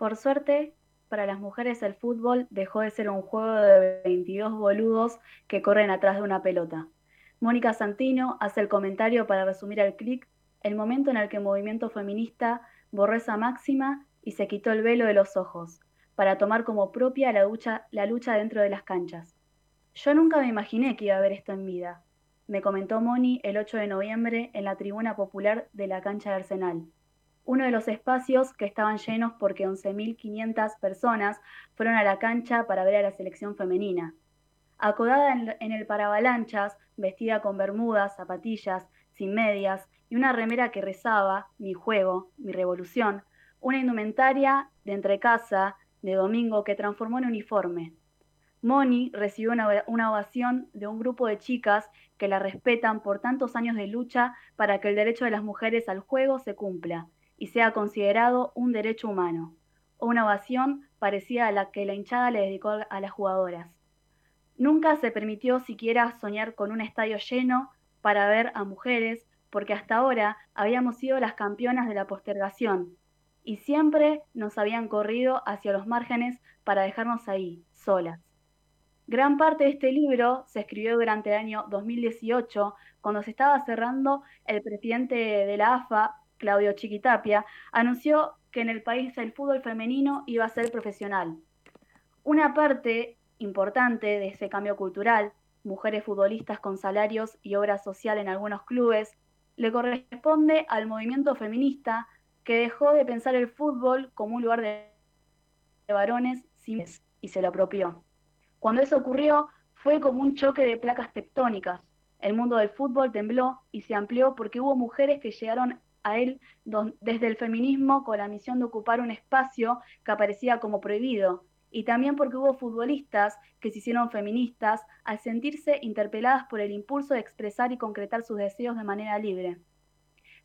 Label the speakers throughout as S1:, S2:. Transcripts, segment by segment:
S1: Por suerte, para las mujeres el fútbol dejó de ser un juego de 22 boludos que corren atrás de una pelota. Mónica Santino hace el comentario para resumir al clic el momento en el que el movimiento feminista borró esa máxima y se quitó el velo de los ojos, para tomar como propia la lucha, la lucha dentro de las canchas. Yo nunca me imaginé que iba a ver esto en vida, me comentó Moni el 8 de noviembre en la tribuna popular de la cancha de Arsenal, uno de los espacios que estaban llenos porque 11.500 personas fueron a la cancha para ver a la selección femenina. Acodada en, el paravalanchas, vestida con bermudas, zapatillas, sin medias y una remera que rezaba, mi juego, mi revolución, una indumentaria de entrecasa de domingo que transformó en uniforme. Moni recibió una, ovación de un grupo de chicas que la respetan por tantos años de lucha para que el derecho de las mujeres al juego se cumpla y sea considerado un derecho humano, o una ovación parecida a la que la hinchada le dedicó a las jugadoras. Nunca se permitió siquiera soñar con un estadio lleno para ver a mujeres, porque hasta ahora habíamos sido las campeonas de la postergación, y siempre nos habían corrido hacia los márgenes para dejarnos ahí, solas. Gran parte de este libro se escribió durante el año 2018, cuando se estaba cerrando el presidente de la AFA, Claudio Chiquitapia, anunció que en el país el fútbol femenino iba a ser profesional. Una parte importante de ese cambio cultural, mujeres futbolistas con salarios y obra social en algunos clubes, le corresponde al movimiento feminista que dejó de pensar el fútbol como un lugar de varones y se lo apropió. Cuando eso ocurrió, fue como un choque de placas tectónicas. El mundo del fútbol tembló y se amplió porque hubo mujeres que llegaron a él desde el feminismo con la misión de ocupar un espacio que aparecía como prohibido, y también porque hubo futbolistas que se hicieron feministas al sentirse interpeladas por el impulso de expresar y concretar sus deseos de manera libre.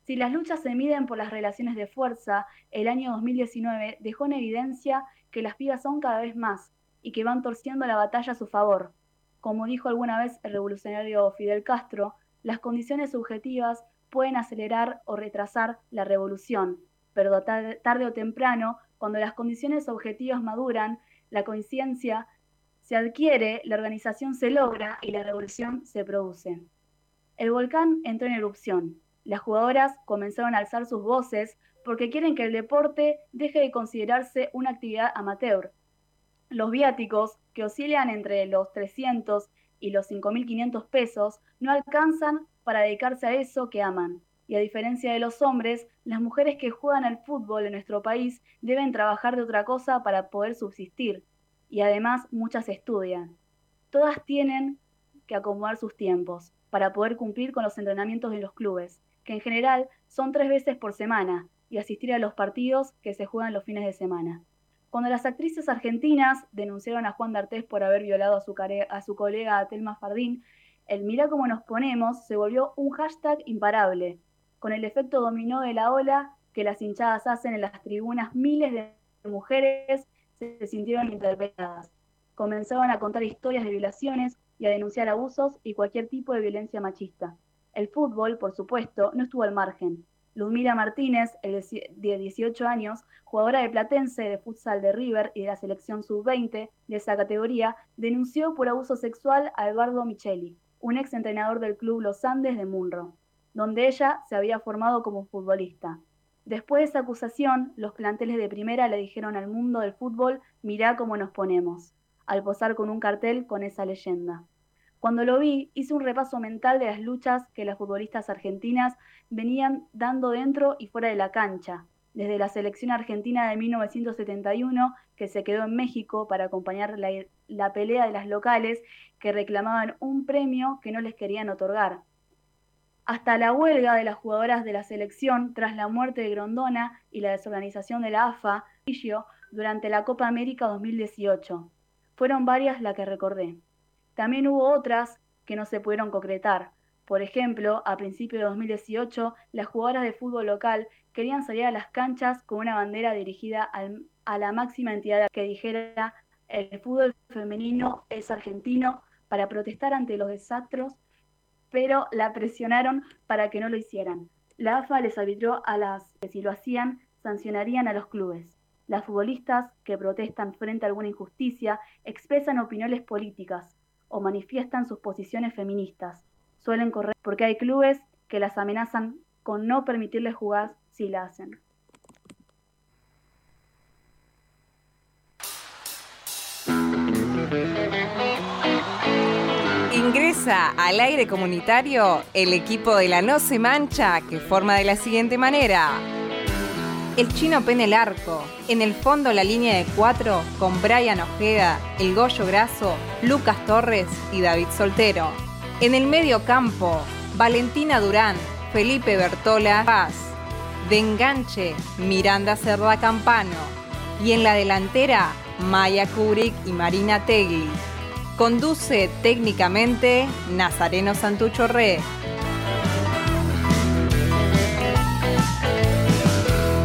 S1: Si las luchas se miden por las relaciones de fuerza, el año 2019 dejó en evidencia que las pibas son cada vez más y que van torciendo la batalla a su favor. Como dijo alguna vez el revolucionario Fidel Castro, las condiciones subjetivas pueden acelerar o retrasar la revolución, pero tarde o temprano, cuando las condiciones objetivas maduran, la conciencia se adquiere, la organización se logra y la revolución se produce. El volcán entró en erupción. Las jugadoras comenzaron a alzar sus voces porque quieren que el deporte deje de considerarse una actividad amateur. Los viáticos, que oscilan entre los 300 y los 5.500 pesos, no alcanzan para dedicarse a eso que aman. Y a diferencia de los hombres, las mujeres que juegan al fútbol en nuestro país deben trabajar de otra cosa para poder subsistir. Y además muchas estudian. Todas tienen que acomodar sus tiempos para poder cumplir con los entrenamientos de los clubes, que en general son tres veces por semana, y asistir a los partidos que se juegan los fines de semana. Cuando las actrices argentinas denunciaron a Juan D'Artés por haber violado a su, a su colega Telma Fardín, el mira cómo nos ponemos se volvió un hashtag imparable, con el efecto dominó de la ola que las hinchadas hacen en las tribunas, miles de mujeres se sintieron interpeladas. Comenzaban a contar historias de violaciones y a denunciar abusos y cualquier tipo de violencia machista. El fútbol, por supuesto, no estuvo al margen. Ludmila Martínez, de 18 años, jugadora de Platense de futsal de River y de la selección sub-20 de esa categoría, denunció por abuso sexual a Eduardo Micheli, un ex entrenador del club Los Andes de Munro, donde ella se había formado como futbolista. Después de esa acusación, los planteles de primera le dijeron al mundo del fútbol, mirá cómo nos ponemos, al posar con un cartel con esa leyenda. Cuando lo vi, hice un repaso mental de las luchas que las futbolistas argentinas venían dando dentro y fuera de la cancha, desde la selección argentina de 1971, que se quedó en México para acompañar la, pelea de las locales que reclamaban un premio que no les querían otorgar, hasta la huelga de las jugadoras de la selección tras la muerte de Grondona y la desorganización de la AFA durante la Copa América 2018. Fueron varias las que recordé. También hubo otras que no se pudieron concretar. Por ejemplo, a principios de 2018, las jugadoras de fútbol local querían salir a las canchas con una bandera dirigida al, a la máxima entidad que dijera el fútbol femenino es argentino para protestar ante los desastres, pero la presionaron para que no lo hicieran. La AFA les arbitró a las que si lo hacían sancionarían a los clubes. Las futbolistas que protestan frente a alguna injusticia expresan opiniones políticas o manifiestan sus posiciones feministas. Suelen correr porque hay clubes que las amenazan con no permitirles jugar si la hacen.
S2: Ingresa al aire comunitario el equipo de la No Se Mancha que forma de la siguiente manera. El chino pene el arco. En el fondo la línea de cuatro con Brian Ojeda, El Goyo Graso, Lucas Torres y David Soltero. En el medio campo, Valentina Durán, Felipe Bertola Paz. De enganche, Miranda Cerda Campano. Y en la delantera, Maya Kubrick y Marina Tegli. Conduce técnicamente Nazareno Santucho Re.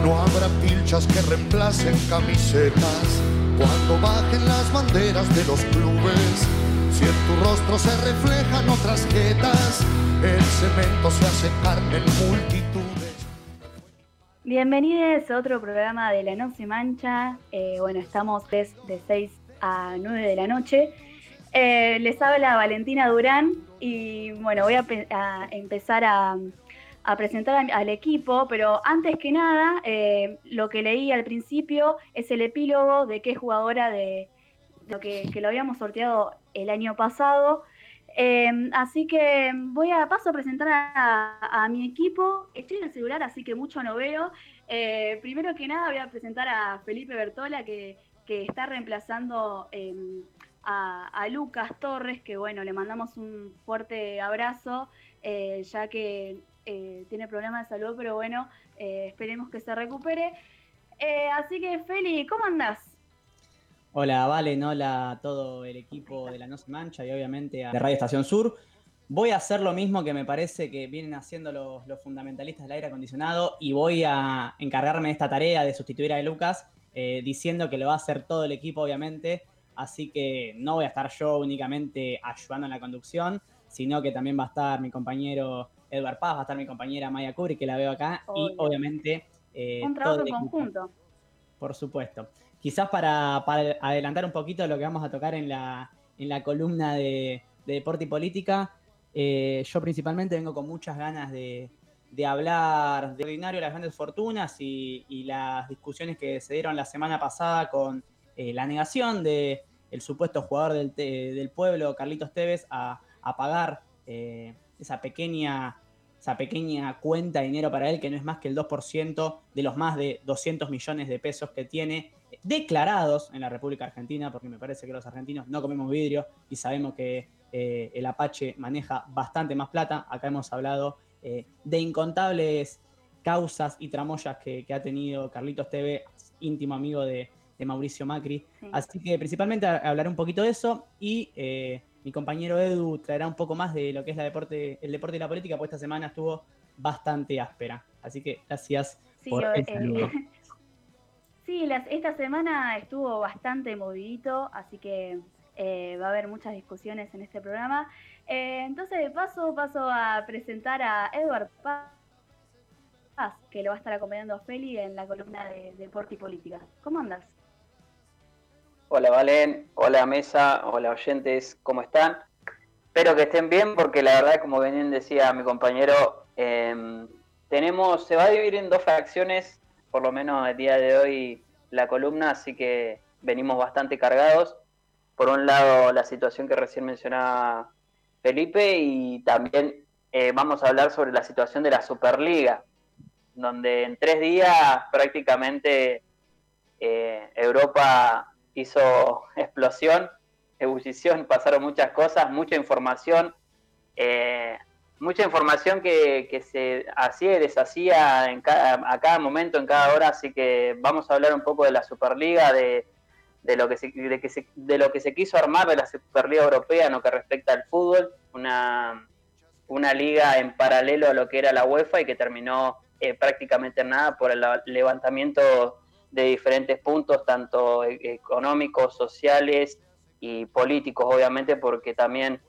S3: No habrá pilchas que reemplacen camisetas cuando bajen las banderas de los clubes. Si en tu rostro se reflejan otras jetas, el cemento se hace carne en multitudes.
S1: Bienvenidos a otro programa de La No Se Mancha. Eh, bueno, estamos desde 6 a 9 de la noche. Eh, les habla Valentina Durán y bueno, voy a, empezar a, presentar al equipo, pero antes que nada, eh, lo que leí al principio es el epílogo de qué jugadora de, lo que, lo habíamos sorteado el año pasado. Eh, así que voy a paso a presentar a, mi equipo. Estoy en el celular, así que mucho no veo. primero que nada voy a presentar a Felipe Bertola, que, está reemplazando a, Lucas Torres, que bueno, le mandamos un fuerte abrazo, eh, ya que eh, tiene problemas de salud, pero bueno, eh, esperemos que se recupere. así que, Feli, ¿cómo andás?
S4: Hola, Valen, hola a todo el equipo de la No Se Mancha y obviamente a de Radio Estación Sur. Voy a hacer lo mismo que me parece que vienen haciendo los, los fundamentalistas del aire acondicionado y voy a encargarme de esta tarea de sustituir a Lucas, diciendo que lo va a hacer todo el equipo, obviamente, así que no voy a estar yo únicamente ayudando en la conducción, sino que también va a estar mi compañero Edward Paz, va a estar mi compañera Maya Cubri, que la veo acá, y obviamente...
S1: Eh, un trabajo conjunto.
S4: Por supuesto. Quizás para, adelantar un poquito lo que vamos a tocar en la, columna de, deporte y política, eh, yo principalmente vengo con muchas ganas de, hablar de ordinario las grandes fortunas y, las discusiones que se dieron la semana pasada con eh, la negación de el supuesto jugador del, pueblo, Carlitos Tevez, a, pagar eh, esa, pequeña, esa pequeña cuenta de dinero para él, que no es más que el 2% de los más de 200 millones de pesos que tiene declarados en la República Argentina, porque me parece que los argentinos no comemos vidrio y sabemos que eh, el Apache maneja bastante más plata. Acá hemos hablado de incontables causas y tramoyas que, que ha tenido Carlitos Tevez, íntimo amigo de, de Mauricio Macri. Así que principalmente hablaré un poquito de eso y eh, mi compañero Edu traerá un poco más de lo que es la deporte, el deporte y la política, pues esta semana estuvo bastante áspera. Así que gracias por el eh, saludo.
S1: sí, esta semana estuvo bastante movidito, así que eh, va a haber muchas discusiones en este programa. entonces, de paso, paso a presentar a Edward Paz, que lo va a estar acompañando a Feli en la columna de Deporte y Política. ¿Cómo andas?
S5: Hola Valen, hola Mesa, hola oyentes, ¿cómo están? Espero que estén bien porque la verdad, como bien decía mi compañero, em, tenemos, se va a dividir en dos fracciones, por lo menos el día de hoy la columna, así que venimos bastante cargados. Por un lado, la situación que recién mencionaba Felipe y también eh, vamos a hablar sobre la situación de la Superliga, donde en tres días prácticamente eh, Europa hizo explosión, ebullición, pasaron muchas cosas, mucha información, eh, mucha información que, se hacía y deshacía en a cada momento, en cada hora, así que vamos a hablar un poco de la Superliga, de, lo, que se, de, de lo que se quiso armar de la Superliga Europea en lo que respecta al fútbol, una, una liga en paralelo a lo que era la UEFA y que terminó eh, prácticamente nada por el levantamiento de diferentes puntos, tanto e-, económicos, sociales y políticos, obviamente, porque también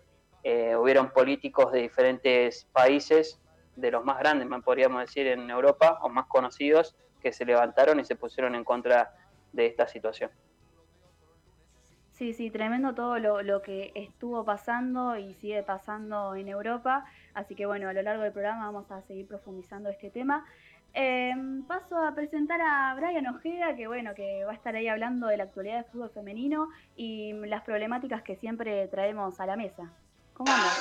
S5: eh, hubieron políticos de diferentes países, de los más grandes, podríamos decir, en Europa, o más conocidos, que se levantaron y se pusieron en contra de esta situación.
S1: Sí, sí, tremendo todo lo, que estuvo pasando y sigue pasando en Europa. Así que bueno, a lo largo del programa vamos a seguir profundizando este tema. Em, paso a presentar a Brian Ojeda, que bueno, que va a estar ahí hablando de la actualidad del fútbol femenino y las problemáticas que siempre traemos a la mesa. ¿Cómo andas?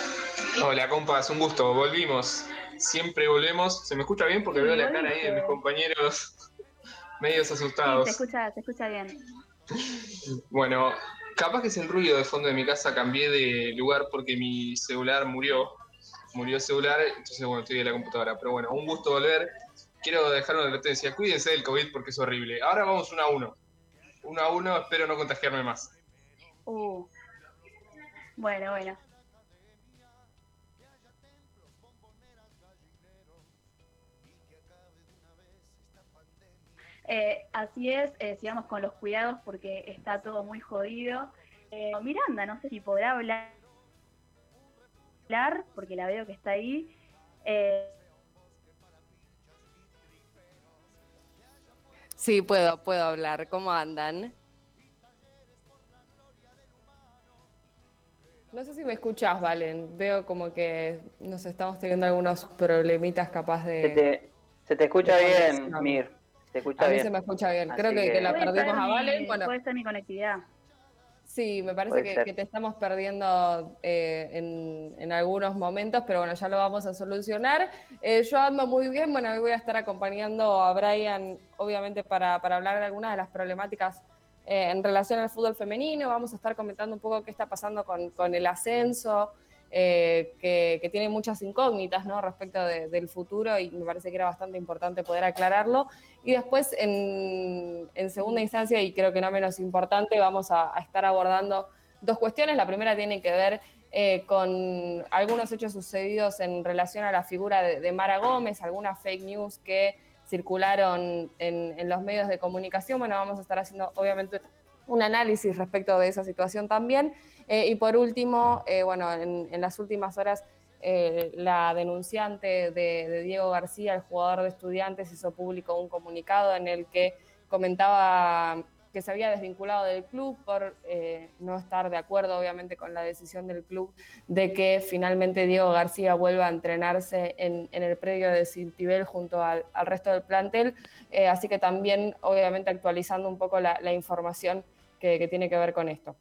S6: Hola, compas, un gusto. Volvimos. Siempre volvemos. ¿Se me escucha bien? Porque veo la cara ahí de mis compañeros medios asustados.
S1: se escucha, se escucha bien.
S6: Bueno, capaz que es el ruido de fondo de mi casa. Cambié de lugar porque mi celular murió. Murió el celular, entonces bueno, estoy en la computadora. Pero bueno, un gusto volver quiero dejar una advertencia. Cuídense del COVID porque es horrible. Ahora vamos uno a uno. Uno a uno, espero no contagiarme más.
S1: Uh. Bueno, bueno. Eh, así es, eh, sigamos con los cuidados porque está todo muy jodido. Eh, Miranda, no sé si podrá hablar, porque la veo que está ahí. Eh,
S7: Sí, puedo, puedo hablar. ¿Cómo andan? No sé si me escuchás, Valen. Veo como que nos estamos teniendo algunos problemitas capaz
S5: de... Se te, escucha bien, Mir. Se escucha
S7: a
S5: mí
S7: se me escucha bien. Creo que, la perdimos a Valen.
S1: Bueno, puede ser mi conectividad.
S7: Sí, me parece que, te estamos perdiendo eh, en, algunos momentos, pero bueno, ya lo vamos a solucionar. Eh, yo ando muy bien, bueno, hoy voy a estar acompañando a Brian, obviamente, para, hablar de algunas de las problemáticas eh, en relación al fútbol femenino. Vamos a estar comentando un poco qué está pasando con el ascenso, eh, que, tiene muchas incógnitas ¿no? respecto del futuro y me parece que era bastante importante poder aclararlo. Y después, en, segunda instancia, y creo que no menos importante, vamos a, estar abordando dos cuestiones. La primera tiene que ver eh, con algunos hechos sucedidos en relación a la figura de, Mara Gómez, algunas fake news que circularon en, en los medios de comunicación. Bueno, vamos a estar haciendo, obviamente, un análisis respecto de esa situación también. Eh, y por último, eh, bueno, en, las últimas horas, eh, la denunciante de, Diego García, el jugador de estudiantes, hizo público un comunicado en el que comentaba que se había desvinculado del club por no estar de acuerdo, obviamente, con la decisión del club de que finalmente Diego García vuelva a entrenarse en, el predio de Cintibel junto al, resto del plantel. así que también, obviamente, actualizando un poco la, información que tiene que ver con esto.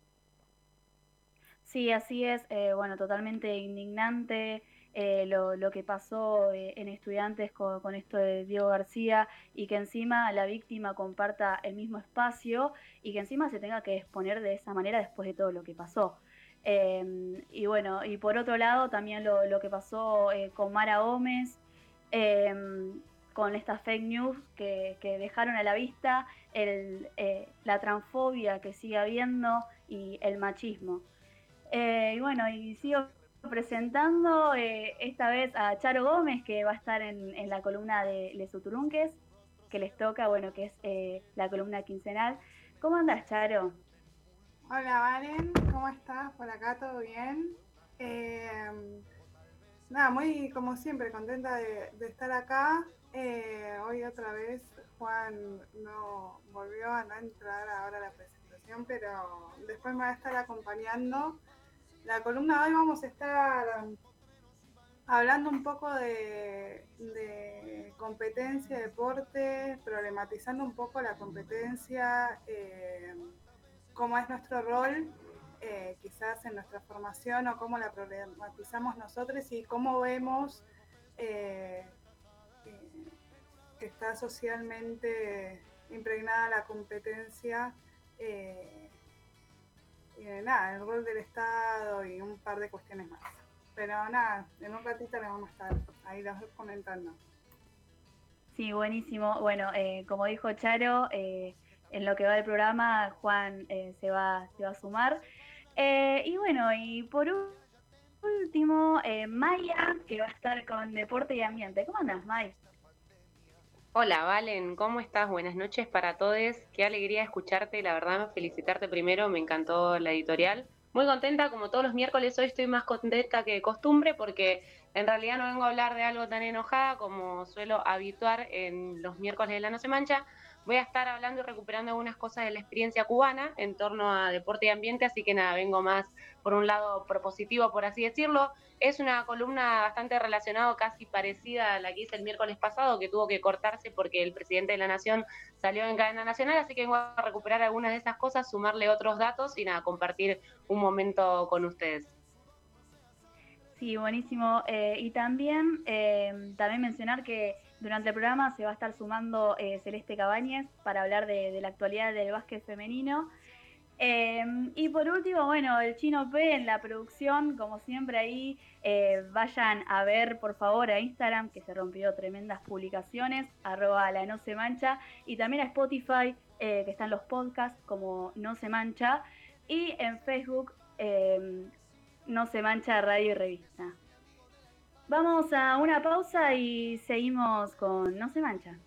S1: Sí, así es. Eh, bueno, totalmente indignante eh, lo, que pasó eh, en estudiantes con, esto de Diego García y que encima la víctima comparta el mismo espacio y que encima se tenga que exponer de esa manera después de todo lo que pasó. Em, y bueno, y por otro lado también lo, que pasó con Mara Gómez, em, con estas fake news que, dejaron a la vista la transfobia que sigue habiendo y el machismo. Eh, y bueno, y sigo presentando eh, esta vez a Charo Gómez, que va a estar en, la columna de Les Uturunques, que les toca, bueno, que es eh, la columna quincenal. ¿Cómo andas, Charo?
S8: Hola, Valen, ¿cómo estás? Por acá, ¿todo bien? nada, muy, como siempre, contenta de, de estar acá. hoy otra vez Juan no volvió a no entrar ahora a la presentación, pero después me va a estar acompañando la columna de hoy vamos a estar hablando un poco de, competencia, deporte, problematizando un poco la competencia, eh, cómo es nuestro rol, eh, quizás en nuestra formación o cómo la problematizamos nosotros y cómo vemos eh, que está socialmente impregnada la competencia y nada, el rol del Estado y un par de cuestiones más. Pero nada, en un ratito le vamos a estar ahí los dos comentando.
S1: Sí, buenísimo. Bueno, eh, como dijo Charo, eh, en lo que va del programa, Juan eh, se, va, se va a sumar. y bueno, y por último, Maya, que va a estar con Deporte y Ambiente. ¿Cómo andas, Maya?
S9: Hola, Valen, ¿cómo estás? Buenas noches para todos. Qué alegría escucharte, la verdad, felicitarte primero, me encantó la editorial. Muy contenta, como todos los miércoles hoy estoy más contenta que de costumbre porque en realidad no vengo a hablar de algo tan enojada como suelo habituar en los miércoles de la No Se Mancha, voy a estar hablando y recuperando algunas cosas de la experiencia cubana en torno a deporte y ambiente, así que nada, vengo más por un lado propositivo, por así decirlo. Es una columna bastante relacionada, casi parecida a la que hice el miércoles pasado, que tuvo que cortarse porque el presidente de la Nación salió en cadena nacional, así que vengo a recuperar algunas de esas cosas, sumarle otros datos y nada, compartir un momento con ustedes.
S10: Sí, buenísimo. Eh, y también, eh, también mencionar que durante el programa se va a estar sumando eh, Celeste Cabañez para hablar de, la actualidad del básquet femenino. y por último, bueno, el Chino P en la producción, como siempre ahí, vayan a ver por favor a Instagram, que se rompió tremendas publicaciones, arroba la no se mancha, y también a Spotify, que están los podcasts como no se mancha, y en Facebook no se mancha radio y revista. Vamos a una pausa y seguimos con No se mancha.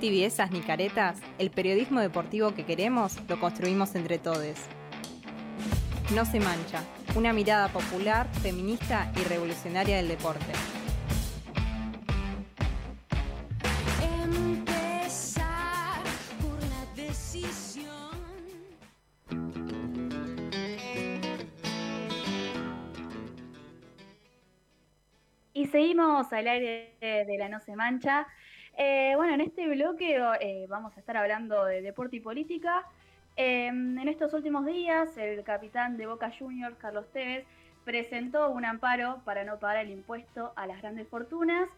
S2: Tibiezas ni caretas, el periodismo deportivo que queremos lo construimos entre todos. No se mancha, una mirada popular, feminista y revolucionaria del deporte.
S10: Y seguimos al aire de la No Se Mancha. Eh, bueno, en este bloque eh, vamos a estar hablando de deporte y política.
S1: Em, en estos últimos días, el capitán de Boca Juniors, Carlos Tevez, presentó un amparo para no pagar el impuesto a las grandes fortunas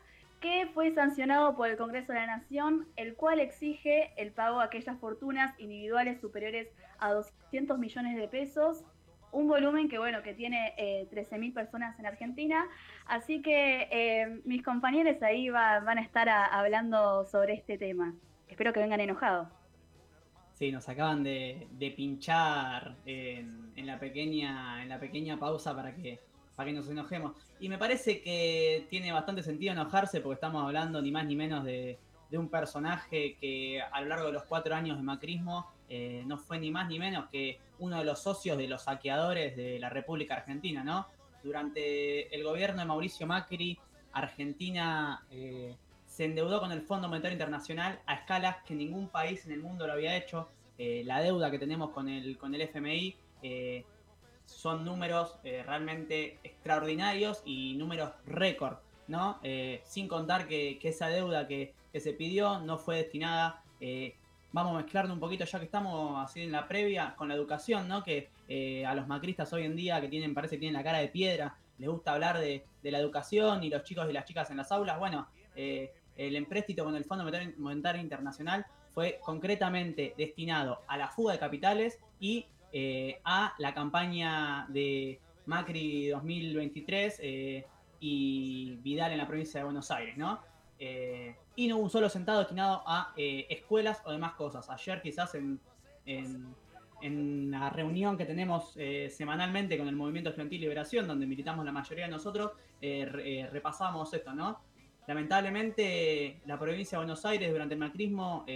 S1: que fue sancionado por el Congreso de la Nación, el cual exige el pago de aquellas fortunas individuales superiores a 200 millones de pesos, un volumen que bueno que tiene eh, 13.000 personas en Argentina, así que eh, mis compañeros ahí van a estar hablando sobre este tema. Espero que vengan enojados.
S4: Sí, nos acaban de, pinchar en, la pequeña, en la pequeña pausa para que para que nos enojemos. Y me parece que tiene bastante sentido enojarse porque estamos hablando ni más ni menos de, un personaje que a lo largo de los cuatro años de macrismo eh, no fue ni más ni menos que uno de los socios de los saqueadores de la República Argentina, ¿no? Durante el gobierno de Mauricio Macri, Argentina eh, se endeudó con el Fondo Monetario Internacional a escalas que ningún país en el mundo lo había hecho. Eh, la deuda que tenemos con el, con el FMI son números eh, realmente extraordinarios y números récord, ¿no? Eh, sin contar que, esa deuda que, se pidió no fue destinada, eh, vamos a mezclarlo un poquito ya que estamos así en la previa con la educación, ¿no? Que a los macristas hoy en día que tienen, parece que tienen la cara de piedra, les gusta hablar de, la educación y los chicos y las chicas en las aulas, bueno, el empréstito con el Fondo Monetario Internacional fue concretamente destinado a la fuga de capitales y eh, a la campaña de Macri 2023 eh, y Vidal en la provincia de Buenos Aires, ¿no? Eh, y no un solo sentado destinado a escuelas o demás cosas. Ayer quizás en, en, la reunión que tenemos semanalmente con el Movimiento Estudiantil Liberación, donde militamos la mayoría de nosotros, repasamos esto, ¿no? Lamentablemente la provincia de Buenos Aires durante el macrismo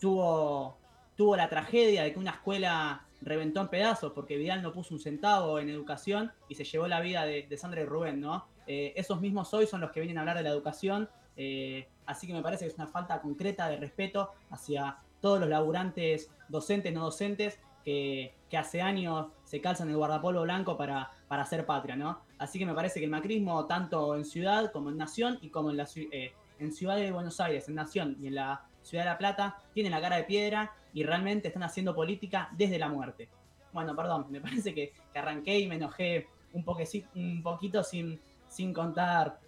S4: tuvo tuvo la tragedia de que una escuela reventó en pedazos porque Vidal no puso un centavo en educación y se llevó la vida de, Sandra y Rubén, ¿no? Eh, esos mismos hoy son los que vienen a hablar de la educación, eh, así que me parece que es una falta concreta de respeto hacia todos los laburantes docentes, no docentes, que, hace años se calzan el guardapolvo blanco para, para hacer patria, ¿no? Así que me parece que el macrismo, tanto en ciudad como en nación y como en, la, eh, en ciudad de Buenos Aires, en nación y en la Ciudad de la Plata, tienen la cara de piedra y realmente están haciendo política desde la muerte. Bueno, perdón, me parece que, arranqué y me enojé un, un poquito sin, sin contar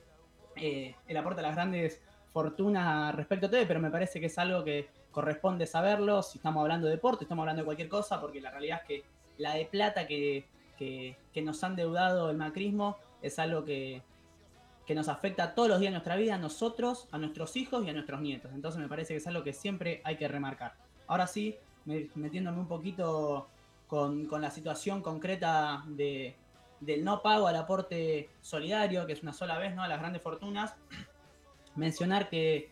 S4: eh, el aporte a las grandes fortunas respecto a todo, pero me parece que es algo que corresponde saberlo si estamos hablando de deporte, estamos hablando de cualquier cosa, porque la realidad es que la de plata que, que nos han deudado el macrismo es algo que, que nos afecta todos los días de nuestra vida, a nosotros, a nuestros hijos y a nuestros nietos. Entonces me parece que es algo que siempre hay que remarcar. Ahora sí, metiéndome un poquito con, la situación concreta de, del no pago al aporte solidario, que es una sola vez, ¿no? A las grandes fortunas. Mencionar que,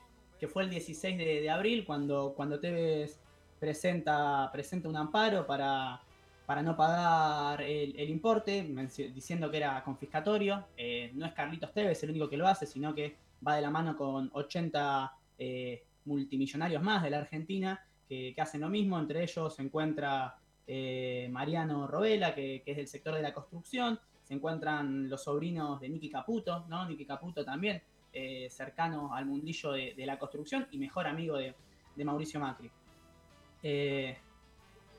S4: fue el 16 de, abril cuando, cuando Tevez presenta, presenta un amparo para, para no pagar el, importe, diciendo que era confiscatorio. Eh, no es Carlitos Tevez el único que lo hace, sino que va de la mano con 80 eh, multimillonarios más de la Argentina que, hacen lo mismo. Entre ellos se encuentra eh, Mariano Robela, que, es del sector de la construcción. Se encuentran los sobrinos de Nicky Caputo, ¿no? Nicky Caputo también, cercano al mundillo de, la construcción y mejor amigo de, Mauricio Macri.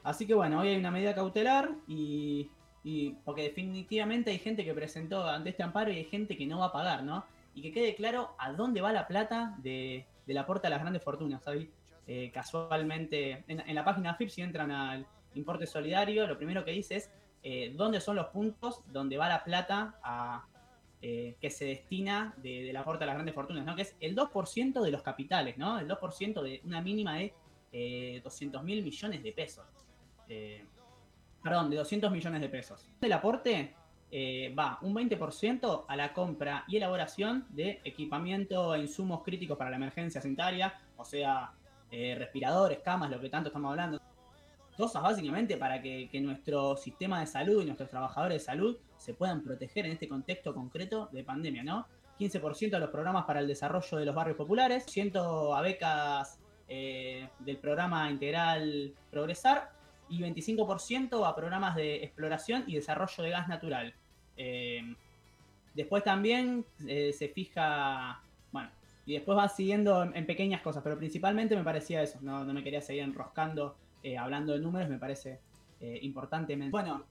S4: Así que bueno, hoy hay una medida cautelar y, porque definitivamente hay gente que presentó ante este amparo y hay gente que no va a pagar, ¿no? Y que quede claro a dónde va la plata de, del aporte a las grandes fortunas. Eh, casualmente, en, la página FIP, si entran al importe solidario, lo primero que dice es eh, dónde son los puntos donde va la plata a, eh, que se destina del aporte a las grandes fortunas, ¿no? Que es el 2% de los capitales, ¿no? El 2% de una mínima de 200 mil millones de pesos. Eh, perdón, de 200 millones de pesos. El aporte eh, va un 20% a la compra y elaboración de equipamiento e insumos críticos para la emergencia sanitaria, o sea, eh, respiradores, camas, lo que tanto estamos hablando. Cosas básicamente para que, nuestro sistema de salud y nuestros trabajadores de salud se puedan proteger en este contexto concreto de pandemia, ¿no? 15% a los programas para el desarrollo de los barrios populares, 100 a becas del programa integral Progresar y 25% a programas de exploración y desarrollo de gas natural. Eh, después también eh, se fija, bueno, y después va siguiendo en, pequeñas cosas, pero principalmente me parecía eso, no, me quería seguir enroscando hablando de números, me parece importante. Bueno,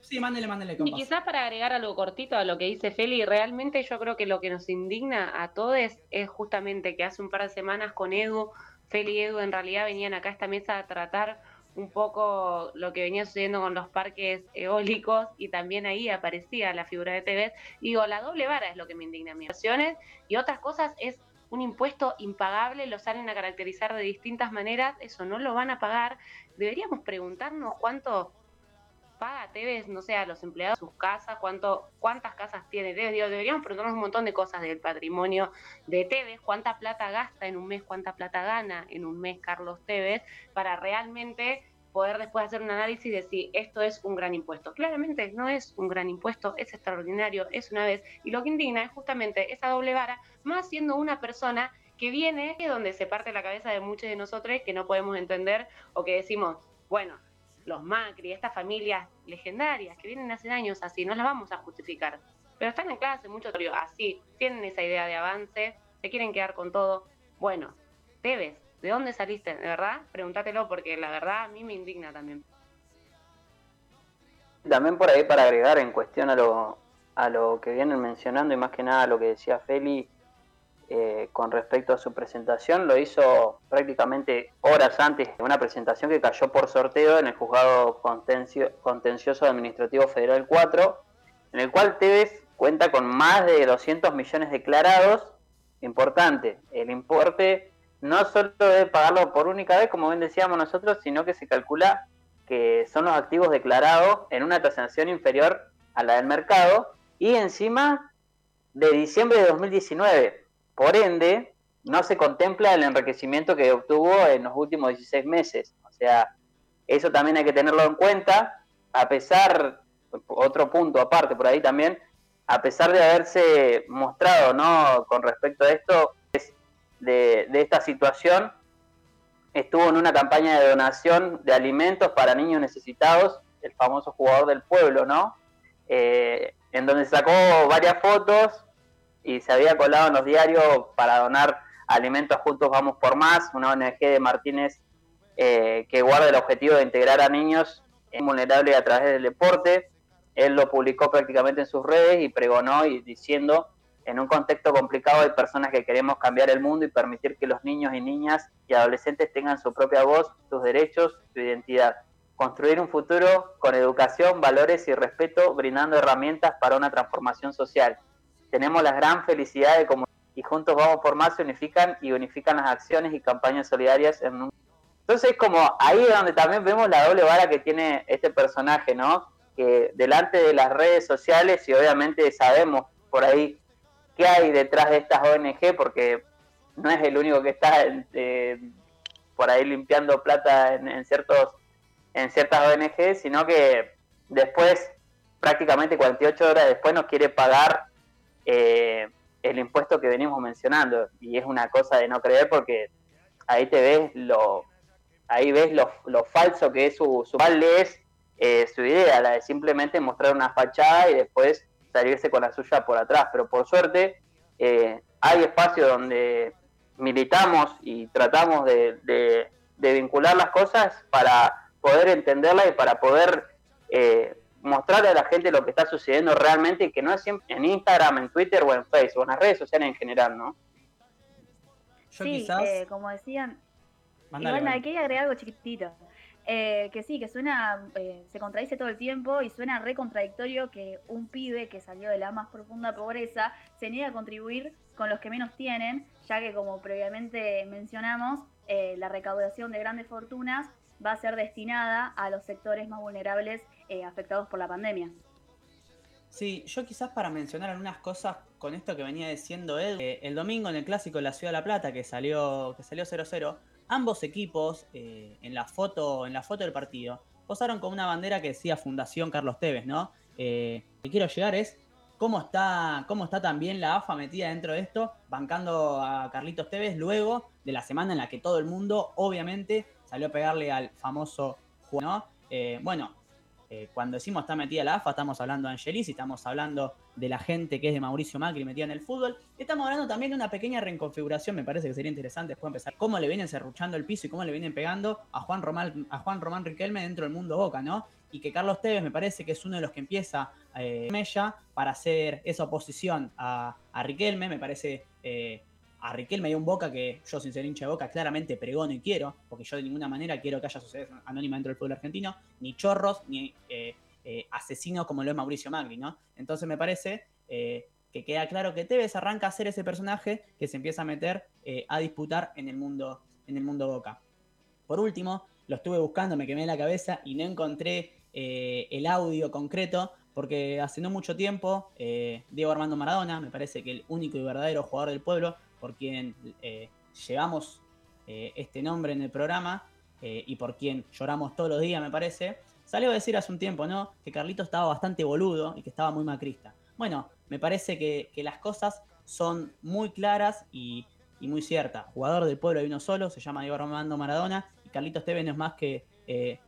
S4: Sí, mándele, mándele.
S9: Y quizás para agregar algo cortito a lo que dice Feli, realmente yo creo que lo que nos indigna a todos es justamente que hace un par de semanas con Edu, Feli y Edu en realidad venían acá a esta mesa a tratar un poco lo que venía sucediendo con los parques eólicos y también ahí aparecía la figura de TV. Digo, la doble vara es lo que me indigna a mí. Y otras cosas es un impuesto impagable, lo salen a caracterizar de distintas maneras, eso no lo van a pagar. Deberíamos preguntarnos cuánto paga Tevez, no sé, a los empleados de sus casas, cuánto, cuántas casas tiene Tevez. Digo, deberíamos preguntarnos un montón de cosas del patrimonio de Tevez, cuánta plata gasta en un mes, cuánta plata gana en un mes Carlos Tevez, para realmente poder después hacer un análisis y decir, esto es un gran impuesto. Claramente no es un gran impuesto, es extraordinario, es una vez. Y lo que indigna es justamente esa doble vara, más siendo una persona que viene donde se parte la cabeza de muchos de nosotros que no podemos entender o que decimos, bueno, los Macri, estas familias legendarias que vienen hace años así, no las vamos a justificar. Pero están en clase mucho así, tienen esa idea de avance, se quieren quedar con todo. Bueno, Tevez, ¿de dónde saliste? ¿De verdad? Pregúntatelo porque la verdad a mí me indigna también.
S5: También por ahí para agregar en cuestión a lo, a lo que vienen mencionando y más que nada a lo que decía Feli, eh, con respecto a su presentación, lo hizo prácticamente horas antes de una presentación que cayó por sorteo en el Juzgado Contencioso Administrativo Federal 4, en el cual Tevez cuenta con más de 200 millones declarados. Importante, el importe no solo debe pagarlo por única vez, como bien decíamos nosotros, sino que se calcula que son los activos declarados en una tasación inferior a la del mercado y encima de diciembre de 2019. Por ende, no se contempla el enriquecimiento que obtuvo en los últimos 16 meses. O sea, eso también hay que tenerlo en cuenta, a pesar, otro punto aparte por ahí también, a pesar de haberse mostrado, ¿no? Con respecto a esto, de, esta situación, estuvo en una campaña de donación de alimentos para niños necesitados, el famoso jugador del pueblo, ¿no? Eh, en donde sacó varias fotos y se había colado en los diarios para donar alimentos Juntos Vamos por Más, una ONG de Martínez eh, que guarda el objetivo de integrar a niños vulnerables a través del deporte. Él lo publicó prácticamente en sus redes y pregonó y diciendo, en un contexto complicado hay personas que queremos cambiar el mundo y permitir que los niños y niñas y adolescentes tengan su propia voz, sus derechos, su identidad. Construir un futuro con educación, valores y respeto, brindando herramientas para una transformación social tenemos la gran felicidad de como y juntos vamos por más se unifican y unifican las acciones y campañas solidarias en un... Entonces como ahí es donde también vemos la doble vara que tiene este personaje, ¿no? Que delante de las redes sociales y obviamente sabemos por ahí qué hay detrás de estas ONG porque no es el único que está eh, por ahí limpiando plata en, en, ciertos en ciertas ONG, sino que después prácticamente 48 horas después nos quiere pagar eh, el impuesto que venimos mencionando. Y es una cosa de no creer porque ahí te ves lo, ahí ves lo, falso que es su, su es eh, su idea, la de simplemente mostrar una fachada y después salirse con la suya por atrás. Pero por suerte eh, hay espacio donde militamos y tratamos de, de, vincular las cosas para poder entenderlas y para poder eh, mostrarle a la gente lo que está sucediendo realmente y que no es siempre en Instagram, en Twitter o en Facebook, en las redes sociales en general, ¿no?
S1: sí, eh, como decían, igual me quería agregar algo chiquitito. Eh, que sí, que suena, eh, se contradice todo el tiempo y suena re contradictorio que un pibe que salió de la más profunda pobreza se niegue a contribuir con los que menos tienen, ya que como previamente mencionamos, la recaudación de grandes fortunas va a ser destinada a los sectores más vulnerables eh, afectados por la pandemia.
S4: Sí, yo quizás para mencionar algunas cosas con esto que venía diciendo él, eh, el domingo en el clásico de la Ciudad de La Plata que salió que salió 0-0, ambos equipos eh, en la foto en la foto del partido posaron con una bandera que decía Fundación Carlos Tevez, ¿no? Eh, lo que quiero llegar es cómo está cómo está también la AFA metida dentro de esto, bancando a Carlitos Tevez luego de la semana en la que todo el mundo obviamente salió a pegarle al famoso juego, ¿no? bueno, eh, cuando decimos está metida la AFA, estamos hablando de Angelis, estamos hablando de la gente que es de Mauricio Macri metida en el fútbol. Estamos hablando también de una pequeña reconfiguración, me parece que sería interesante después empezar cómo le vienen cerruchando el piso y cómo le vienen pegando a Juan Román, a Juan Román Riquelme dentro del mundo Boca, ¿no? Y que Carlos Tevez me parece que es uno de los que empieza eh, Mella para hacer esa oposición a, Riquelme, me parece eh, a Riquelme hay un Boca que yo, sin ser hincha de Boca, claramente pregono y quiero, porque yo de ninguna manera quiero que haya sociedad anónima dentro del fútbol argentino, ni chorros, ni eh, eh, asesinos como lo es Mauricio Magri, ¿no? Entonces me parece eh, que queda claro que Tevez arranca a ser ese personaje que se empieza a meter a disputar en el mundo, en el mundo Boca. Por último, lo estuve buscando, me quemé la cabeza y no encontré el audio concreto, porque hace no mucho tiempo, Diego Armando Maradona, me parece que el único y verdadero jugador del pueblo, por quien eh, llevamos eh, este nombre en el programa eh, y por quien lloramos todos los días, me parece, salió a decir hace un tiempo, ¿no? Que Carlito estaba bastante boludo y que estaba muy macrista. Bueno, me parece que, las cosas son muy claras y, muy ciertas. Jugador del pueblo hay uno solo, se llama Diego Armando Maradona, y Carlitos Tevez no es más que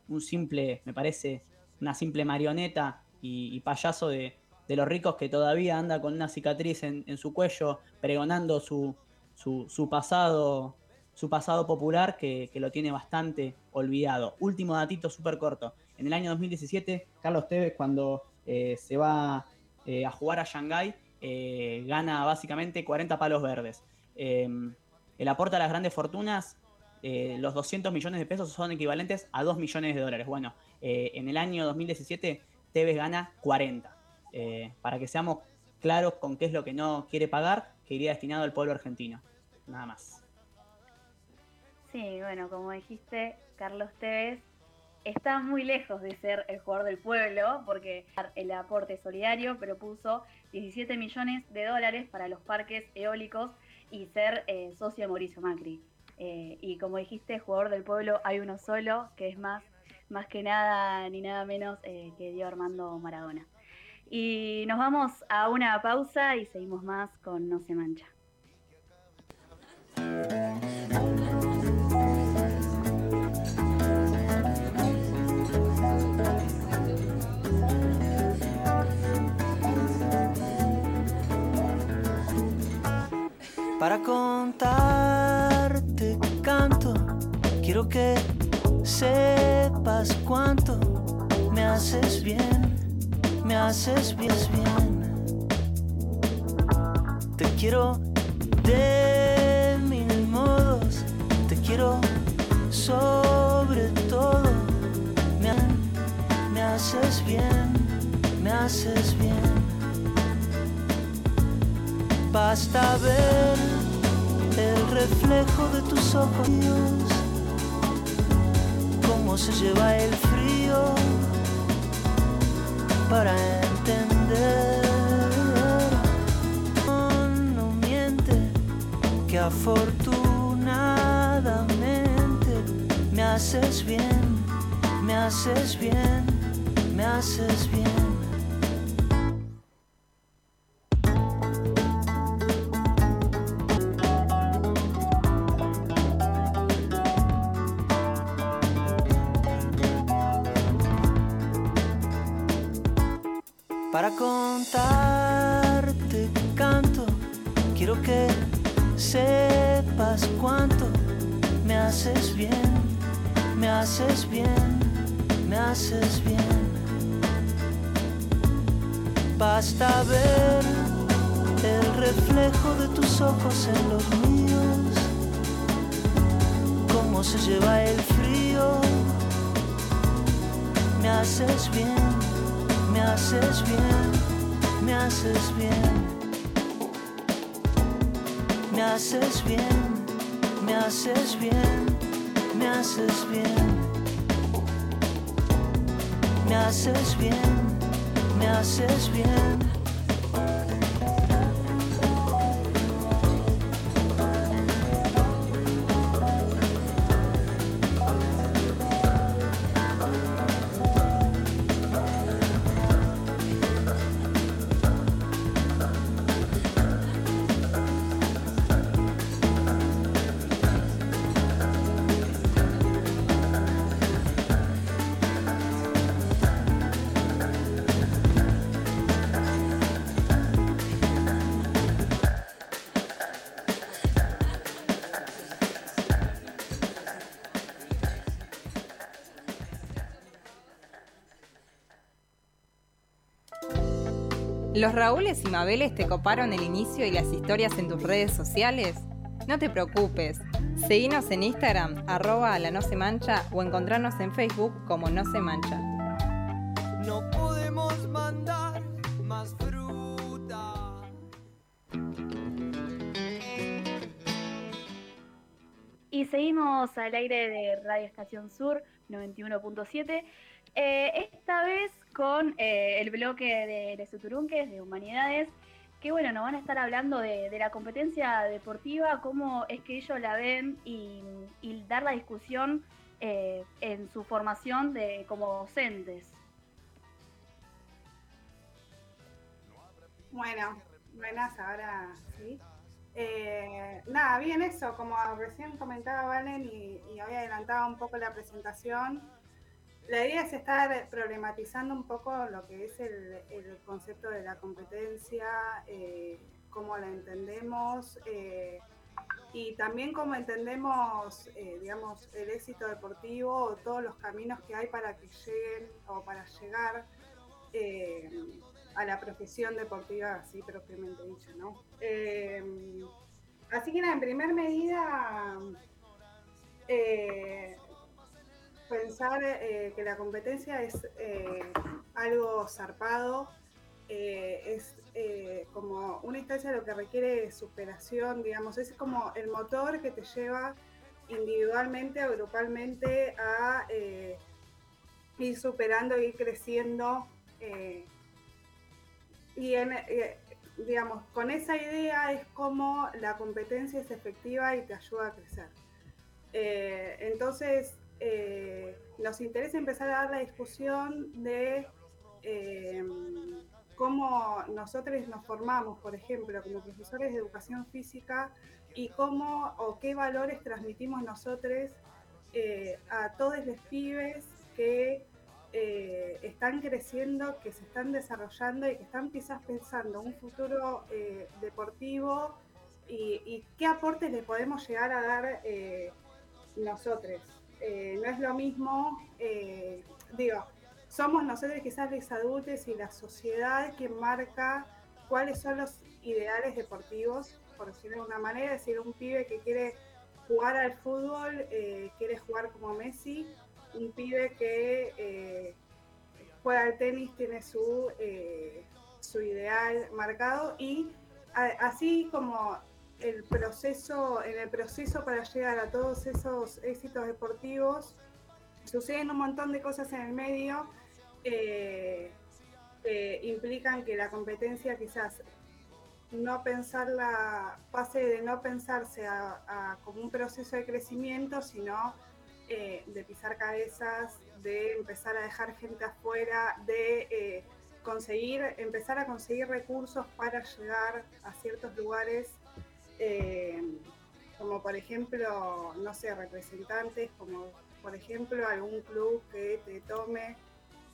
S4: un simple, me parece, una simple marioneta y payaso de, de los ricos que todavía anda con una cicatriz en, su cuello, pregonando su, su, pasado su pasado popular que, lo tiene bastante olvidado. Último datito súper corto. En el año 2017, Carlos Tevez, cuando eh, se va eh, a jugar a Shanghái, eh, gana básicamente 40 palos verdes. Em, el aporte a las grandes fortunas, los 200 millones de pesos son equivalentes a 2 millones de dólares. Bueno, en el año 2017, Tevez gana 40. Eh, para que seamos claros con qué es lo que no quiere pagar, que iría destinado al pueblo argentino. Nada más.
S1: Sí, bueno, como dijiste, Carlos Tevez está muy lejos de ser el jugador del pueblo, porque el aporte solidario propuso 17 millones de dólares para los parques eólicos y ser eh, socio de Mauricio Macri. Eh, y como dijiste, jugador del pueblo hay uno solo, que es más, más que nada ni nada menos que Diego Armando Maradona. Y nos vamos a una pausa y seguimos más con No se mancha.
S10: Para contarte canto, quiero que sepas cuánto me haces bien me haces bien. Te quiero de mil modos, te quiero sobre todo. Me, me haces bien, me haces bien. Basta ver el reflejo de tus ojos, cómo se lleva el frío para entender. No, miente que afortunadamente me haces bien, me haces bien, me haces bien.
S2: reflejo de tus ojos en los
S10: míos, cómo se lleva el frío. Me haces bien, me haces bien. Me haces bien, me haces bien, me haces bien. Me haces bien, me haces bien. Me haces bien
S2: ¿Los Raúles y Mabeles te coparon el inicio y las historias en tus redes sociales? No te preocupes, seguinos en Instagram, arroba la no se mancha o encontrarnos en Facebook como no se mancha.
S11: No podemos mandar más fruta.
S1: Y seguimos al aire de Radio Estación Sur 91.7. Eh, esta vez con eh, el bloque de Les Uturunques de Humanidades, que bueno, nos van a estar hablando de, la competencia deportiva, cómo es que ellos la ven y, dar la discusión eh, en su formación de como docentes.
S8: Bueno, buenas, ahora sí. nada, bien eso, como recién comentaba Valen y había adelantado un poco la presentación, la idea es estar problematizando un poco lo que es el, concepto de la competencia, eh, cómo la entendemos eh, y también cómo entendemos, eh, digamos, el éxito deportivo o todos los caminos que hay para que lleguen o para llegar a la profesión deportiva, así propiamente dicho, ¿no? así que en primer medida, pensar eh, que la competencia es eh, algo zarpado, eh, es como una instancia lo que requiere superación, digamos, es como el motor que te lleva individualmente o grupalmente a ir superando, ir creciendo. y digamos, con esa idea es como la competencia es efectiva y te ayuda a crecer. entonces, eh, nos interesa empezar a dar la discusión de eh, cómo nosotros nos formamos, por ejemplo, como profesores de educación física y cómo o qué valores transmitimos nosotros eh, a todos los pibes que están creciendo, que se están desarrollando y que están quizás pensando un futuro deportivo y, y, qué aportes le podemos llegar a dar nosotros. Eh, no es lo mismo, eh, digo, somos nosotros quizás los adultos y la sociedad que marca cuáles son los ideales deportivos, por decirlo de una manera, es decir, un pibe que quiere jugar al fútbol, eh, quiere jugar como Messi, un pibe que juega al tenis tiene su, su ideal marcado y así como el proceso, en el proceso para llegar a todos esos éxitos deportivos, suceden un montón de cosas en el medio eh, que implican que la competencia quizás no pensarla, pase de no pensarse a, como un proceso de crecimiento, sino eh, de pisar cabezas, de empezar a dejar gente afuera, de eh, conseguir, empezar a conseguir recursos para llegar a ciertos lugares eh, como por ejemplo, no sé, representantes, como por ejemplo algún club que te tome.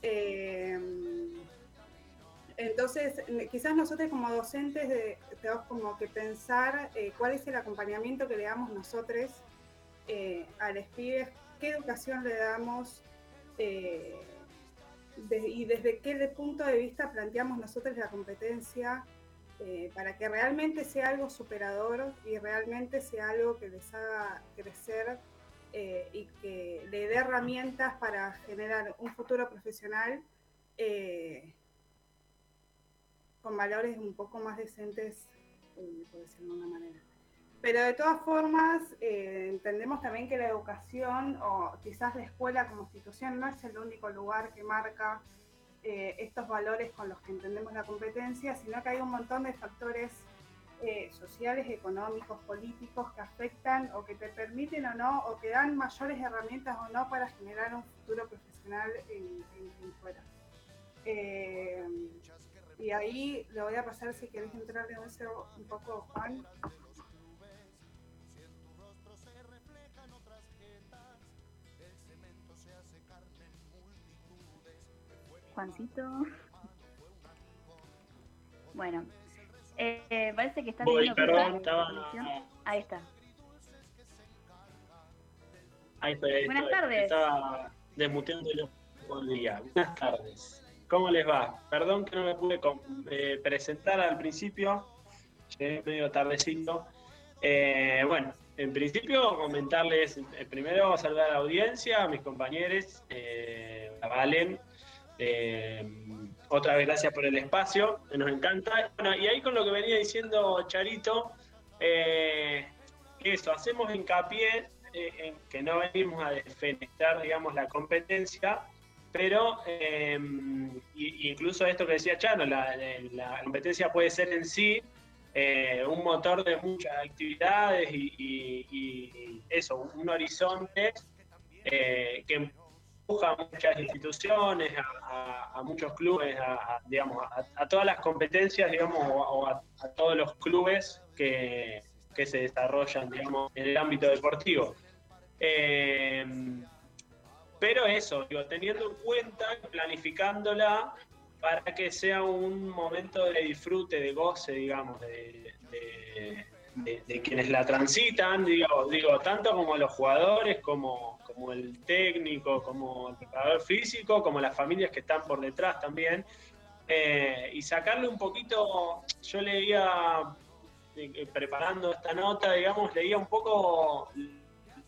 S8: Eh, entonces, quizás nosotros como docentes tenemos como que pensar eh, cuál es el acompañamiento que le damos nosotros a los pibes, qué educación le damos y desde qué punto de vista planteamos nosotros la competencia eh, para que realmente sea algo superador y realmente sea algo que les haga crecer eh, y que le dé herramientas para generar un futuro profesional eh, con valores un poco más decentes, por decirlo de una manera. Pero de todas formas, entendemos también que la educación o quizás la escuela como institución no es el único lugar que marca eh, estos valores con los que entendemos la competencia, sino que hay un montón de factores eh, sociales, económicos, políticos que afectan o que te permiten o no, o que dan mayores herramientas o no para generar un futuro profesional en, fuera. Eh, y ahí le voy a pasar si querés entrar en eso un poco, Juan.
S1: Juancito. Bueno, eh, parece que está
S12: Voy, perdón, estaba...
S1: Ahí está.
S12: Ahí estoy,
S1: Buenas tardes.
S12: Estaba desmuteando el día. Buenas tardes. ¿Cómo les va? Perdón que no me pude eh, presentar al principio, llegué medio tardecito. Eh, bueno, en principio comentarles, eh, primero saludar a la audiencia, a mis compañeros, a Valen, otra vez gracias por el espacio, nos encanta. Bueno, y ahí con lo que venía diciendo Charito, eso, hacemos hincapié en que no venimos a defenestrar, digamos, la competencia, pero eh, incluso esto que decía Chano, la, competencia puede ser en sí eh, un motor de muchas actividades y, eso, un horizonte eh, que a muchas instituciones, a, muchos clubes, a, digamos, a, todas las competencias, digamos, o, a, todos los clubes que, que, se desarrollan, digamos, en el ámbito deportivo. Eh, pero eso, digo, teniendo en cuenta, planificándola para que sea un momento de disfrute, de goce, digamos, de, quienes la transitan, digo, digo, tanto como los jugadores, como, como el técnico, como el preparador físico, como las familias que están por detrás también. Eh, y sacarle un poquito, yo leía, eh, preparando esta nota, digamos, leía un poco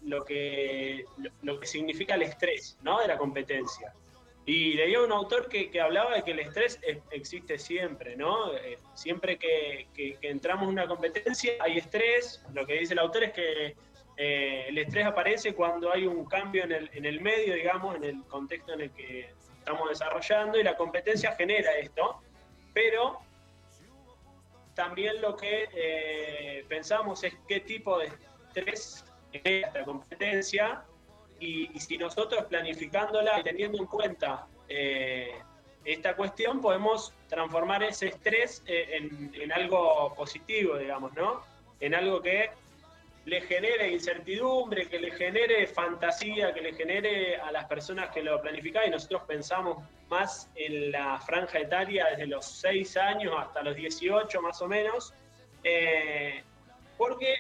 S12: lo que, lo, que significa el estrés ¿no? de la competencia. Y leía un autor que, que, hablaba de que el estrés existe siempre, ¿no? Eh, siempre que, que, entramos en una competencia hay estrés. Lo que dice el autor es que eh, el estrés aparece cuando hay un cambio en el, en el medio, digamos, en el contexto en el que estamos desarrollando y la competencia genera esto. Pero también lo que eh, pensamos es qué tipo de estrés esta competencia y, si nosotros planificándola y teniendo en cuenta eh, esta cuestión podemos transformar ese estrés en, algo positivo, digamos, ¿no? En algo que le genere incertidumbre, que le genere fantasía, que le genere a las personas que lo planifican y nosotros pensamos más en la franja etaria desde los 6 años hasta los 18 más o menos, eh, porque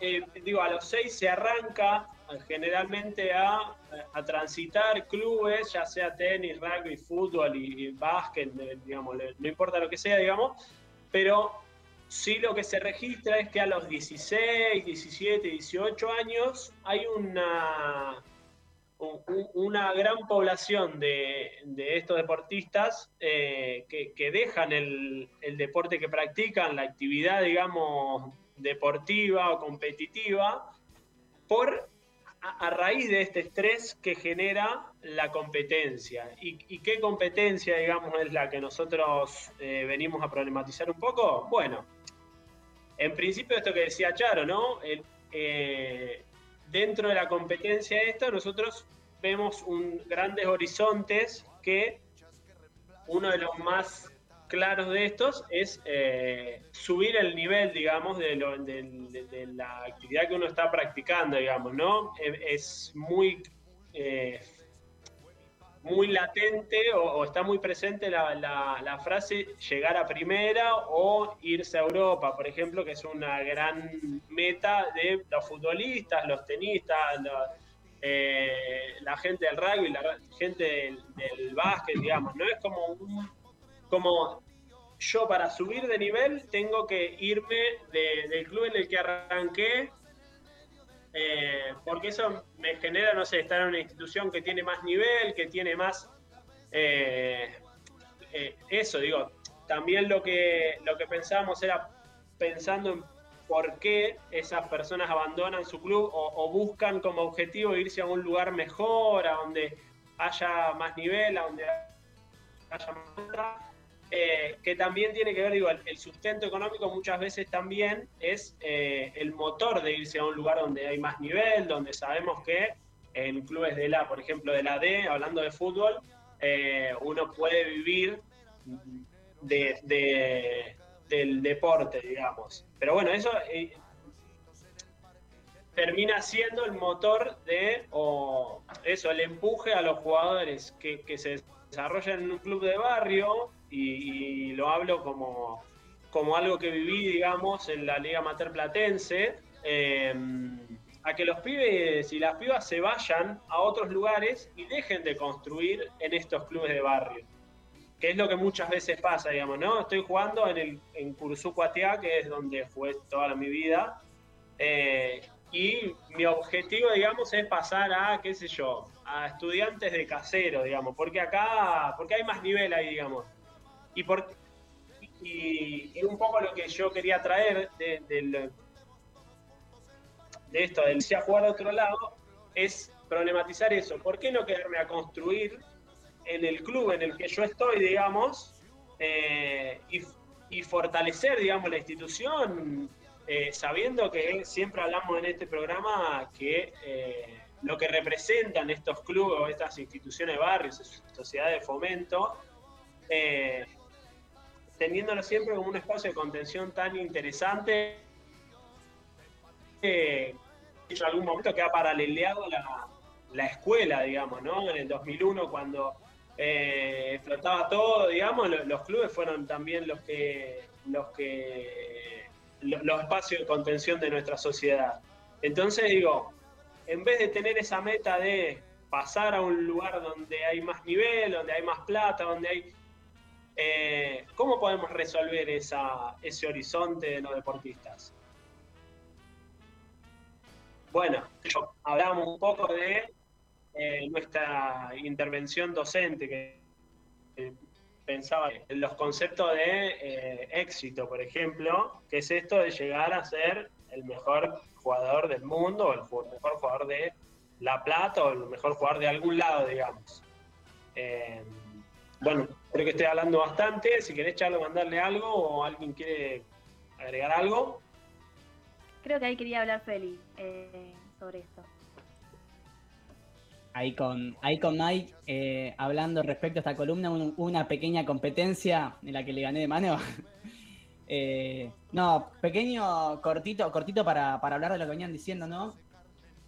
S12: eh, digo, a los seis se arranca eh, generalmente a, transitar clubes, ya sea tenis, rugby, fútbol y, básquet, digamos, no importa lo que sea, digamos, pero sí lo que se registra es que a los 16, 17, 18 años hay una, una gran población de, estos deportistas eh, que, dejan el, el, deporte que practican, la actividad, digamos, deportiva o competitiva por a, raíz de este estrés que genera la competencia. ¿Y, qué competencia, digamos, es la que nosotros eh, venimos a problematizar un poco? Bueno, en principio esto que decía Charo, ¿no? Eh, dentro de la competencia esta, nosotros vemos un, grandes horizontes que uno de los más claros de estos es eh, subir el nivel, digamos, de, la actividad que uno está practicando, digamos, ¿no? Es muy, eh, muy latente o, está muy presente la, frase llegar a primera o irse a Europa, por ejemplo, que es una gran meta de los futbolistas, los tenistas, eh, la gente del rugby, la gente del, del básquet, digamos, ¿no? Es como un como yo para subir de nivel tengo que irme del club en el que arranqué, eh, porque eso me genera, no sé, estar en una institución que tiene más nivel, que tiene más... Eh, eh, eso, digo, también lo que, lo que pensábamos era pensando en por qué esas personas abandonan su club o, o buscan como objetivo irse a un lugar mejor, a donde haya más nivel, a donde haya más eh, que también tiene que ver, digo, el, sustento económico muchas veces también es eh, el motor de irse a un lugar donde hay más nivel, donde sabemos que en clubes de la, por ejemplo, de la D, hablando de fútbol, eh, uno puede vivir de, del deporte, digamos. Pero bueno, eso termina siendo el motor de, o eso, el empuje a los jugadores que, que se desarrollan en un club de barrio, y, lo hablo como, como algo que viví, digamos, en la Liga Mater Platense, eh, a que los pibes y las pibas se vayan a otros lugares y dejen de construir en estos clubes de barrio. que es lo que muchas veces pasa, digamos, ¿no? Estoy jugando en el en que es donde jugué toda mi vida, eh, y mi objetivo, digamos, es pasar a, qué sé yo, a estudiantes de casero, digamos, porque acá, porque hay más nivel ahí, digamos. Y, por, y, un poco lo que yo quería traer de, de, esto, del a jugar a otro lado, es problematizar eso. ¿Por qué no quedarme a construir en el club en el que yo estoy, digamos, eh, y, y, fortalecer, digamos, la institución, eh, sabiendo que siempre hablamos en este programa que eh, lo que representan estos clubes o estas instituciones de barrios, sociedades de fomento, teniéndolo siempre como un espacio de contención tan interesante que en algún momento que ha paraleleado la, la escuela, digamos, ¿no? En el 2001, cuando eh, explotaba todo, digamos, los, clubes fueron también los que, los que, los, espacios de contención de nuestra sociedad. Entonces digo, en vez de tener esa meta de pasar a un lugar donde hay más nivel, donde hay más plata, donde hay... Eh, ¿Cómo podemos resolver ese horizonte de los deportistas? Bueno, hablamos un poco de eh, nuestra intervención docente, que, pensaba en los conceptos de eh, éxito, por ejemplo, que es esto de llegar a ser el mejor jugador del mundo, o el mejor jugador de La Plata, o el mejor jugador de algún lado, digamos. Bueno, creo que estoy hablando bastante. Si querés, Charlo, mandarle algo o alguien quiere agregar algo.
S1: Creo que ahí quería hablar Feli sobre esto
S4: ahí con, ahí con Mike, eh, hablando respecto a esta columna, una pequeña competencia en la que le gané de mano. Eh, no, pequeño, cortito, cortito para, hablar de lo que venían diciendo, ¿no?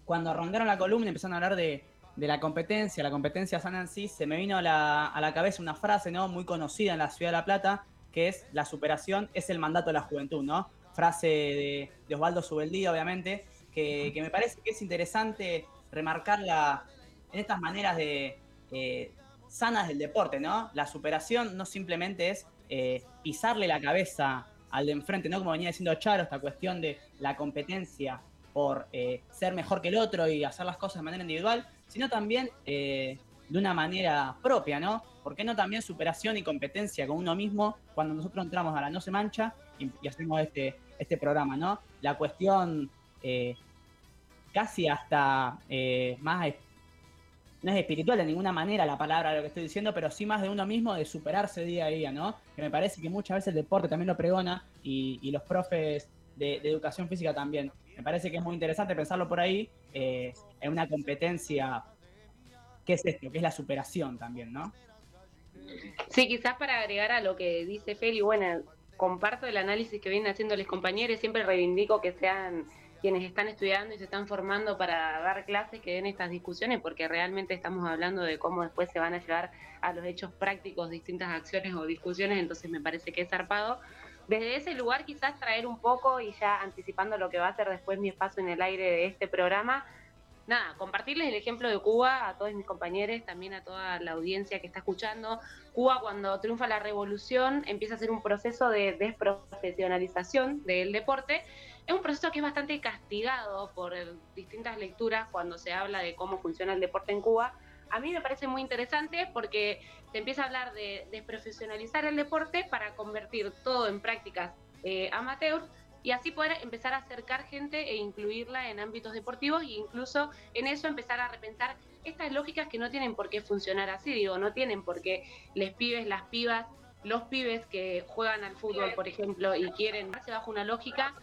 S4: Cuando arrancaron la columna empezaron a hablar de, la competencia, la competencia San Nancy, se me vino a la, a la, cabeza una frase, ¿no? Muy conocida en la ciudad de La Plata, que es la superación es el mandato de la juventud, ¿no? Frase de, Osvaldo Subeldía, obviamente, que, que me parece que es interesante remarcarla en estas maneras de eh, sanas del deporte, ¿no? La superación no simplemente es eh, pisarle la cabeza al de enfrente, ¿no? Como venía diciendo Charo, esta cuestión de la competencia por eh, ser mejor que el otro y hacer las cosas de manera individual, sino también de una manera propia, ¿no? ¿Por qué no también superación y competencia con uno mismo cuando nosotros entramos a la No Se Mancha y, hacemos este, este programa, ¿no? La cuestión casi hasta más no es espiritual de ninguna manera la palabra lo que estoy diciendo, pero sí más de uno mismo, de superarse día a día, ¿no? Que me parece que muchas veces el deporte también lo pregona y, los profes de, educación física también. Me parece que es muy interesante pensarlo por ahí eh, en una competencia, ¿qué es esto? Que es la superación también, ¿no?
S9: Sí, quizás para agregar a lo que dice Feli, bueno, comparto el análisis que vienen haciendo los compañeros, siempre reivindico que sean quienes están estudiando y se están formando para dar clases que den estas discusiones, porque realmente estamos hablando de cómo después se van a llevar a los hechos prácticos distintas acciones o discusiones, entonces me parece que es zarpado. Desde ese lugar quizás traer un poco y ya anticipando lo que va a ser después mi espacio en el aire de este programa, nada, compartirles el ejemplo de Cuba a todos mis compañeros, también a toda la audiencia que está escuchando. Cuba cuando triunfa la revolución empieza a ser un proceso de desprofesionalización del deporte es un proceso que es bastante castigado por distintas lecturas cuando se habla de cómo funciona el deporte en Cuba. A mí me parece muy interesante porque se empieza a hablar de, profesionalizar el deporte para convertir todo en prácticas eh, amateur y así poder empezar a acercar gente e incluirla en ámbitos deportivos e incluso en eso empezar a repensar estas lógicas que no tienen por qué funcionar así, digo, no tienen por qué les pibes, las pibas, los pibes que juegan al fútbol, por ejemplo, y quieren darse bajo una lógica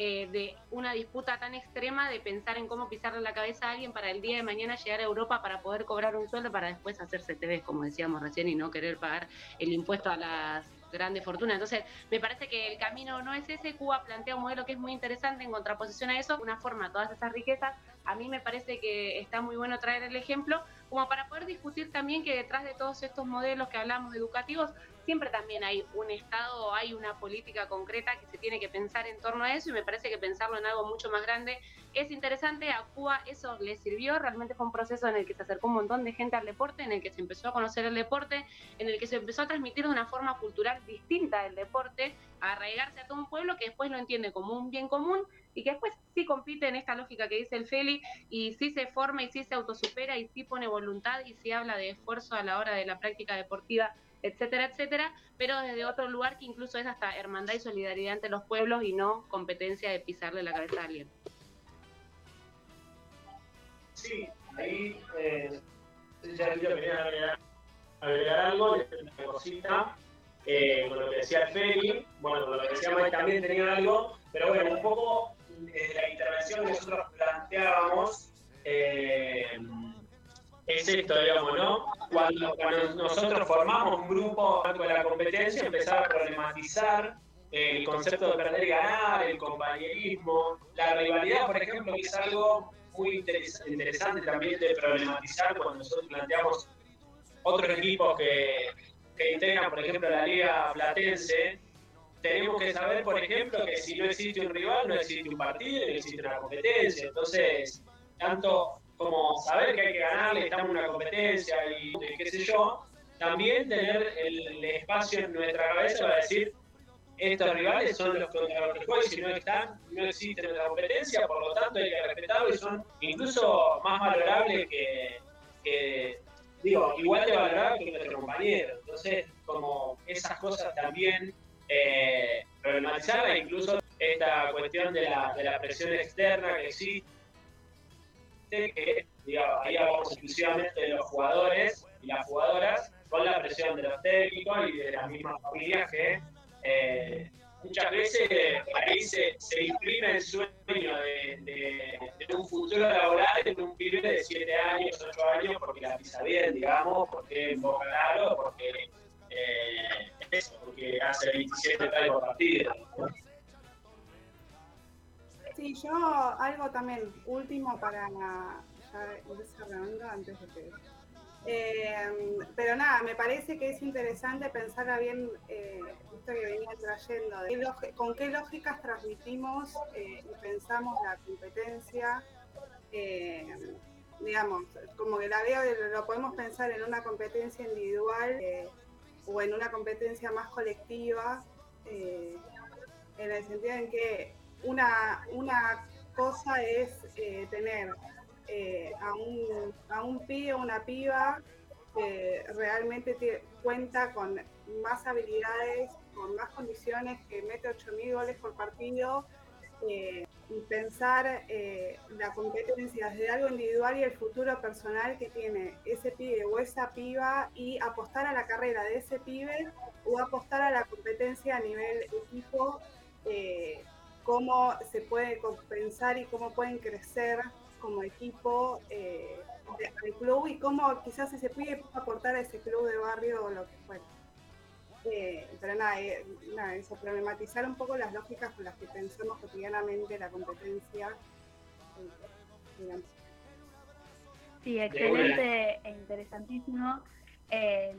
S9: eh, de una disputa tan extrema de pensar en cómo pisarle la cabeza a alguien para el día de mañana llegar a Europa para poder cobrar un sueldo para después hacerse TV, como decíamos recién, y no querer pagar el impuesto a las grandes fortunas. Entonces, me parece que el camino no es ese. Cuba plantea un modelo que es muy interesante en contraposición a eso, una forma, todas esas riquezas, a mí me parece que está muy bueno traer el ejemplo, como para poder discutir también que detrás de todos estos modelos que hablamos educativos, siempre también hay un Estado, hay una política concreta que se tiene que pensar en torno a eso y me parece que pensarlo en algo mucho más grande es interesante. A Cuba eso le sirvió, realmente fue un proceso en el que se acercó un montón de gente al deporte, en el que se empezó a conocer el deporte, en el que se empezó a transmitir de una forma cultural distinta el deporte, a arraigarse a todo un pueblo que después lo entiende como un bien común y que después sí compite en esta lógica que dice el Feli y sí se forma y sí se autosupera y sí pone voluntad y sí habla de esfuerzo a la hora de la práctica deportiva, etcétera, etcétera, pero desde otro lugar que incluso es hasta hermandad y solidaridad entre los pueblos y no competencia de pisarle la cabeza a alguien.
S12: Sí, ahí eh, ya quería agregar, agregar algo, una cosita, eh, con lo que decía el Feli, bueno, con lo que decía Mike también tenía algo, pero bueno, un poco desde la intervención que nosotros planteábamos, eh, es esto, digamos, ¿no? Cuando, nosotros formamos un grupo con la competencia, empezar a problematizar el concepto de perder y ganar, el compañerismo, la rivalidad, por ejemplo, que es algo muy interesante también de problematizar cuando nosotros planteamos otros equipos que, que integran, por ejemplo, la Liga Platense, tenemos que saber, por ejemplo, que si no existe un rival, no existe un partido no existe una competencia. Entonces, tanto como saber que hay que ganarle, estamos en una competencia y qué sé yo, también tener el, espacio en nuestra cabeza para decir, estos rivales son los contra los que juegan y si no están, no existe nuestra competencia, por lo tanto hay que respetarlos y son incluso más valorables que, digo, igual de valorables que nuestro compañero. Entonces, como esas cosas también eh, problematizarla, incluso esta cuestión de la, de la presión externa que existe, que digamos, ahí hablamos exclusivamente de los jugadores y las jugadoras, con la presión de los técnicos y de las mismas familias que eh, muchas veces ahí se, imprime el sueño de, un futuro laboral en un pibe de 7 años, 8 años, porque la pisa bien, digamos, porque es claro, porque eh, eso, porque hace 27 tal partido.
S8: Sí, yo algo también último para ya ir cerrando antes de que... Eh, pero nada, me parece que es interesante pensar bien eh, esto que venía trayendo, con qué lógicas transmitimos eh, y pensamos la competencia, eh, digamos, como que la veo, lo podemos pensar en una competencia individual o en una competencia más colectiva, en el sentido en que una, una cosa es eh, tener eh, a, un, a un pibe o una piba que realmente cuenta con más habilidades, con más condiciones, que mete 8.000 goles por partido, y pensar eh, la competencia desde algo individual y el futuro personal que tiene ese pibe o esa piba y apostar a la carrera de ese pibe o apostar a la competencia a nivel equipo, eh, cómo se puede compensar y cómo pueden crecer como equipo eh, el club y cómo quizás pibe puede aportar a ese club de barrio o lo que fuera. Eh, pero nada, eh, nada, eso, problematizar un poco las lógicas con las que pensamos cotidianamente la competencia.
S1: Eh, sí, excelente e interesantísimo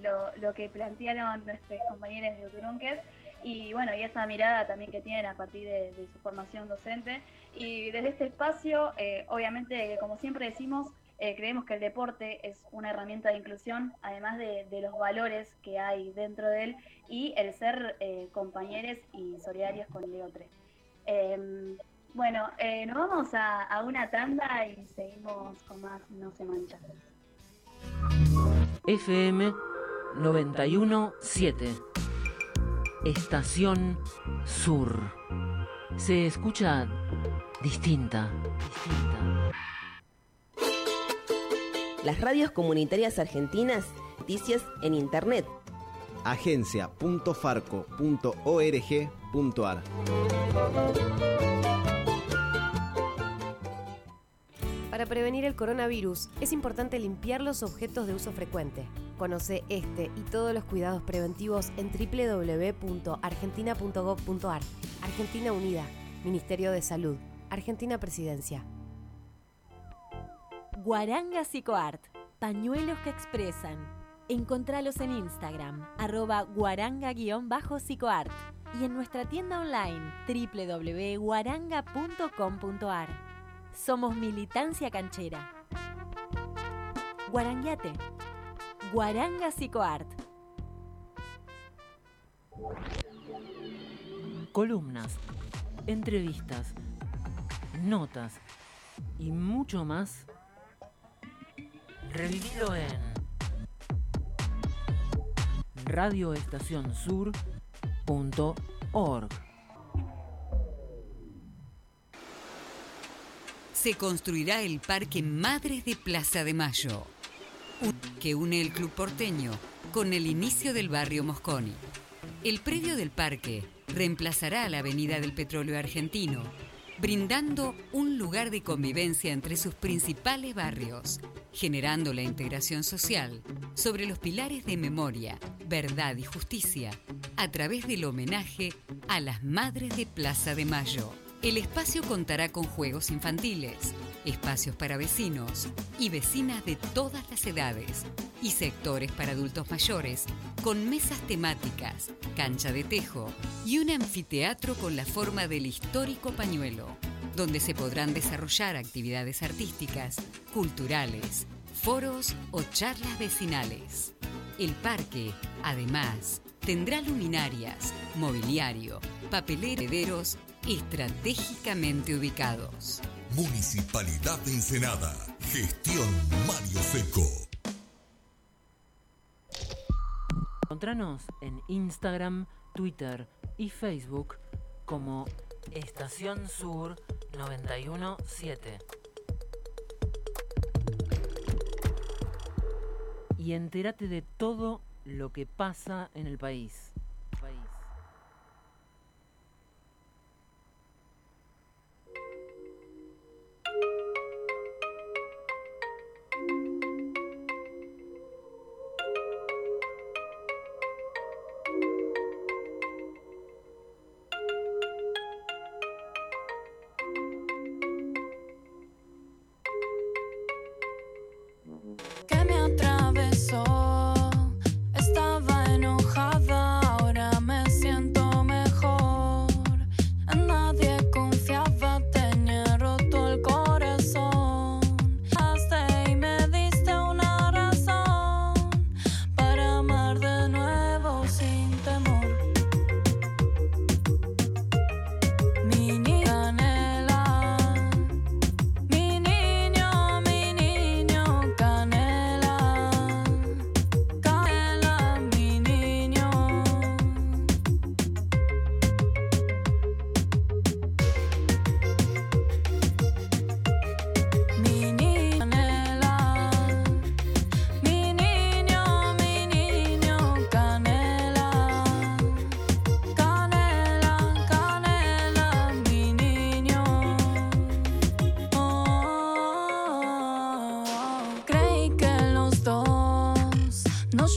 S1: lo, lo, que plantearon nuestros compañeros de Uturunques y bueno, y esa mirada también que tienen a partir de, su formación docente. Y desde este espacio, obviamente, como siempre decimos, eh, creemos que el deporte es una herramienta de inclusión, además de, los valores que hay dentro de él y el ser eh, compañeros y solidarios con el otro. Em, bueno, eh, nos vamos a, una tanda y seguimos con más No se mancha.
S13: FM 917 Estación Sur. Se escucha distinta, distinta.
S14: Las radios comunitarias argentinas, noticias en Internet.
S15: agencia.farco.org.ar
S16: Para prevenir el coronavirus es importante limpiar los objetos de uso frecuente. Conoce este y todos los cuidados preventivos en www.argentina.gov.ar. Argentina Unida, Ministerio de Salud, Argentina Presidencia.
S15: Guaranga Psicoart, pañuelos que expresan. Encontralos en Instagram, arroba guaranga-psicoart y en nuestra tienda online www.guaranga.com.ar. Somos Militancia Canchera. Guarangueate. Guaranga Psicoart.
S13: Columnas, entrevistas, notas y mucho más. Revivilo en radioestacionsur.org.
S17: Se construirá el Parque Madres de Plaza de Mayo, que une el Club Porteño con el inicio del barrio Mosconi. El predio del parque reemplazará a la Avenida del Petróleo Argentino, brindando un lugar de convivencia entre sus principales barrios, generando la integración social sobre los pilares de memoria, verdad y justicia, a través del homenaje a las Madres de Plaza de Mayo. El espacio contará con juegos infantiles, espacios para vecinos y vecinas de todas las edades y sectores para adultos mayores, con mesas temáticas, cancha de tejo y un anfiteatro con la forma del histórico pañuelo, donde se podrán desarrollar actividades artísticas, culturales, foros o charlas vecinales. El parque, además, tendrá luminarias, mobiliario, papeleros estratégicamente ubicados.
S18: Municipalidad de Ensenada. Gestión Mario Seco.
S13: Encontranos en Instagram, Twitter y Facebook como Estación Sur 917. Y entérate de todo lo que pasa en el país.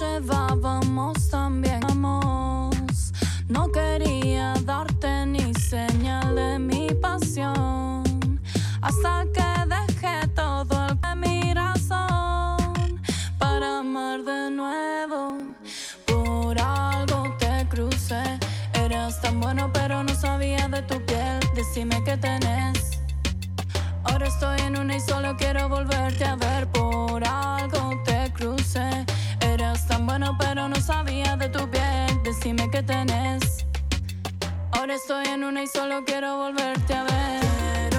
S19: Llevábamos tan bien. Amamos. No quería darte ni señal de mi pasión. Hasta que dejé todo el de mi razón para amar de nuevo. Por algo te crucé. Eras tan bueno, pero no sabía de tu piel. Decime qué tenés. Ahora estoy en una y solo quiero volverte a ver. Por algo Decime qué tenés. Ahora estoy en una y solo quiero volverte a ver.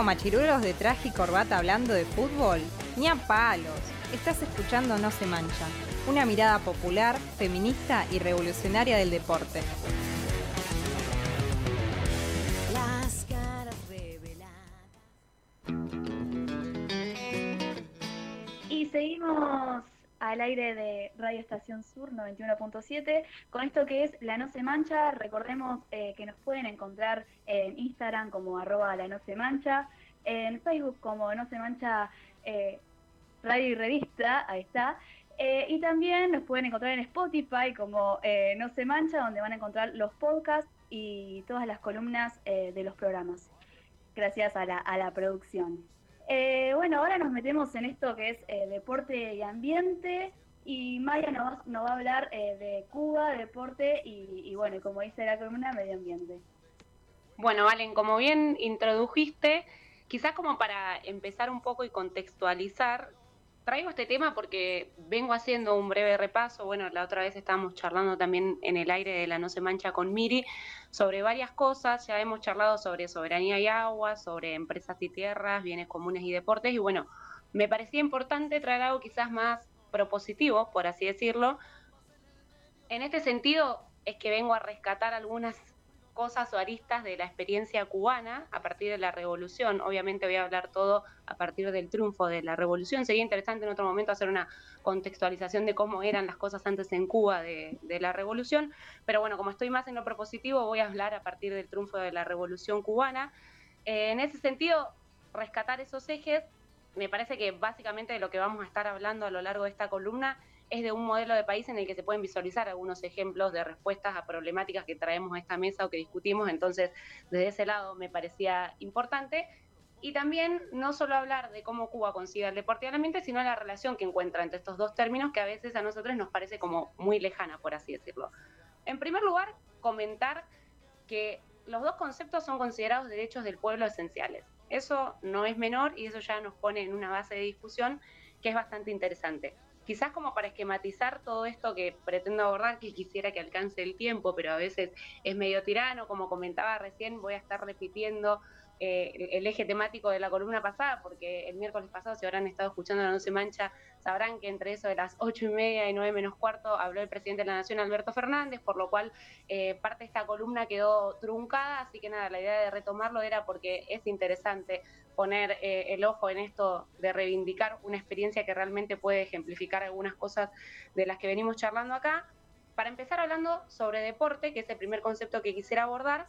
S2: Cinco machirulos de traje y corbata hablando de fútbol? Ni a palos. Estás escuchando No se mancha, una mirada popular, feminista y revolucionaria del deporte.
S15: Reveladas.
S1: Y seguimos al aire de Radio Estación Sur 91.7 con esto que es La No Se Mancha. Recordemos eh, que nos pueden encontrar en Instagram como arroba La No Se Mancha, en Facebook como No Se Mancha eh, Radio y Revista, ahí está. Eh, y también nos pueden encontrar en Spotify como No Se Mancha, donde van a encontrar los podcasts y todas las columnas de los programas. Gracias a la, a la producción. Eh, bueno, ahora nos metemos en esto que es eh, deporte y ambiente. Y Maya nos, nos va a hablar eh, de Cuba, deporte y, y bueno, como dice la columna, medio ambiente.
S9: Bueno, Valen, como bien introdujiste, quizás como para empezar un poco y contextualizar, traigo este tema porque vengo haciendo un breve repaso. Bueno, la otra vez estábamos charlando también en el aire de la No se mancha con Miri sobre varias cosas. Ya hemos charlado sobre soberanía y agua, sobre empresas y tierras, bienes comunes y deportes. Y bueno, me parecía importante traer algo quizás más propositivo, por así decirlo. En este sentido, es que vengo a rescatar algunas cosas o aristas de la experiencia cubana a partir de la revolución. Obviamente voy a hablar todo a partir del triunfo de la revolución. Sería interesante en otro momento hacer una contextualización de cómo eran las cosas antes en Cuba de, la revolución. Pero bueno, como estoy más en lo propositivo, voy a hablar a partir del triunfo de la revolución cubana. Eh, en ese sentido, rescatar esos ejes, me parece que básicamente de lo que vamos a estar hablando a lo largo de esta columna es de un modelo de país en el que se pueden visualizar algunos ejemplos de respuestas a problemáticas que traemos a esta mesa o que discutimos. Entonces, desde ese lado me parecía importante. Y también no solo hablar de cómo Cuba concibe el deporte sino la relación que encuentra entre estos dos términos que a veces a nosotros nos parece como muy lejana, por así decirlo. En primer lugar, comentar que los dos conceptos son considerados derechos del pueblo esenciales. Eso no es menor y eso ya nos pone en una base de discusión que es bastante interesante quizás como para esquematizar todo esto que pretendo abordar, que quisiera que alcance el tiempo, pero a veces es medio tirano, como comentaba recién, voy a estar repitiendo eh, el, eje temático de la columna pasada, porque el miércoles pasado, si habrán estado escuchando la No se mancha, sabrán que entre eso de las ocho y media y nueve menos cuarto habló el presidente de la Nación, Alberto Fernández, por lo cual eh, parte de esta columna quedó truncada, así que nada, la idea de retomarlo era porque es interesante poner eh, el ojo en esto de reivindicar una experiencia que realmente puede ejemplificar algunas cosas de las que venimos charlando acá. Para empezar hablando sobre deporte, que es el primer concepto que quisiera abordar,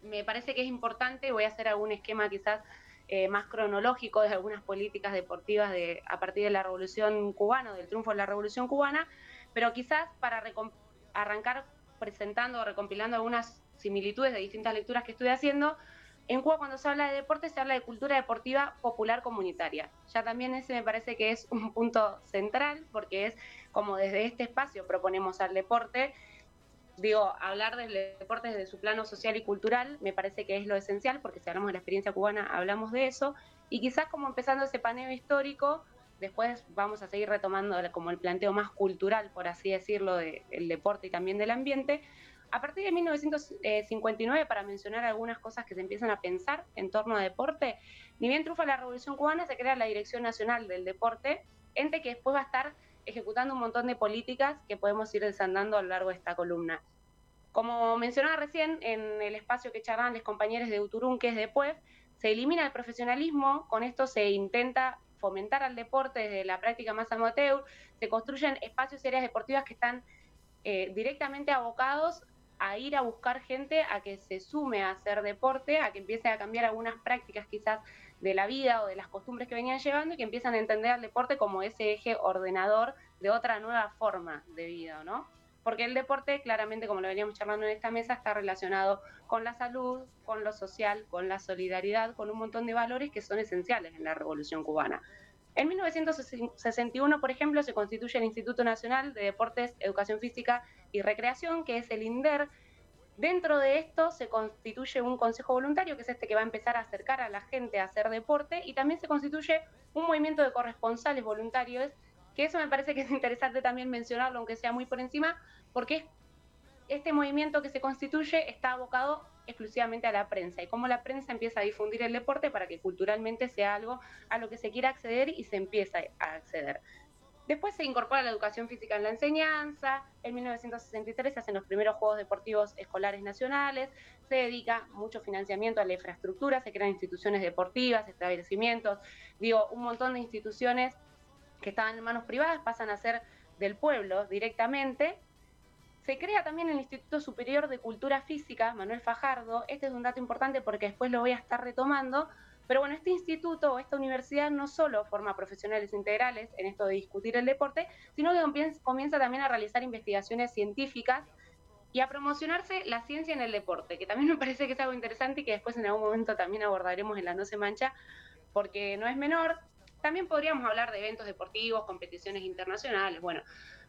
S9: me parece que es importante, voy a hacer algún esquema quizás eh, más cronológico de algunas políticas deportivas de, a partir de la revolución cubana, del triunfo de la revolución cubana, pero quizás para arrancar presentando o recompilando algunas similitudes de distintas lecturas que estoy haciendo, en Cuba cuando se habla de deporte se habla de cultura deportiva popular comunitaria. Ya también ese me parece que es un punto central porque es como desde este espacio proponemos al deporte. Digo, hablar del deporte desde su plano social y cultural me parece que es lo esencial porque si hablamos de la experiencia cubana hablamos de eso y quizás como empezando ese paneo histórico, después vamos a seguir retomando como el planteo más cultural, por así decirlo, del de, deporte y también del ambiente, a partir de 1959, para mencionar algunas cosas que se empiezan a pensar en torno a deporte, ni bien triunfa la Revolución Cubana, se crea la Dirección Nacional del Deporte, ente que después va a estar ejecutando un montón de políticas que podemos ir desandando a lo largo de esta columna. Como mencionaba recién, en el espacio que charlan los compañeros de Uturún, que es de PUEF, se elimina el profesionalismo, con esto se intenta fomentar al deporte desde la práctica más amateur, se construyen espacios y áreas deportivas que están eh, directamente abocados a ir a buscar gente a que se sume a hacer deporte, a que empiece a cambiar algunas prácticas quizás de la vida o de las costumbres que venían llevando y que empiezan a entender al deporte como ese eje ordenador de otra nueva forma de vida, ¿no? Porque el deporte, claramente, como lo veníamos charlando en esta mesa, está relacionado con la salud, con lo social, con la solidaridad, con un montón de valores que son esenciales en la Revolución Cubana. En 1961, por ejemplo, se constituye el Instituto Nacional de Deportes, Educación Física y Recreación, que es el INDER. Dentro de esto se constituye un consejo voluntario, que es este que va a empezar a acercar a la gente a hacer deporte, y también se constituye un movimiento de corresponsales voluntarios, que eso me parece que es interesante también mencionarlo, aunque sea muy por encima, porque este movimiento que se constituye está abocado exclusivamente a la prensa y cómo la prensa empieza a difundir el deporte para que culturalmente sea algo a lo que se quiera acceder y se empieza a acceder. Después se incorpora la educación física en la enseñanza, en 1963 se hacen los primeros Juegos Deportivos Escolares Nacionales, se dedica mucho financiamiento a la infraestructura, se crean instituciones deportivas, establecimientos, digo, un montón de instituciones que estaban en manos privadas pasan a ser del pueblo directamente. Se crea también el Instituto Superior de Cultura Física, Manuel Fajardo. Este es un dato importante porque después lo voy a estar retomando, pero bueno, este instituto o esta universidad no solo forma profesionales integrales en esto de discutir el deporte, sino que comienza también a realizar investigaciones científicas y a promocionarse la ciencia en el deporte, que también me parece que es algo interesante y que después en algún momento también abordaremos en la No se mancha, porque no es menor. También podríamos hablar de eventos deportivos, competiciones internacionales, bueno,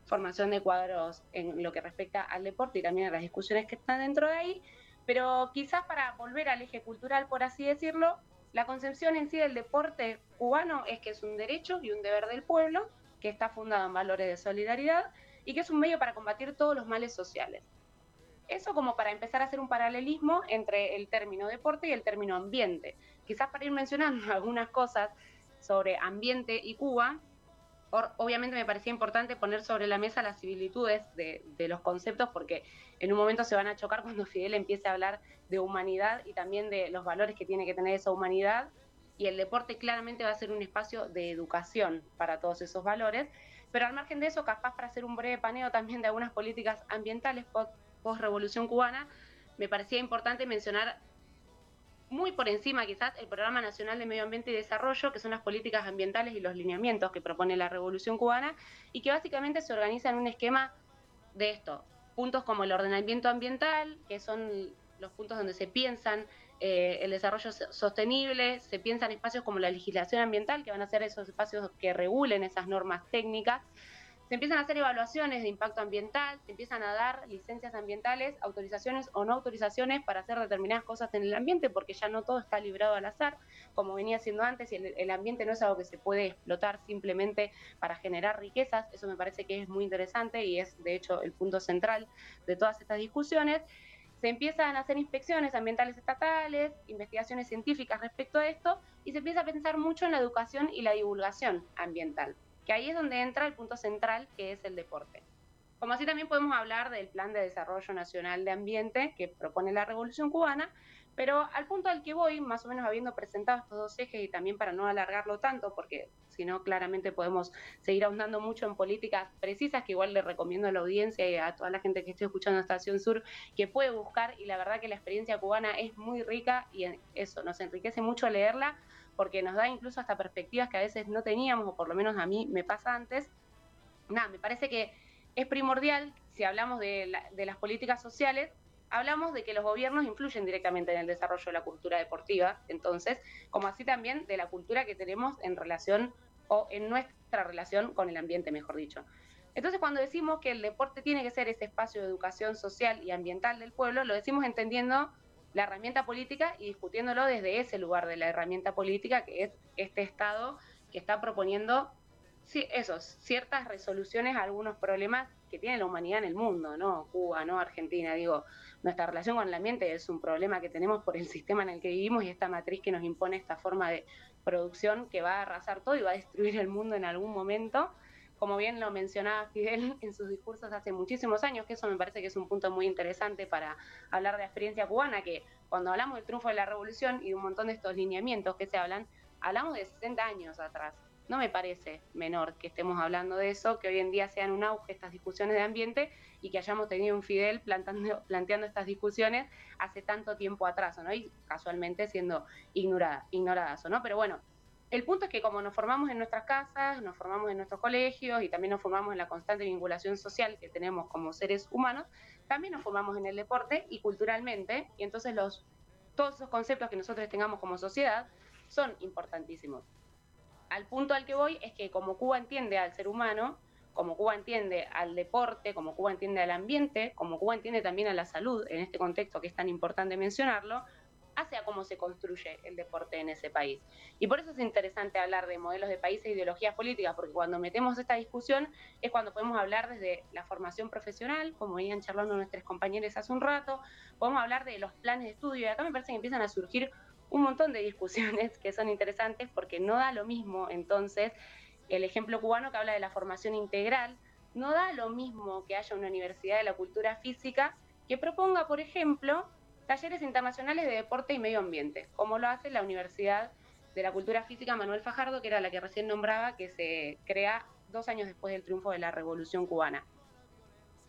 S9: formación de cuadros en lo que respecta al deporte y también a las discusiones que están dentro de ahí, pero quizás para volver al eje cultural, por así decirlo, la concepción en sí del deporte cubano es que es un derecho y un deber del pueblo, que está fundado en valores de solidaridad y que es un medio para combatir todos los males sociales. Eso como para empezar a hacer un paralelismo entre el término deporte y el término ambiente. Quizás para ir mencionando algunas cosas sobre ambiente y Cuba, obviamente me parecía importante poner sobre la mesa las similitudes de, los conceptos porque en un momento se van a chocar cuando Fidel empiece a hablar de humanidad y también de los valores que tiene que tener esa humanidad. Y el deporte claramente va a ser un espacio de educación para todos esos valores, pero al margen de eso, capaz para hacer un breve paneo también de algunas políticas ambientales post-revolución cubana, me parecía importante mencionar muy por encima quizás el Programa Nacional de Medio Ambiente y Desarrollo, que son las políticas ambientales y los lineamientos que propone la Revolución Cubana, y que básicamente se organiza en un esquema de esto, puntos como el ordenamiento ambiental, que son los puntos donde se piensan eh, el desarrollo sostenible, se piensan espacios como la legislación ambiental, que van a ser esos espacios que regulen esas normas técnicas, se empiezan a hacer evaluaciones de impacto ambiental, se empiezan a dar licencias ambientales, autorizaciones o no autorizaciones para hacer determinadas cosas en el ambiente, porque ya no todo está librado al azar, como venía siendo antes, y el, ambiente no es algo que se puede explotar simplemente para generar riquezas, eso me parece que es muy interesante y es de hecho el punto central de todas estas discusiones. Se empiezan a hacer inspecciones ambientales estatales, investigaciones científicas respecto a esto, y se empieza a pensar mucho en la educación y la divulgación ambiental que ahí es donde entra el punto central, que es el deporte. Como así también podemos hablar del Plan de Desarrollo Nacional de Ambiente que propone la Revolución Cubana, pero al punto al que voy, más o menos habiendo presentado estos dos ejes y también para no alargarlo tanto, porque si no, claramente podemos seguir ahondando mucho en políticas precisas, que igual le recomiendo a la audiencia y a toda la gente que esté escuchando Estación Sur, que puede buscar, y la verdad que la experiencia cubana es muy rica y eso, nos enriquece mucho leerla, porque nos da incluso hasta perspectivas que a veces no teníamos, o por lo menos a mí me pasa antes. Nada, me parece que es primordial, si hablamos de, de las políticas sociales, hablamos de que los gobiernos influyen directamente en el desarrollo de la cultura deportiva, entonces, como así también de la cultura que tenemos en relación o en nuestra relación con el ambiente, mejor dicho. Entonces, cuando decimos que el deporte tiene que ser ese espacio de educación social y ambiental del pueblo, lo decimos entendiendo la herramienta política y discutiéndolo desde ese lugar de la herramienta política, que es este Estado que está proponiendo esos, ciertas resoluciones a algunos problemas que tiene la humanidad en el mundo, ¿no? Cuba, ¿no? Argentina, digo, nuestra relación con el ambiente es un problema que tenemos por el sistema en el que vivimos y esta matriz que nos impone esta forma de producción que va a arrasar todo y va a destruir el mundo en algún momento como bien lo mencionaba Fidel en sus discursos hace muchísimos años, que eso me parece que es un punto muy interesante para hablar de la experiencia cubana, que cuando hablamos del triunfo de la revolución y de un montón de estos lineamientos que se hablan, hablamos de 60 años atrás. No me parece menor que estemos hablando de eso, que hoy en día sean un auge estas discusiones de ambiente y que hayamos tenido un Fidel plantando, planteando estas discusiones hace tanto tiempo atrás, ¿no? Y casualmente siendo ignorada, ignoradas, ¿no? Pero bueno, el punto es que como nos formamos en nuestras casas, nos formamos en nuestros colegios y también nos formamos en la constante vinculación social que tenemos como seres humanos, también nos formamos en el deporte y culturalmente, y entonces los, todos esos conceptos que nosotros tengamos como sociedad son importantísimos. Al punto al que voy es que como Cuba entiende al ser humano, como Cuba entiende al deporte, como Cuba entiende al ambiente, como Cuba entiende también a la salud, en este contexto que es tan importante mencionarlo, hace a cómo se construye el deporte en ese país. Y por eso es interesante hablar de modelos de país e ideologías políticas, porque cuando metemos esta discusión es cuando podemos hablar desde la formación profesional, como venían charlando nuestros compañeros hace un rato, podemos hablar de los planes de estudio, y acá me parece que empiezan a surgir un montón de discusiones que son interesantes porque no da lo mismo entonces el ejemplo cubano que habla de la formación integral, no da lo mismo que haya una universidad de la cultura física que proponga, por ejemplo, talleres internacionales de deporte y medio ambiente, como lo hace la Universidad de la Cultura Física Manuel Fajardo, que era la que recién nombraba, que se crea dos años después del triunfo de la Revolución Cubana.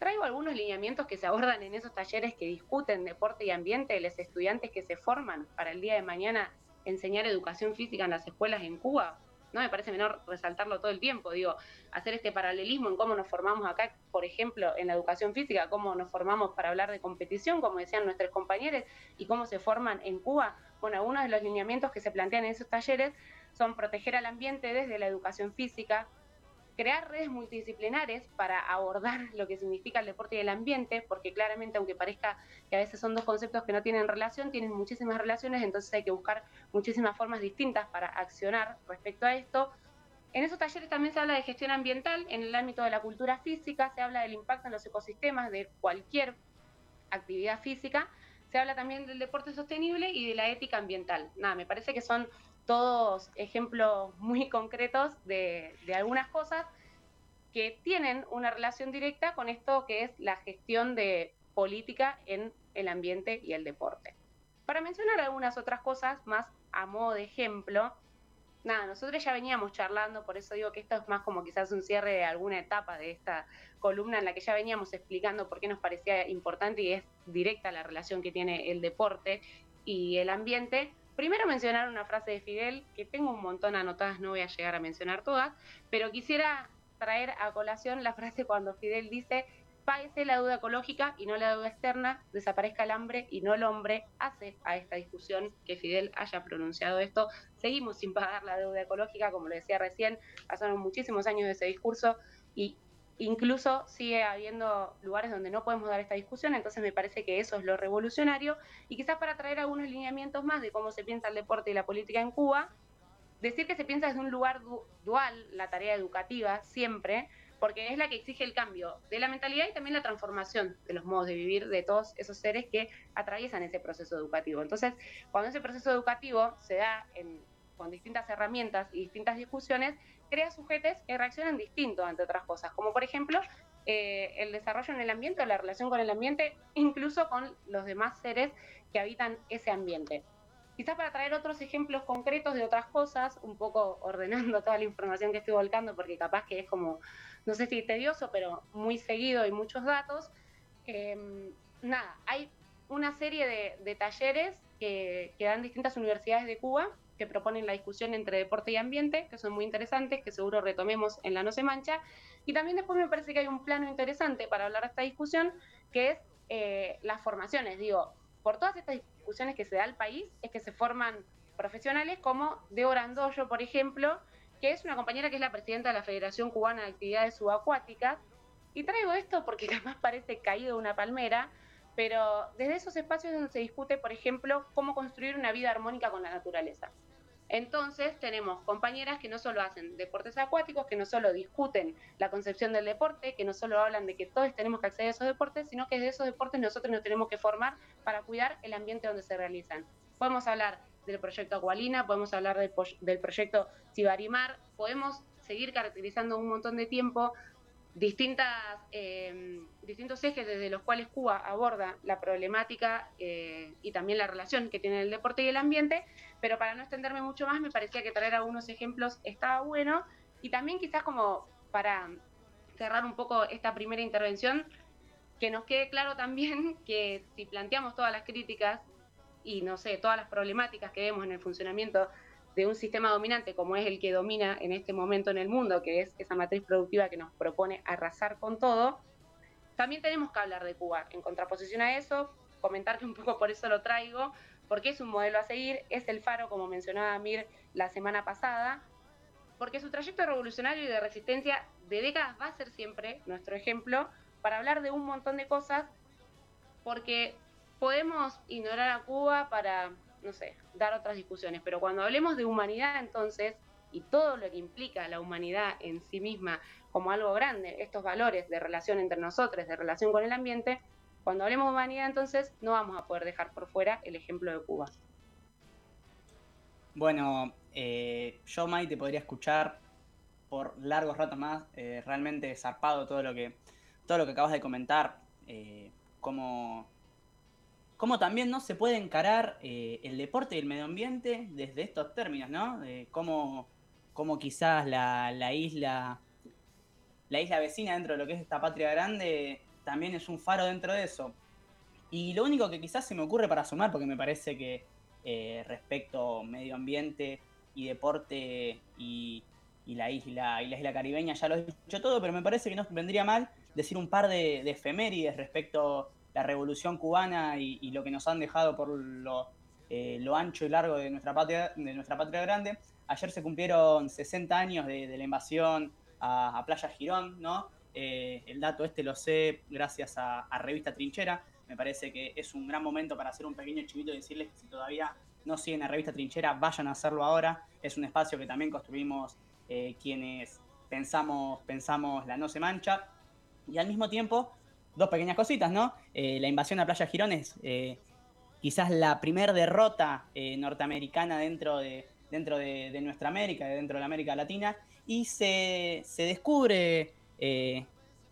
S9: Traigo algunos lineamientos que se abordan en esos talleres que discuten deporte y ambiente de los estudiantes que se forman para el día de mañana enseñar educación física en las escuelas en Cuba, no me parece menor resaltarlo todo el tiempo, digo, hacer este paralelismo en cómo nos formamos acá, por ejemplo, en la educación física, cómo nos formamos para hablar de competición, como decían nuestros compañeros, y cómo se forman en Cuba. Bueno, algunos de los lineamientos que se plantean en esos talleres son proteger al ambiente desde la educación física, crear redes multidisciplinares para abordar lo que significa el deporte y el ambiente, porque claramente, aunque parezca que a veces son dos conceptos que no tienen relación, tienen muchísimas relaciones, entonces hay que buscar muchísimas formas distintas para accionar respecto a esto. En esos talleres también se habla de gestión ambiental, en el ámbito de la cultura física, se habla del impacto en los ecosistemas de cualquier actividad física, se habla también del deporte sostenible y de la ética ambiental. Nada, me parece que son todos ejemplos muy concretos de, algunas cosas que tienen una relación directa con esto que es la gestión de política en el ambiente y el deporte. Para mencionar algunas otras cosas más a modo de ejemplo, nada, nosotros ya veníamos charlando, por eso digo que esto es más como quizás un cierre de alguna etapa de esta columna en la que ya veníamos explicando por qué nos parecía importante y es directa la relación que tiene el deporte y el ambiente, Primero mencionar una frase de Fidel, que tengo un montón anotadas, no voy a llegar a mencionar todas, pero quisiera traer a colación la frase cuando Fidel dice, páguese la deuda ecológica y no la deuda externa, desaparezca el hambre y no el hombre, hace a esta discusión que Fidel haya pronunciado esto. Seguimos sin pagar la deuda ecológica, como lo decía recién, pasaron muchísimos años de ese discurso y Incluso sigue habiendo lugares donde no podemos dar esta discusión, entonces me parece que eso es lo revolucionario. Y quizás para traer algunos lineamientos más de cómo se piensa el deporte y la política en Cuba, decir que se piensa desde un lugar dual la tarea educativa siempre, porque es la que exige el cambio de la mentalidad y también la transformación de los modos de vivir de todos esos seres que atraviesan ese proceso educativo. Entonces, cuando ese proceso educativo se da con distintas herramientas y distintas discusiones, crea sujetos que reaccionan distinto ante otras cosas, como por ejemplo eh, el desarrollo en el ambiente o la relación con el ambiente, incluso con los demás seres que habitan ese ambiente. Quizás para traer otros ejemplos concretos de otras cosas, un poco ordenando toda la información que estoy volcando, porque capaz que es como, no sé si tedioso, pero muy seguido y muchos datos. Em, nada, hay una serie de, talleres que, que dan distintas universidades de Cuba que proponen la discusión entre deporte y ambiente, que son muy interesantes, que seguro retomemos en la No se mancha. Y también después me parece que hay un plano interesante para hablar de esta discusión, que es eh, las formaciones. Digo, por todas estas discusiones que se da al país, es que se forman profesionales como Deora Andoyo, por ejemplo, que es una compañera que es la presidenta de la Federación Cubana de Actividades Subacuáticas. Y traigo esto porque además parece caído de una palmera, pero desde esos espacios donde se discute, por ejemplo, cómo construir una vida armónica con la naturaleza. Entonces tenemos compañeras que no solo hacen deportes acuáticos, que no solo discuten la concepción del deporte, que no solo hablan de que todos tenemos que acceder a esos deportes, sino que de esos deportes nosotros nos tenemos que formar para cuidar el ambiente donde se realizan. Podemos hablar del proyecto Agualina, podemos hablar del, del proyecto Cibarimar, podemos seguir caracterizando un montón de tiempo distintas, em, distintos ejes desde los cuales Cuba aborda la problemática eh, y también la relación que tiene el deporte y el ambiente, pero para no extenderme mucho más me parecía que traer algunos ejemplos estaba bueno. Y también quizás como para cerrar un poco esta primera intervención, que nos quede claro también que si planteamos todas las críticas y no sé, todas las problemáticas que vemos en el funcionamiento de un sistema dominante como es el que domina en este momento en el mundo, que es esa matriz productiva que nos propone arrasar con todo, también tenemos que hablar de Cuba. En contraposición a eso, comentar que un poco por eso lo traigo, porque es un modelo a seguir, es el faro, como mencionaba Mir la semana pasada, porque su trayecto revolucionario y de resistencia de décadas va a ser siempre nuestro ejemplo para hablar de un montón de cosas, porque podemos ignorar a Cuba para no sé, dar otras discusiones. Pero cuando hablemos de humanidad, entonces, y todo lo que implica la humanidad en sí misma como algo grande, estos valores de relación entre nosotros, de relación con el ambiente, cuando hablemos de humanidad, entonces no vamos a poder dejar por fuera el ejemplo de Cuba.
S4: Bueno, eh, yo, Mai, te podría escuchar por largos ratos más. Eh, realmente zarpado todo lo que, todo lo que acabas de comentar. Eh, cómo, también no se puede encarar eh, el deporte y el medio ambiente desde estos términos, ¿no? De cómo, quizás la, la, isla la isla vecina dentro de lo que es esta patria grande también es un faro dentro de eso. Y lo único que quizás se me ocurre para sumar, porque me parece que respecto medio ambiente y deporte y, la isla y la isla caribeña ya lo he dicho todo, pero me parece que no vendría mal decir un par de, efemérides respecto la revolución cubana y, lo que nos han dejado por eh, lo, ancho y largo de nuestra patria, de nuestra patria grande. Ayer se cumplieron 60 años de, la invasión a, Playa Girón, ¿no? Eh, el dato este lo sé gracias a, a Revista Trinchera. Me parece que es un gran momento para hacer un pequeño chivito y decirles que si todavía no siguen la revista Trinchera, vayan a hacerlo ahora. Es un espacio que también construimos eh, quienes pensamos, pensamos la no se mancha. Y al mismo tiempo, dos pequeñas cositas, ¿no? Eh, la invasión a Playa Girones, eh, quizás la primer derrota norteamericana dentro de, dentro de, nuestra América, dentro de la América Latina, y se, descubre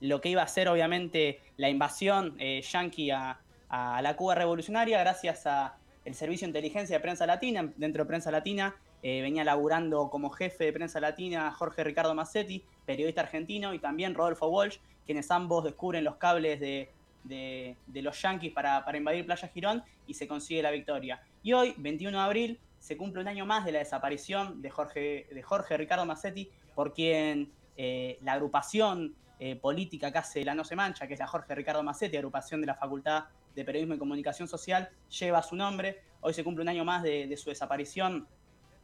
S4: lo que iba a ser obviamente la invasión yanqui a, a la Cuba revolucionaria gracias a el servicio de inteligencia de prensa latina, dentro de prensa latina, eh, venía laburando como jefe de prensa latina Jorge Ricardo Massetti, periodista argentino, y también Rodolfo Walsh, quienes ambos descubren los cables de, los yanquis para, invadir Playa Girón y se consigue la victoria. Y hoy, 21 de abril, se cumple un año más de la desaparición de Jorge, de Jorge Ricardo Massetti, por quien eh, la agrupación eh, política que hace La No Se Mancha, que es la Jorge Ricardo Massetti, agrupación de la Facultad de Periodismo y Comunicación Social, lleva su nombre. Hoy se cumple un año más de, su desaparición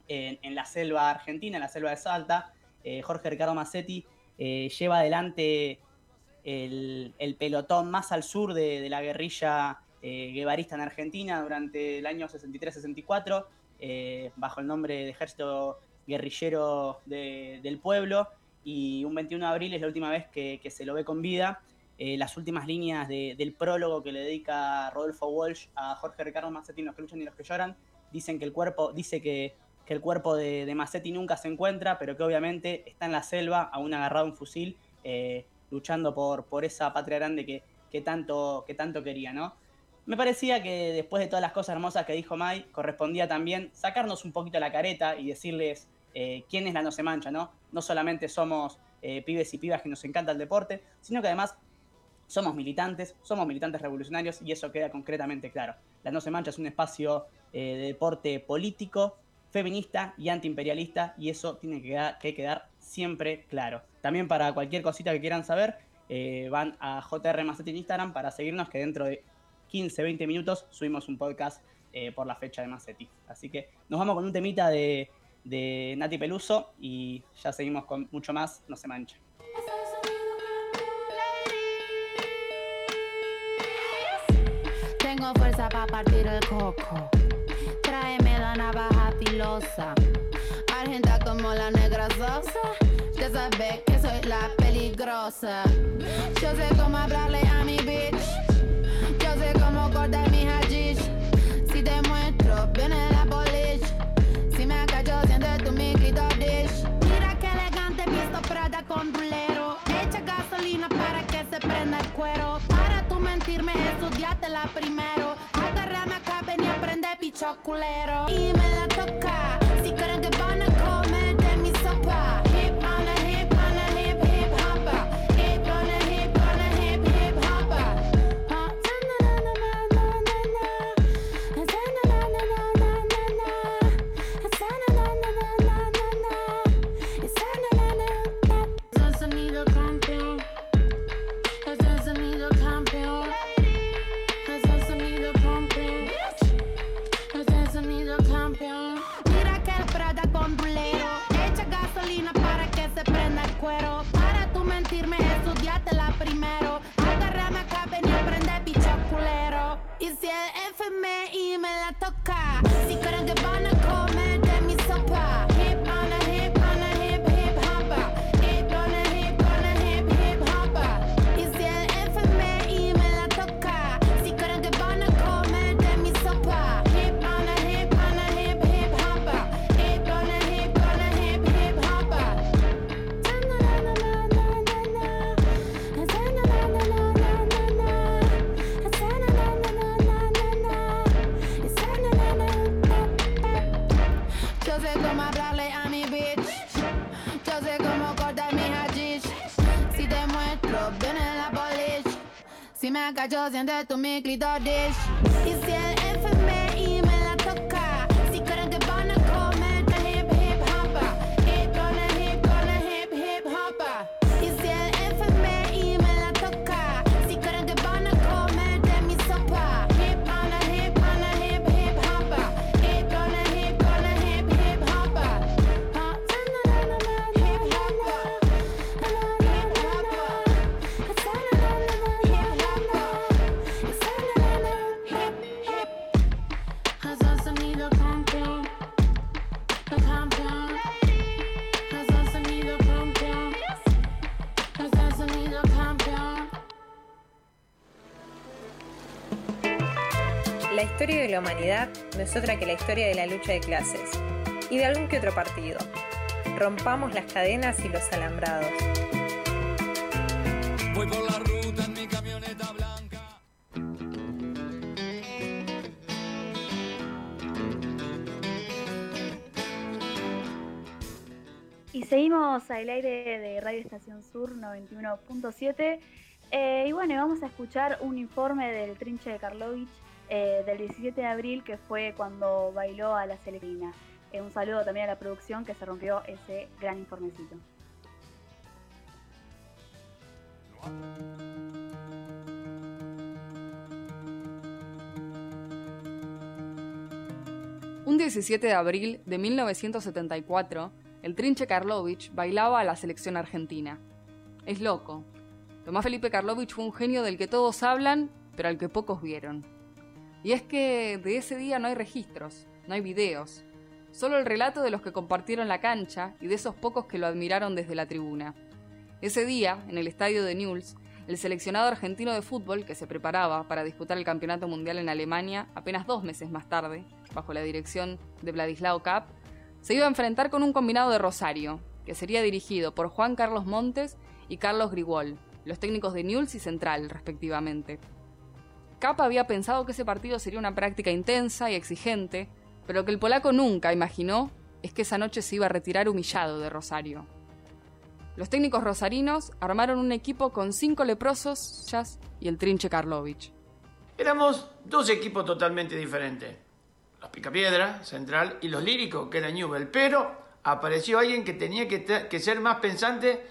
S4: en, la selva argentina, en la selva de Salta. Eh, Jorge Ricardo Massetti lleva adelante el, pelotón más al sur de, la guerrilla eh, guevarista en Argentina durante el año 63-64, bajo el nombre de Ejército Guerrillero del Pueblo. Y un 21 de abril es la última vez que se lo ve con vida. Eh, las últimas líneas del prólogo que le dedica Rodolfo Walsh a Jorge Ricardo Massetti, los que luchan y los que lloran, dicen que el cuerpo, dice que, el cuerpo de, Massetti nunca se encuentra, pero que obviamente está en la selva, aún agarrado un fusil, eh, luchando por, por esa patria grande que, que, tanto, que tanto quería, ¿no? Me parecía que después de todas las cosas hermosas que dijo Mai, correspondía también sacarnos un poquito la careta y decirles eh, quién es la no se mancha, ¿no? No solamente somos pibes y pibas que nos encanta el deporte, sino que además somos militantes, somos militantes revolucionarios y eso queda concretamente claro. La No Se Mancha es un espacio eh, de deporte político, feminista y antiimperialista y eso tiene que quedar, siempre claro. También para cualquier cosita que quieran saber, eh, van a JR Macetti en Instagram para seguirnos que dentro de 15, 20 minutos subimos un podcast eh, por la fecha de Macetti. Así que nos vamos con un temita de, de Nati Peluso y ya seguimos con mucho más No Se Mancha.
S20: Tengo fuerza para partir el coco. Tráeme la navaja filosa. La negra sosa. Ya sabes que soy la peligrosa. Yo sé cómo hablarle a mi bitch. Yo sé cómo cortar mi hashish. Si te muestro, viene la polish. Si me acallo, siente tu mi dish. Mira que elegante, visto Prada con rulero. Echa gasolina para que se prenda el cuero mentirme, la primero. Agárrame acá, ven y aprende picho culero. Y me la toca, si creen que van a me la toca. Si creen que van me cacho, siente tu mi clitoris.
S2: No es otra que la historia de la lucha de clases y de algún que otro partido. Rompamos las cadenas y los alambrados.
S21: Voy por la ruta en mi camioneta blanca.
S1: Y seguimos al aire de Radio Estación Sur 91.7. Eh, y bueno, vamos a escuchar un informe del Trinche de Karlovich eh, del 17 de abril, que fue cuando bailó a la Celebrina. Eh, un saludo también a la producción que se rompió ese gran informecito.
S22: Un 17 de abril de 1974, el Trinche Karlovich bailaba a la selección argentina. Es loco. Tomás Felipe Karlovich fue un genio del que todos hablan, pero al que pocos vieron. Y es que de ese día no hay registros, no hay videos, solo el relato de los que compartieron la cancha y de esos pocos que lo admiraron desde la tribuna. Ese día, en el estadio de Newell's, el seleccionado argentino de fútbol, que se preparaba para disputar el Campeonato Mundial en Alemania apenas dos meses más tarde, bajo la dirección de Vladislao Kapp, se iba a enfrentar con un combinado de Rosario, que sería dirigido por Juan Carlos Montes y Carlos Grigol, los técnicos de Newell's y Central, respectivamente. Kapp había pensado que ese partido sería una práctica intensa y exigente, pero lo que el polaco nunca imaginó es que esa noche se iba a retirar humillado de Rosario. Los técnicos rosarinos armaron un equipo con cinco leprosos, Jazz y el Trinche Karlovich.
S23: Éramos dos equipos totalmente diferentes. Los Picapiedra, Central, y los Líricos, que era Newell. Pero apareció alguien que tenía que, que ser más pensante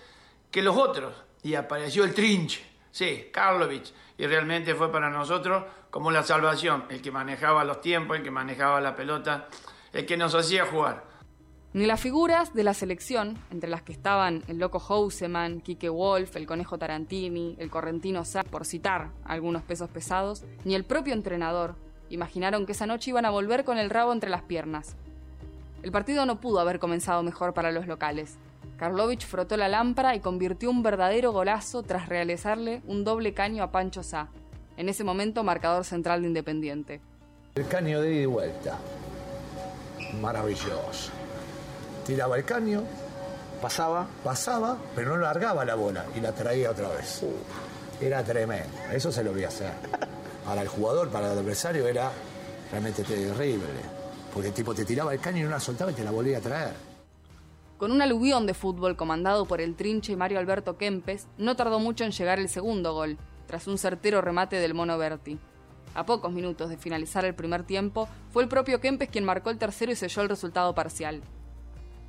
S23: que los otros. Y apareció el Trinche, sí, Karlovich. Y realmente fue para nosotros como la salvación. El que manejaba los tiempos, el que manejaba la pelota, el que nos hacía jugar.
S22: Ni las figuras de la selección, entre las que estaban el loco Houseman, Kike Wolf, el conejo Tarantini, el correntino Sá, por citar algunos pesos pesados, ni el propio entrenador imaginaron que esa noche iban a volver con el rabo entre las piernas. El partido no pudo haber comenzado mejor para los locales. Karlovich frotó la lámpara y convirtió un verdadero golazo tras realizarle un doble caño a Pancho Sá, en ese momento marcador central de Independiente.
S24: El caño de ida y vuelta. Maravilloso. Tiraba el caño, pasaba, pasaba, pero no largaba la bola y la traía otra vez. Era tremendo. Eso se lo voy a hacer. Para el jugador, para el adversario, era realmente terrible. Porque el tipo te tiraba el caño y no la soltaba y te la volvía a traer.
S22: Con un aluvión de fútbol comandado por el trinche Mario Alberto Kempes, no tardó mucho en llegar el segundo gol, tras un certero remate del Mono Berti. A pocos minutos de finalizar el primer tiempo, fue el propio Kempes quien marcó el tercero y selló el resultado parcial.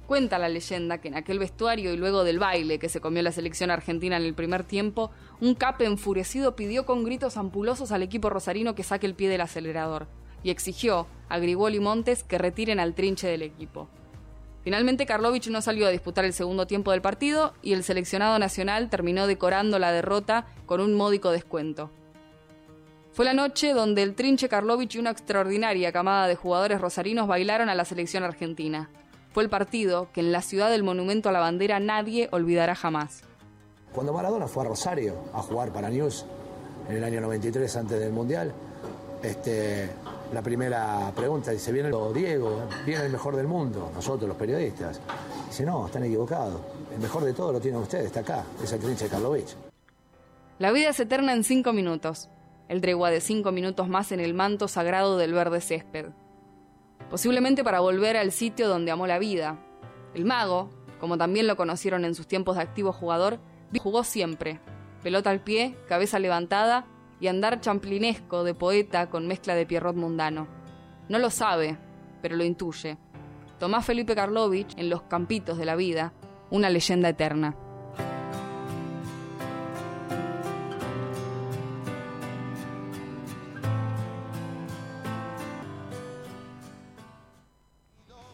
S22: Cuenta la leyenda que en aquel vestuario y luego del baile que se comió la selección argentina en el primer tiempo, un cape enfurecido pidió con gritos ampulosos al equipo rosarino que saque el pie del acelerador y exigió a Grigol y Montes que retiren al trinche del equipo. Finalmente Karlovich no salió a disputar el segundo tiempo del partido y el seleccionado nacional terminó decorando la derrota con un módico descuento. Fue la noche donde el Trinche Karlovich y una extraordinaria camada de jugadores rosarinos bailaron a la selección argentina. Fue el partido que en la ciudad del Monumento a la Bandera nadie olvidará jamás.
S24: Cuando Maradona fue a Rosario a jugar para News en el año 93 antes del Mundial, este, la primera pregunta dice, ¿viene Diego? ¿Viene el mejor del mundo? Nosotros, los periodistas. Dice, no, están equivocados. El mejor de todo lo tienen ustedes, está acá, es el Trinche Karlovich.
S22: La vida es eterna en cinco minutos. El tregua de cinco minutos más en el manto sagrado del verde césped. Posiblemente para volver al sitio donde amó la vida. El mago, como también lo conocieron en sus tiempos de activo jugador, jugó siempre. Pelota al pie, cabeza levantada y andar champlinesco de poeta con mezcla de Pierrot mundano. No lo sabe, pero lo intuye. Tomás Felipe Karlovich en Los Campitos de la Vida, una leyenda eterna.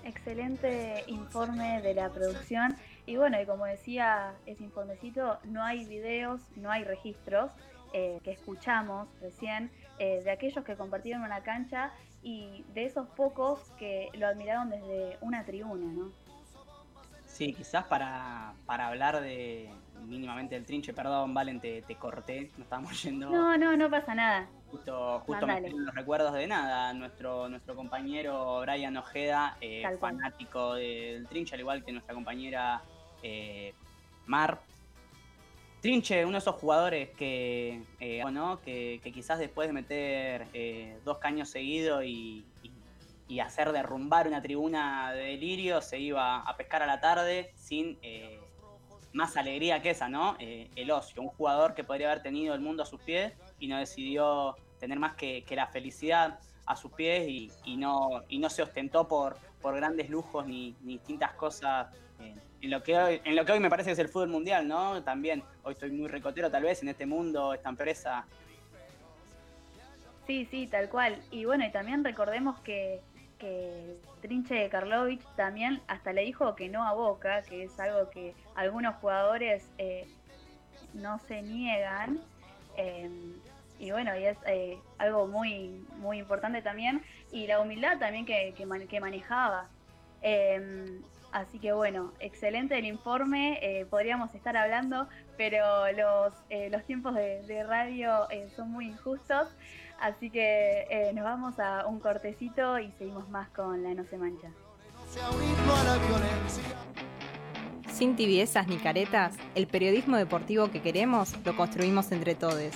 S1: Excelente informe de la producción y bueno, y como decía ese informecito, no hay videos, no hay registros eh, que escuchamos recién eh, de aquellos que compartieron una cancha y de esos pocos que lo admiraron desde una tribuna, ¿no?
S4: Sí, quizás para, para hablar de mínimamente del trinche, perdón, Valen, te, te corté, no estábamos yendo.
S1: No, no, no pasa nada.
S4: Justo, justo me los recuerdos de nada. Nuestro, nuestro compañero Brian Ojeda, eh, fanático del trinche, al igual que nuestra compañera eh, Mar. Trinche, uno de esos jugadores que, eh, que, quizás después de meter dos caños seguidos y, y hacer derrumbar una tribuna de delirio, se iba a pescar a la tarde sin eh, más alegría que esa, ¿no? Eh, el ocio, un jugador que podría haber tenido el mundo a sus pies y no decidió tener más que, la felicidad a sus pies y, no, y no se ostentó por, por grandes lujos ni, distintas cosas. Eh, en, lo que hoy, en lo que hoy me parece que es el fútbol mundial, ¿no? También, hoy estoy muy recotero tal vez en este mundo, esta empresa.
S1: Sí, sí, tal cual. Y bueno, y también recordemos que que Trinche Karlovich también hasta le dijo que no a Boca, que es algo que algunos jugadores eh, no se niegan. Em, y bueno, y es eh, algo muy, muy importante también. Y la humildad también que, que, manejaba. Em, así que bueno, excelente el informe. Eh, podríamos estar hablando, pero los, los tiempos de, radio son muy injustos. Así que eh, nos vamos a un cortecito y seguimos más con La No se mancha.
S2: Sin tibiezas ni caretas, el periodismo deportivo que queremos lo construimos entre todos.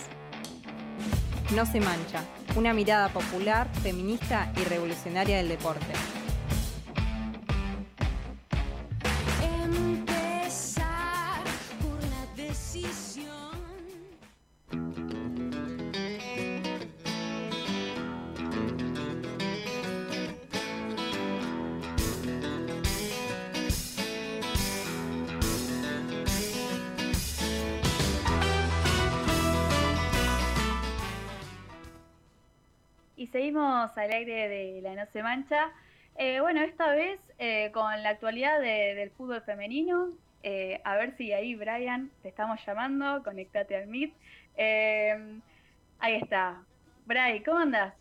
S2: No se mancha, una mirada popular, feminista y revolucionaria del deporte.
S1: Al aire de La No Se Mancha. Eh, bueno, esta vez eh, con la actualidad del fútbol femenino. Eh, a ver si ahí, Brian, te estamos llamando. Conectate al Meet. ahí está. Brian, ¿cómo andas?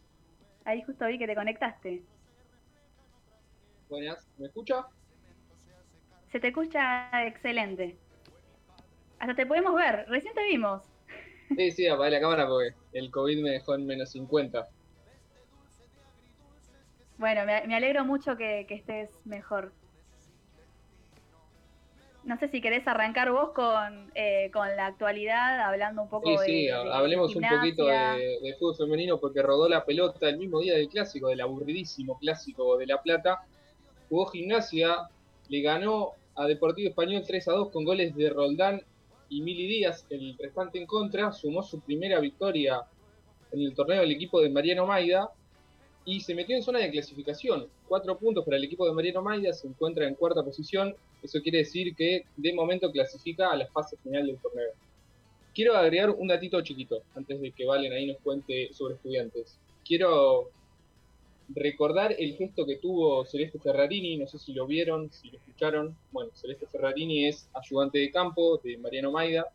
S1: Ahí justo vi que te conectaste.
S6: Buenas, ¿me escucha?
S1: Se te escucha excelente. Hasta te podemos ver, recién te vimos.
S6: Sí, sí, apagué la cámara porque el COVID me dejó en menos 50.
S1: Bueno, me, alegro mucho que, estés mejor. No sé si querés arrancar vos con, eh, con la actualidad, hablando un poco
S6: de. Sí, hablemos un poquito de, fútbol femenino, porque rodó la pelota el mismo día del clásico, del aburridísimo clásico de La Plata. Jugó gimnasia, le ganó a Deportivo Español 3 a 2 con goles de Roldán y Mili Díaz, el restante en contra. Sumó su primera victoria en el torneo del equipo de Mariano Maida y se metió en zona de clasificación. Cuatro puntos para el equipo de Mariano Maida, se encuentra en cuarta posición. Eso quiere decir que de momento clasifica a la fase final del torneo. Quiero agregar un datito chiquito antes de que Valen ahí nos cuente sobre estudiantes. Quiero recordar el gesto que tuvo Celeste Ferrarini, no sé si lo vieron, si lo escucharon. Bueno, Celeste Ferrarini es ayudante de campo de Mariano Maida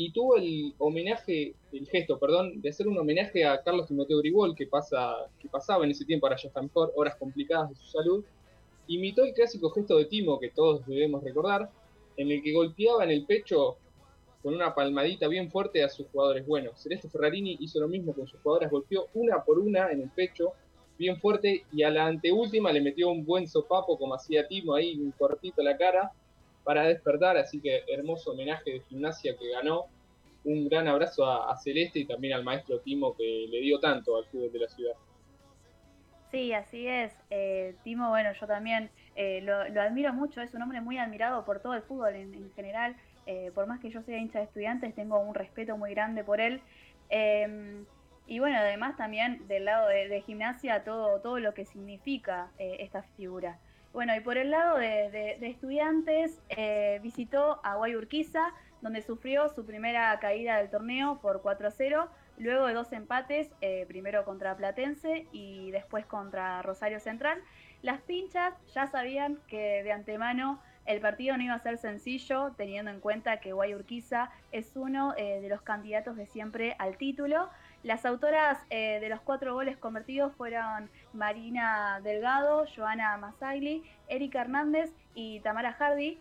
S6: y tuvo el homenaje, el gesto, perdón, de hacer un homenaje a Carlos Timoteo Gribol, que, pasa, que pasaba en ese tiempo, ahora ya está mejor, horas complicadas de su salud, imitó el clásico gesto de Timo que todos debemos recordar, en el que golpeaba en el pecho con una palmadita bien fuerte a sus jugadores. Bueno, Celeste Ferrarini hizo lo mismo con sus jugadoras, golpeó una por una en el pecho, bien fuerte, y a la anteúltima le metió un buen sopapo, como hacía Timo, ahí un cortito a la cara, para despertar, así que hermoso homenaje de gimnasia que ganó. Un gran abrazo a, Celeste y también al maestro Timo que le dio tanto al fútbol de la ciudad.
S1: Sí, así es. Eh, Timo, bueno, yo también eh, lo, admiro mucho, es un hombre muy admirado por todo el fútbol en general. Eh, por más que yo sea hincha de estudiantes, tengo un respeto muy grande por él. Em, y bueno, además también del lado de, gimnasia, todo, todo lo que significa eh, esta figura. Bueno, y por el lado de, estudiantes, eh, visitó a Guayurquiza, donde sufrió su primera caída del torneo por 4 0, luego de dos empates, primero contra Platense y después contra Rosario Central. Las pinchas ya sabían que de antemano el partido no iba a ser sencillo, teniendo en cuenta que Guayurquiza es uno eh, de los candidatos de siempre al título. Las autoras eh, de los cuatro goles convertidos fueron Marina Delgado, Joana Masagli, Erika Hernández y Tamara Hardy.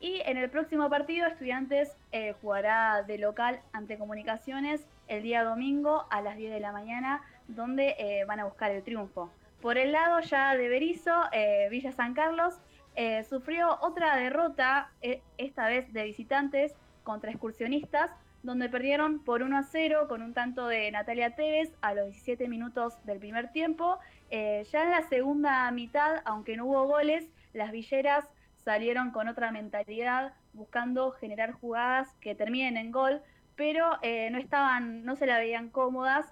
S1: Y en el próximo partido, Estudiantes eh, jugará de local ante Comunicaciones el día domingo a las 10 de la mañana, donde van a buscar el triunfo. Por el lado ya de Berizo, Villa San Carlos eh, sufrió otra derrota, eh, esta vez de visitantes contra excursionistas, donde perdieron por 1 a 0 con un tanto de Natalia Tevez a los 17 minutos del primer tiempo. Eh, ya en la segunda mitad, aunque no hubo goles, las villeras salieron con otra mentalidad, buscando generar jugadas que terminen en gol, pero no estaban, no se la veían cómodas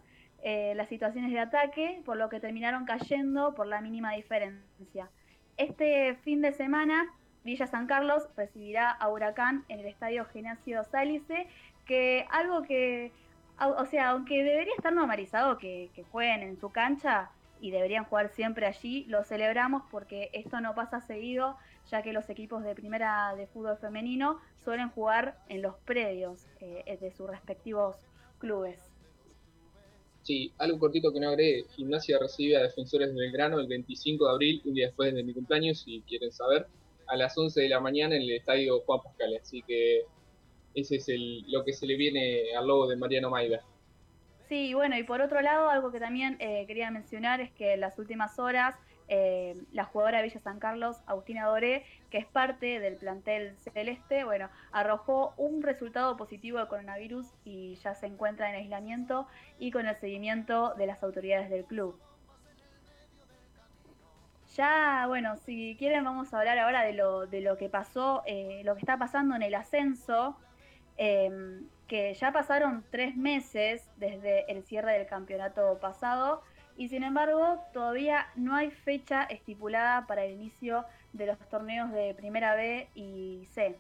S1: las situaciones de ataque, por lo que terminaron cayendo por la mínima diferencia. Este fin de semana, Villa San Carlos recibirá a Huracán en el estadio Gimnasio Sálice, que algo que, o sea, aunque debería estar normalizado que, jueguen en su cancha y deberían jugar siempre allí, lo celebramos porque esto no pasa seguido, ya que los equipos de primera de fútbol femenino suelen jugar en los predios eh, de sus respectivos clubes.
S6: Sí, algo cortito que no agregue. Gimnasia recibe a Defensores de Belgrano el 25 de abril, un día después de mi cumpleaños, si quieren saber, a las 11 de la mañana en el estadio Juan Pascal. Así que ese es el, lo que se le viene al logo de Mariano Maida.
S1: Sí, bueno, y por otro lado, algo que también eh, quería mencionar es que en las últimas horas eh, la jugadora de Villa San Carlos, Agustina Doré, que es parte del plantel celeste, bueno, arrojó un resultado positivo de coronavirus y ya se encuentra en aislamiento y con el seguimiento de las autoridades del club. Ya, bueno, si quieren vamos a hablar ahora de lo, de lo que pasó, eh, lo que está pasando en el ascenso, em, que ya pasaron tres meses desde el cierre del campeonato pasado y sin embargo todavía no hay fecha estipulada para el inicio de los torneos de Primera B y C.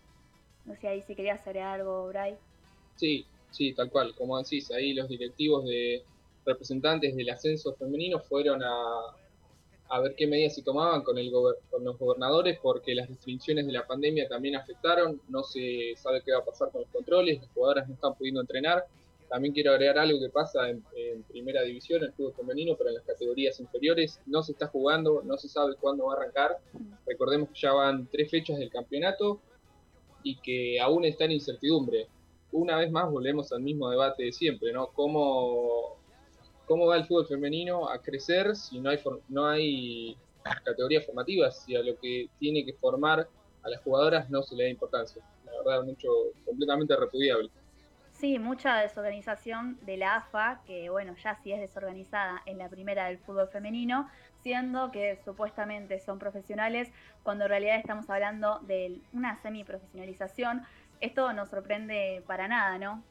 S1: No sé ahí si querías agregar algo, Bray.
S6: Sí, sí, tal cual. Como decís, ahí los directivos de representantes del ascenso femenino fueron a, a ver qué medidas se tomaban con, el con los gobernadores porque las restricciones de la pandemia también afectaron, no se sabe qué va a pasar con los controles, las jugadoras no están pudiendo entrenar también quiero agregar algo que pasa en, primera división, el fútbol femenino, pero en las categorías inferiores no se está jugando, no se sabe cuándo va a arrancar. Recordemos que ya van tres fechas del campeonato y que aún está en incertidumbre. Una vez más volvemos al mismo debate de siempre, ¿no? ¿Cómo, cómo va el fútbol femenino a crecer si no hay, no hay categorías formativas, si a lo que tiene que formar a las jugadoras no se le da importancia? La verdad, mucho completamente repudiable.
S1: Sí, mucha desorganización de la AFA, que bueno, ya sí es desorganizada en la primera del fútbol femenino, siendo que supuestamente son profesionales, cuando en realidad estamos hablando de una semiprofesionalización. Esto no sorprende para nada, ¿no?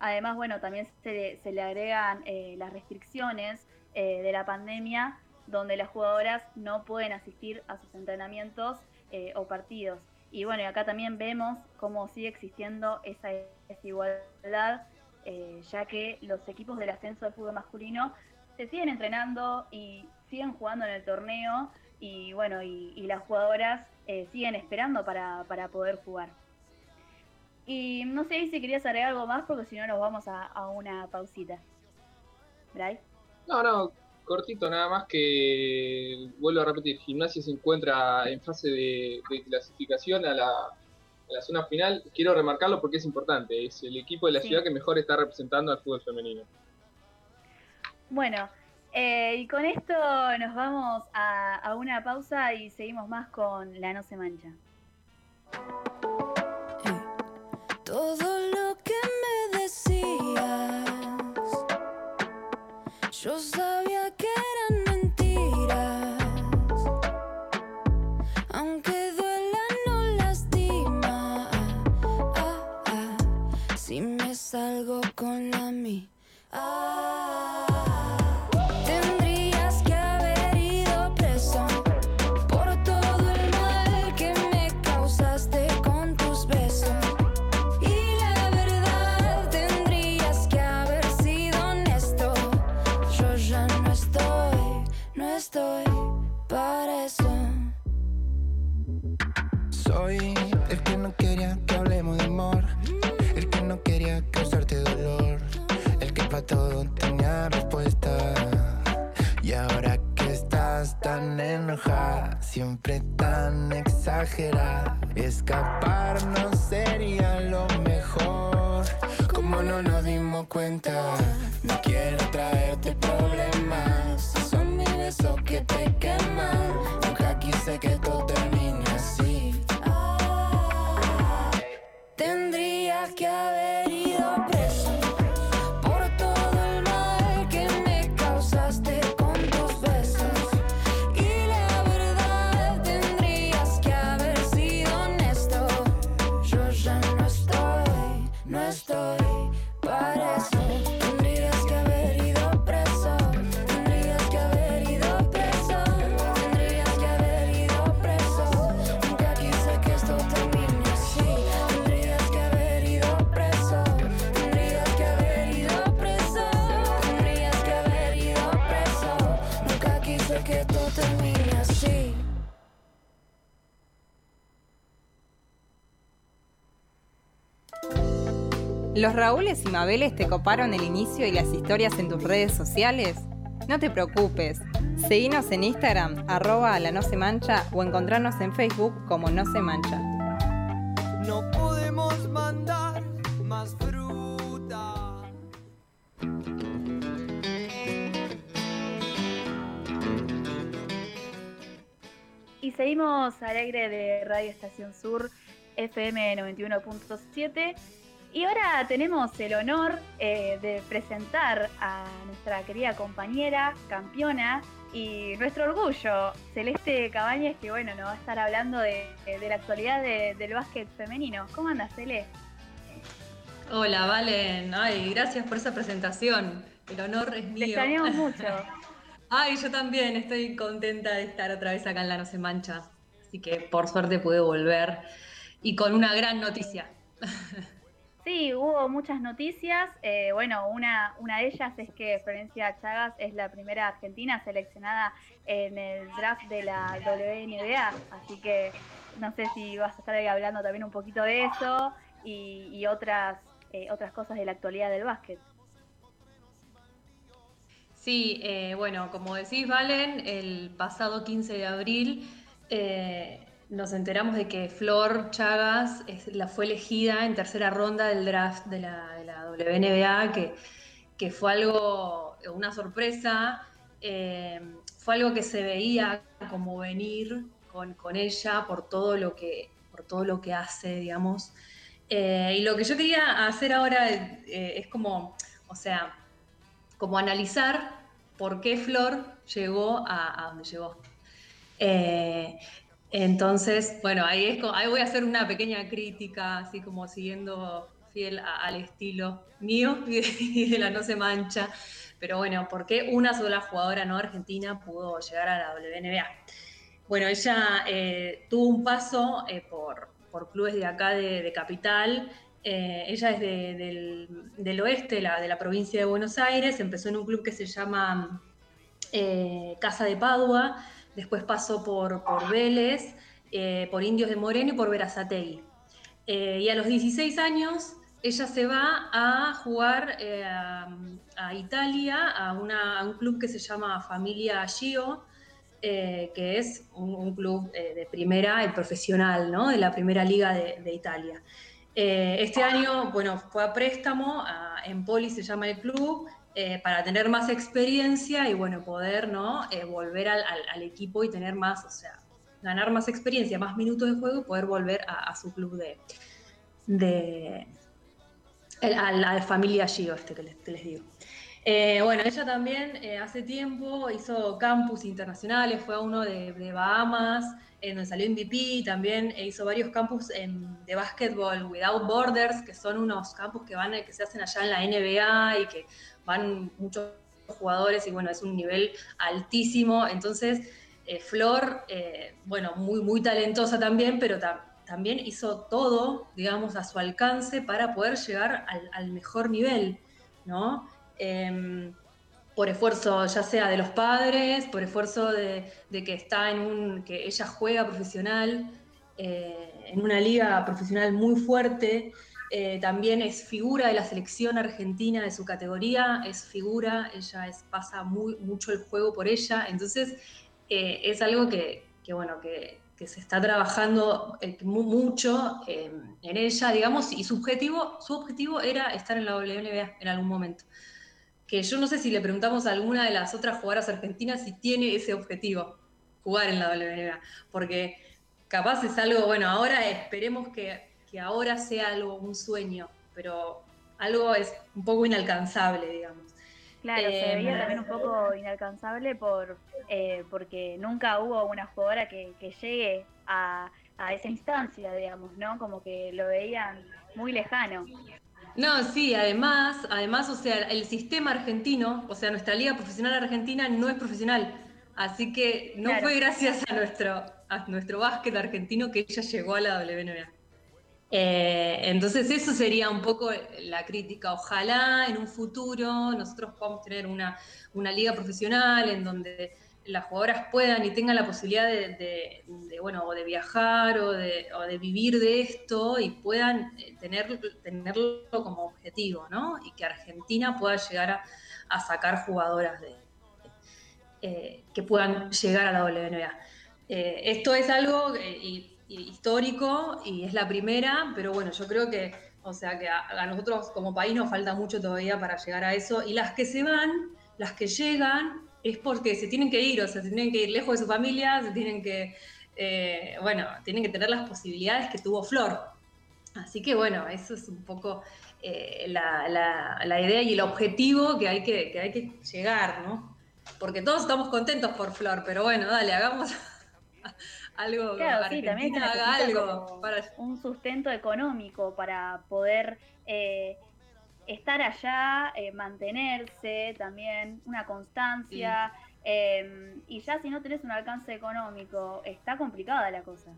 S1: Además, bueno, también se, le agregan eh, las restricciones eh, de la pandemia, donde las jugadoras no pueden asistir a sus entrenamientos eh, o partidos. Y bueno, y acá también vemos cómo sigue existiendo esa desigualdad, ya que los equipos del ascenso del fútbol masculino se siguen entrenando y siguen jugando en el torneo y bueno, y, las jugadoras siguen esperando para, para poder jugar. Y no sé si querías agregar algo más, porque si no nos vamos a, una pausita. ¿Bray?
S6: No, no, cortito, nada más que vuelvo a repetir, Gimnasia se encuentra en fase de, clasificación a la, zona final. Quiero remarcarlo porque es importante, es el equipo de la ciudad que mejor está representando al fútbol femenino.
S1: Bueno, eh, y con esto nos vamos a, a una pausa y seguimos más con La No Se Mancha.
S25: Todo lo que me decías, yo sabía que eran mentiras. Aunque duela, no lastima. Ah, ah, si me salgo con la mí. siempre
S2: ¿Los Raúles y Mabeles te coparon el inicio y las historias en tus redes sociales? No te preocupes. Seguinos en Instagram, arroba la no se mancha o encontrarnos en Facebook como no se mancha.
S21: No podemos mandar más fruta.
S1: Y seguimos alegre de Radio Estación Sur, FM 91.7 y ahora tenemos el honor eh, de presentar a nuestra querida compañera, campeona y nuestro orgullo, Celeste Cabañas, que bueno, nos va a estar hablando de, la actualidad del básquet femenino. ¿Cómo andas, Celeste?
S26: Hola, Valen. Ay, gracias por esa presentación. El honor es mío. Te
S1: extrañamos mucho.
S26: Ay, yo también estoy contenta de estar otra vez acá en La No Se Mancha. Así que por suerte pude volver y con una gran noticia.
S1: Sí, hubo muchas noticias. Eh, bueno, una, una de ellas es que Florencia Chagas es la primera argentina seleccionada en el draft de la WNBA, así que no sé si vas a estar ahí hablando también un poquito de eso y, otras, eh, otras cosas de la actualidad del básquet.
S26: Sí, eh, bueno, como decís, Valen, el pasado 15 de abril nos enteramos de que Flor Chagas la fue elegida en tercera ronda del draft de la, WNBA, que, que, fue algo, una sorpresa, eh, fue algo que se veía como venir con, ella por todo lo que, por todo lo que hace, digamos. Eh, y lo que yo quería hacer ahora eh, es como, o sea, como analizar por qué Flor llegó a donde llegó. Entonces, bueno, ahí, es, ahí voy a hacer una pequeña crítica, así como siguiendo fiel al estilo mío y de, la no se mancha. Pero bueno, ¿por qué una sola jugadora no argentina pudo llegar a la WNBA? Bueno, ella eh, tuvo un paso eh, por, clubes de acá de, Capital. Eh, ella es del, oeste, de la provincia de Buenos Aires. Empezó en un club que se llama Casa de Padua Después pasó por, por Vélez, eh, por Indios de Moreno y por Verazategui. Eh, y a los 16 años ella se va a jugar eh, a, Italia, a, una- a un club que se llama Familia Gio, que es un, club de primera, el profesional, ¿no? De la primera liga de, de Italia. Este año, bueno, fue a préstamo, a Empoli se llama el club, eh, para tener más experiencia y, bueno, poder, ¿no? Eh, volver al, equipo y tener más, o sea, ganar más experiencia, más minutos de juego y poder volver a, su club de, de el- a la familia Gio, este que les, digo. Eh, bueno, ella también hace tiempo hizo campus internacionales, fue a uno de, Bahamas, en donde salió MVP, también eh, hizo varios campus de básquetbol Without Borders, que son unos campus que van que se hacen allá en la NBA y que van muchos jugadores y bueno, es un nivel altísimo. Entonces, eh, Flor, eh, bueno, muy, muy talentosa también, pero ta- también hizo todo, digamos, a su alcance para poder llegar al, al mejor nivel, ¿no? Em, por esfuerzo ya sea de los padres, por esfuerzo de, de que está en un, que ella juega profesional, eh, en una liga profesional muy fuerte, eh, también es figura de la selección argentina de su categoría, es figura, ella pasa mucho el juego por ella, entonces eh, es algo que, bueno, que, se está trabajando eh, mu- mucho en ella, digamos, y su objetivo, su objetivo era estar en la WNBA en algún momento. Que yo no sé si le preguntamos a alguna de las otras jugadoras argentinas si tiene ese objetivo, jugar en la WNBA, porque capaz es algo, bueno, ahora esperemos que, que ahora sea algo, un sueño, pero algo es un poco inalcanzable, digamos.
S1: Claro, se
S26: Eh,
S1: veía también un poco inalcanzable por eh, porque nunca hubo una jugadora que, que llegue a, a esa instancia, digamos, ¿no? Como que lo veían muy lejano.
S26: No, sí, además, además, o sea, el sistema argentino, o sea, nuestra liga profesional argentina no es profesional. Así que no
S1: Claro.
S26: fue gracias a nuestro, a nuestro básquet argentino que ella llegó a la WNBA. Eh, entonces eso sería un poco la crítica. Ojalá en un futuro nosotros podamos tener una, una liga profesional en donde las jugadoras puedan y tengan la posibilidad de, bueno, o de viajar o de, vivir de esto y puedan eh, tener, tenerlo como objetivo, ¿no? Y que Argentina pueda llegar a, sacar jugadoras de, eh, que puedan llegar a la WNBA. Eh, esto es algo histórico y es la primera, pero bueno, yo creo que, o sea, que a, nosotros como país nos falta mucho todavía para llegar a eso. Y las que se van, las que llegan, es porque se tienen que ir, o sea, se tienen que ir lejos de su familia, se tienen que, eh, bueno, tienen que tener las posibilidades que tuvo Flor. Así que bueno, eso es un poco eh, la, la- la idea y el objetivo que hay que, que hay que llegar, ¿no? Porque todos estamos contentos por Flor, pero bueno, dale, hagamos algo.
S1: Claro, sí, también se
S26: haga algo. para-
S1: un sustento económico para poder eh, estar allá, eh, mantenerse también, una constancia. eh, y ya si no tenés un alcance económico, está complicada la cosa.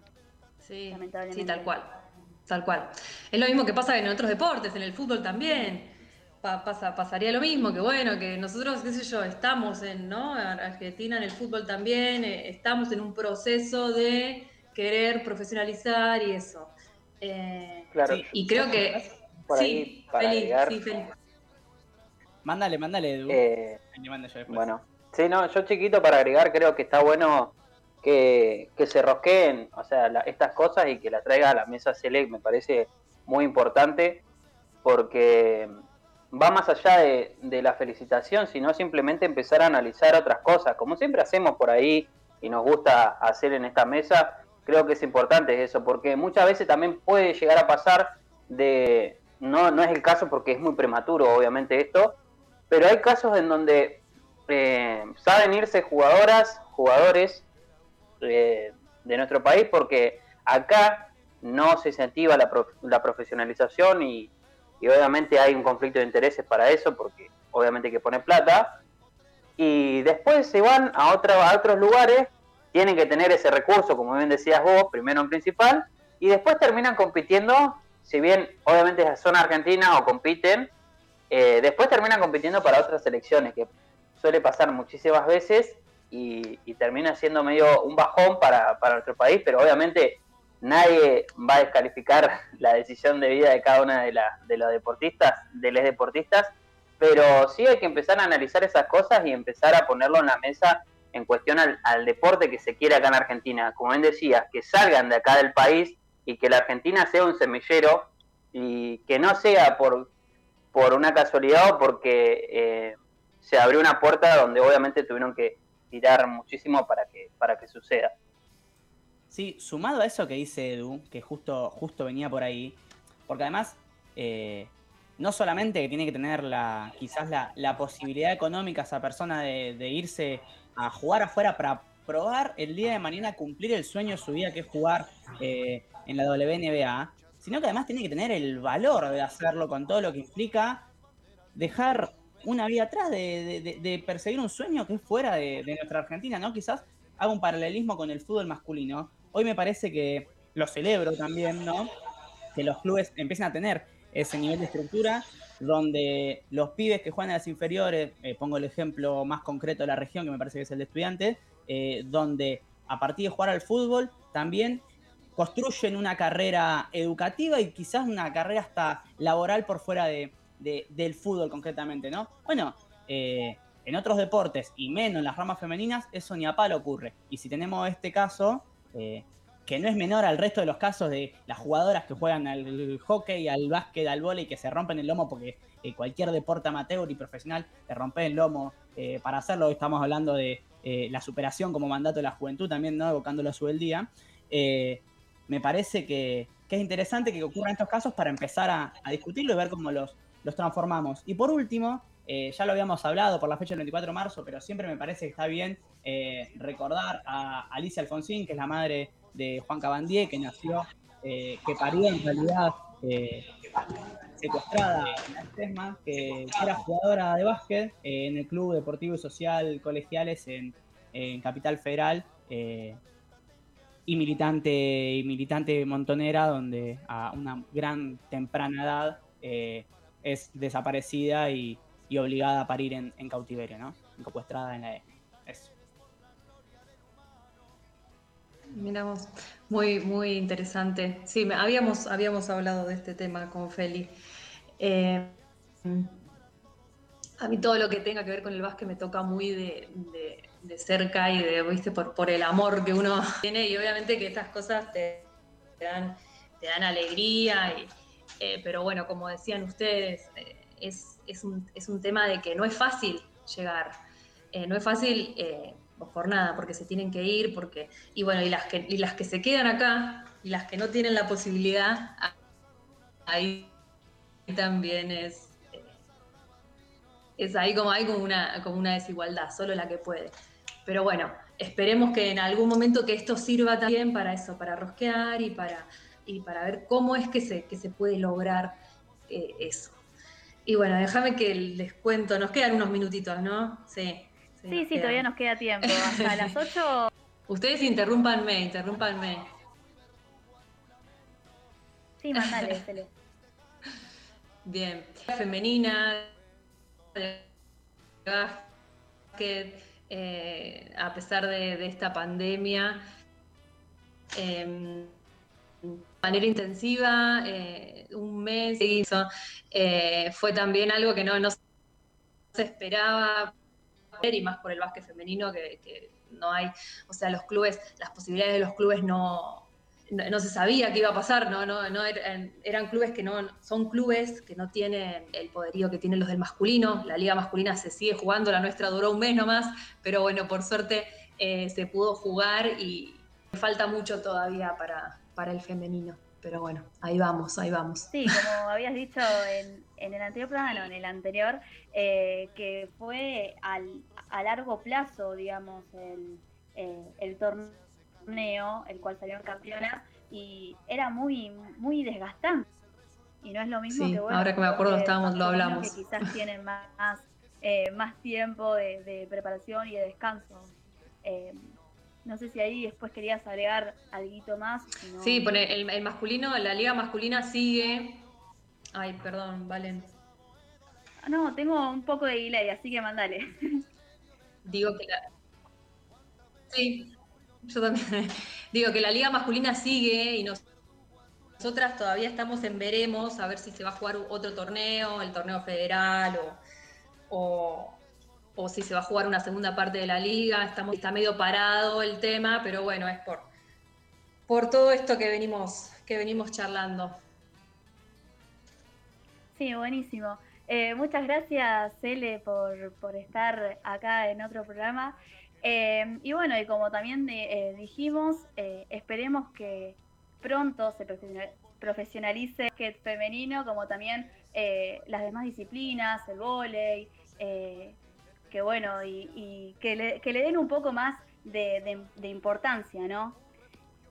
S26: Sí,
S1: lamentablemente.
S26: Sí, tal cual. Tal cual. Es lo mismo que pasa en otros deportes, en el fútbol también. Pa- pasa, pasaría lo mismo, que bueno, que nosotros, qué sé yo, estamos en, ¿no? Argentina en el fútbol también, eh, estamos en un proceso de querer profesionalizar y eso. Eh,
S5: Claro.
S26: Y creo que.
S5: Por
S26: sí,
S5: ahí, para
S26: Feli,
S5: agregar.
S26: sí, Feli.
S4: Mándale, mándale, Edu.
S5: Eh. Bueno, sí, no, yo chiquito para agregar creo que está bueno que, que se rosqueen, o sea, la- estas cosas y que las traiga a la mesa Select me parece muy importante porque va más allá de, la felicitación, sino simplemente empezar a analizar otras cosas, como siempre hacemos por ahí y nos gusta hacer en esta mesa, creo que es importante eso, porque muchas veces también puede llegar a pasar de, no, no es el caso porque es muy prematuro obviamente esto, pero hay casos en donde eh, saben irse jugadoras, jugadores eh, de nuestro país porque acá no se incentiva la, prof- la profesionalización y, y obviamente hay un conflicto de intereses para eso porque obviamente hay que poner plata. Y después se van a, otra, otros lugares, tienen que tener ese recurso, como bien decías vos, primero en principal, y después terminan compitiendo, si bien obviamente son argentinas o compiten, eh, después terminan compitiendo para otras selecciones, que suele pasar muchísimas veces y, y termina siendo medio un bajón para, para nuestro país, pero obviamente nadie va a descalificar la decisión de vida de cada una de, la, de los deportistas, de los deportistas, pero sí hay que empezar a analizar esas cosas y empezar a ponerlo en la mesa en cuestión al, al deporte que se quiere acá en Argentina. Como bien decías, que salgan de acá del país y que la Argentina sea un semillero y que no sea por, por una casualidad o porque eh, se abrió una puerta donde obviamente tuvieron que tirar muchísimo para que, para que suceda.
S4: Sí, sumado a eso que dice Edu, que justo, justo venía por ahí, porque además eh, no solamente que tiene que tener la, quizás la, la posibilidad económica esa persona de, de irse a jugar afuera para probar el día de mañana cumplir el sueño de su vida que es jugar eh, en la WNBA, sino que además tiene que tener el valor de hacerlo con todo lo que implica dejar una vida atrás, de, de- de perseguir un sueño que es fuera de, de nuestra Argentina, ¿no? Quizás haga un paralelismo con el fútbol masculino. Hoy me parece que lo celebro también, ¿no? Que los clubes empiecen a tener ese nivel de estructura donde los pibes que juegan en las inferiores, eh, pongo el ejemplo más concreto de la región, que me parece que es el de estudiantes, eh, donde a partir de jugar al fútbol también construyen una carrera educativa y quizás una carrera hasta laboral por fuera de, de- del fútbol concretamente, ¿no? Bueno, eh, en otros deportes y menos en las ramas femeninas, eso ni a palo ocurre. Y si tenemos este caso, eh, que no es menor al resto de los casos de las jugadoras que juegan al hockey, al básquet, al vóley, que se rompen el lomo porque eh, cualquier deporte amateur y profesional te rompe el lomo eh, para hacerlo. Hoy estamos hablando de la superación como mandato de la juventud también, ¿no? Evocándolo a su el día. Me parece que, que es interesante que ocurran estos casos para empezar a, a discutirlo y ver cómo los, los transformamos. Y por último, eh, ya lo habíamos hablado por la fecha del 24 de marzo, pero siempre me parece que está bien eh, recordar a Alicia Alfonsín, que es la madre de Juan Cabandier, que nació, eh, que parió en realidad secuestrada en la que era jugadora de básquet en el Club Deportivo y Social Colegiales en, en Capital Federal. y militante y militante montonera donde a una gran temprana edad es desaparecida y, y obligada a parir en, cautiverio, ¿no? Secuestrada en la E. Eso.
S26: Miramos, muy, muy interesante. Sí, habíamos, habíamos hablado de este tema con Feli. Eh, a mí todo lo que tenga que ver con el básquet me toca muy de, de- cerca y de, viste, por, por el amor que uno tiene y obviamente que estas cosas te, te dan, te dan alegría, y, eh, pero bueno, como decían ustedes, eh, es, es un, es un tema de que no es fácil llegar, Eh, no es fácil eh, por nada, porque se tienen que ir, porque, y bueno, y las que, y las que se quedan acá, y las que no tienen la posibilidad, ahí también es, eh, es ahí como hay como una, como una desigualdad, solo la que puede. Pero bueno, esperemos que en algún momento que esto sirva también para eso, para rosquear y para, y para ver cómo es que se, que se puede lograr eso. Y bueno, déjame que les cuento, nos quedan unos minutitos, ¿no? Sí.
S1: Sí, sí, todavía nos queda tiempo. Hasta las 8.
S26: Ustedes interrúmpanme, interrúmpanme.
S1: Sí, mandale, Cele.
S26: Bien. Femenina, de básquet, eh, a pesar de, de esta pandemia, eh, de manera intensiva, eh, un mes hizo. Eh, fue también algo que no, no se esperaba y más por el básquet femenino que, que no hay, o sea, los clubes, las posibilidades de los clubes no, no, no se sabía qué iba a pasar, no, no, no eran, eran clubes que no, son clubes que no tienen el poderío que tienen los del masculino, la liga masculina se sigue jugando, la nuestra duró un mes nomás, pero bueno, por suerte eh, se pudo jugar y falta mucho todavía para, para el femenino. Pero bueno, ahí vamos, ahí vamos.
S1: Sí, como habías dicho en, en el anterior programa, no, en el anterior, eh, que fue al, a largo plazo, digamos, el, eh, el torneo, el cual salieron campeonas, y era muy, muy desgastante. Y no es lo mismo
S26: Sí,
S1: que bueno,
S26: ahora que me acuerdo, estábamos- lo hablamos.
S1: Que quizás tienen más, eh, más tiempo de, de preparación y de descanso. No sé si ahí después querías agregar algo más.
S26: Sí, pone el, el masculino, la liga masculina sigue. Ay, perdón, Valen.
S1: Ah, No, tengo un poco de delay, así que mandale.
S26: Digo que la. Sí, yo también. digo que la liga masculina sigue y nos, nosotras todavía estamos en veremos a ver si se va a jugar otro torneo, el torneo federal o, o, si se va a jugar una segunda parte de la liga. Estamos, está medio parado el tema, pero bueno, es por, por todo esto que venimos, que venimos charlando.
S1: Sí, buenísimo. Eh, muchas gracias, Cele, por, por, estar acá en otro programa. Eh, y bueno, y como también eh, dijimos, esperemos que pronto se profesionalice el femenino, como también las demás disciplinas, el vóley, que bueno, y, que, le, que, le, den un poco más de, de importancia, ¿no?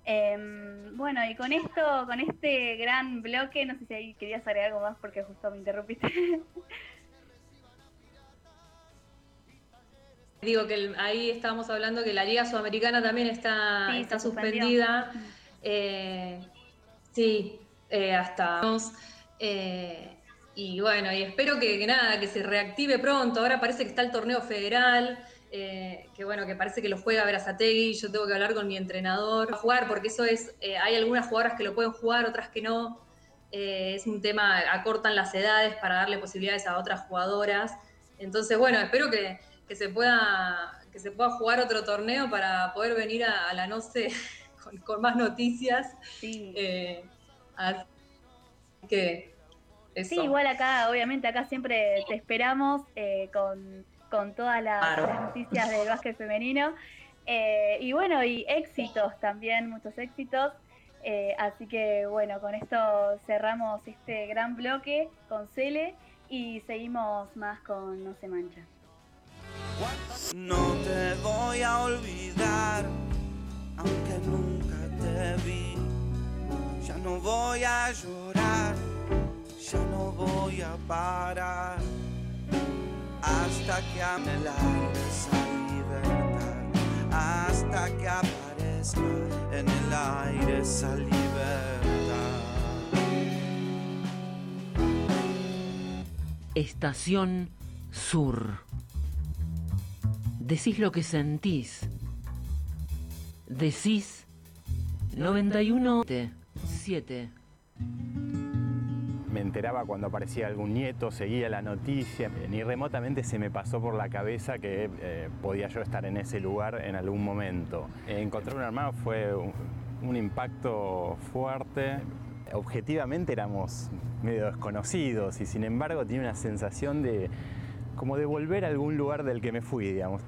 S1: Em, bueno, y con esto, con este gran bloque, no sé si ahí querías agregar algo más porque justo me interrumpiste.
S26: Digo que ahí estábamos hablando que la Liga Sudamericana también está, está suspendida. Eh, sí, eh, hasta. Eh, y bueno, y espero que, que, nada, que se reactive pronto. Ahora parece que está el torneo federal. Eh, que bueno, que parece que lo juega Verazategui, yo tengo que hablar con mi entrenador, a jugar, porque eso es, eh, hay algunas jugadoras que lo pueden jugar, otras que no, eh, es un tema, acortan las edades para darle posibilidades a otras jugadoras, entonces bueno, espero que, se, pueda, que se pueda jugar otro torneo para poder venir a, la NOCE con, más noticias. Sí. así que...
S1: Sí, igual acá, obviamente acá siempre te esperamos con con todas las, noticias del básquet femenino. Eh, y bueno, y éxitos también, muchos éxitos. Eh, así que bueno, con esto cerramos este gran bloque con Cele y seguimos más con No se mancha.
S11: No te voy a olvidar, aunque nunca te vi. Ya no voy a llorar, ya no voy a parar hasta que ame el aire esa libertad, hasta que aparezca en el aire esa libertad.
S13: Estación Sur. Decís lo que sentís. Decís 91 7
S27: me enteraba cuando aparecía algún nieto, seguía la noticia, ni remotamente se me pasó por la cabeza que eh, podía yo estar en ese lugar en algún momento. Encontrar un armado fue un, impacto fuerte. Objetivamente éramos medio desconocidos y sin embargo tiene una sensación de como de volver a algún lugar del que me fui, digamos.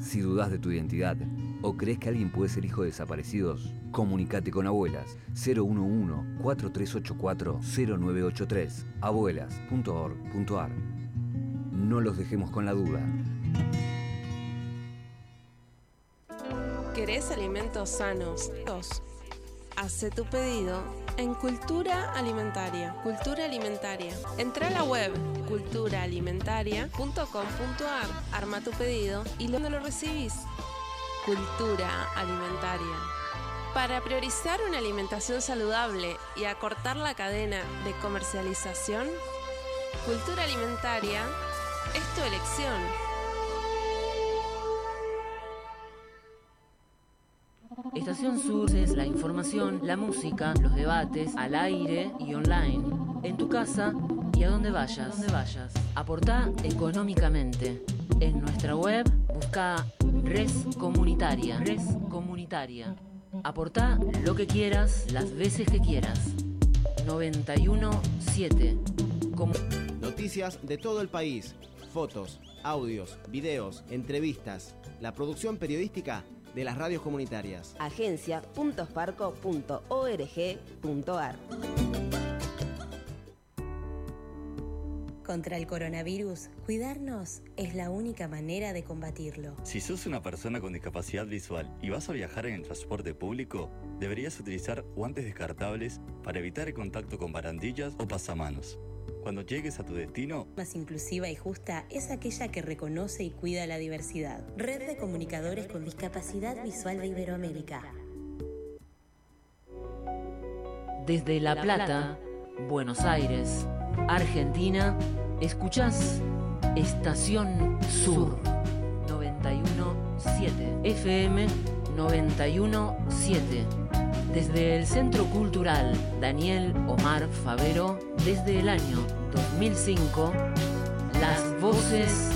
S28: Si dudas de tu identidad o crees que alguien puede ser hijo de desaparecidos, comunícate con Abuelas 011-4384-0983 abuelas.org.ar. No los dejemos con la duda.
S29: ¿Querés alimentos sanos? Hace tu pedido en Cultura Alimentaria. Cultura Alimentaria. Entra a la web culturaalimentaria.com.ar, arma tu pedido y ¿dónde lo recibís? Cultura Alimentaria. Para priorizar una alimentación saludable y acortar la cadena de comercialización, Cultura Alimentaria es tu elección.
S13: Estación Sur es la información, la música, los debates, al aire y online. En tu casa y a donde vayas. Donde vayas. Aportá económicamente. En nuestra web busca Res Comunitaria. Res Comunitaria. Aportá lo que quieras, las veces que quieras. 917.
S30: Noticias de todo el país. Fotos, audios, videos, entrevistas. La producción periodística de las radios comunitarias.
S14: Agencia.sparco.org.ar
S31: Contra el coronavirus, cuidarnos es la única manera de combatirlo.
S32: Si sos una persona con discapacidad visual y vas a viajar en el transporte público, deberías utilizar guantes descartables para evitar el contacto con barandillas o pasamanos. Cuando llegues a tu destino,
S31: más inclusiva y justa es aquella que reconoce y cuida la diversidad. Red de Comunicadores con Discapacidad Visual de Iberoamérica.
S13: Desde La Plata, Buenos Aires, Argentina, escuchás Estación Sur 917 FM 917. Desde el Centro Cultural Daniel Omar Favero, desde el año 2005, las voces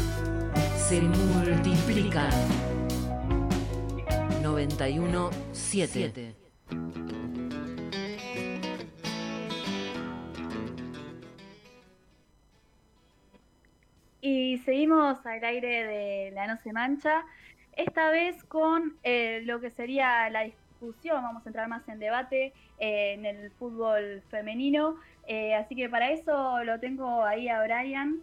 S13: se multiplican. 917.
S1: Y seguimos al aire de La No se mancha, esta vez con eh, lo que sería la discusión, vamos a entrar más en debate eh, en el fútbol femenino, eh, así que para eso lo tengo ahí a Brian.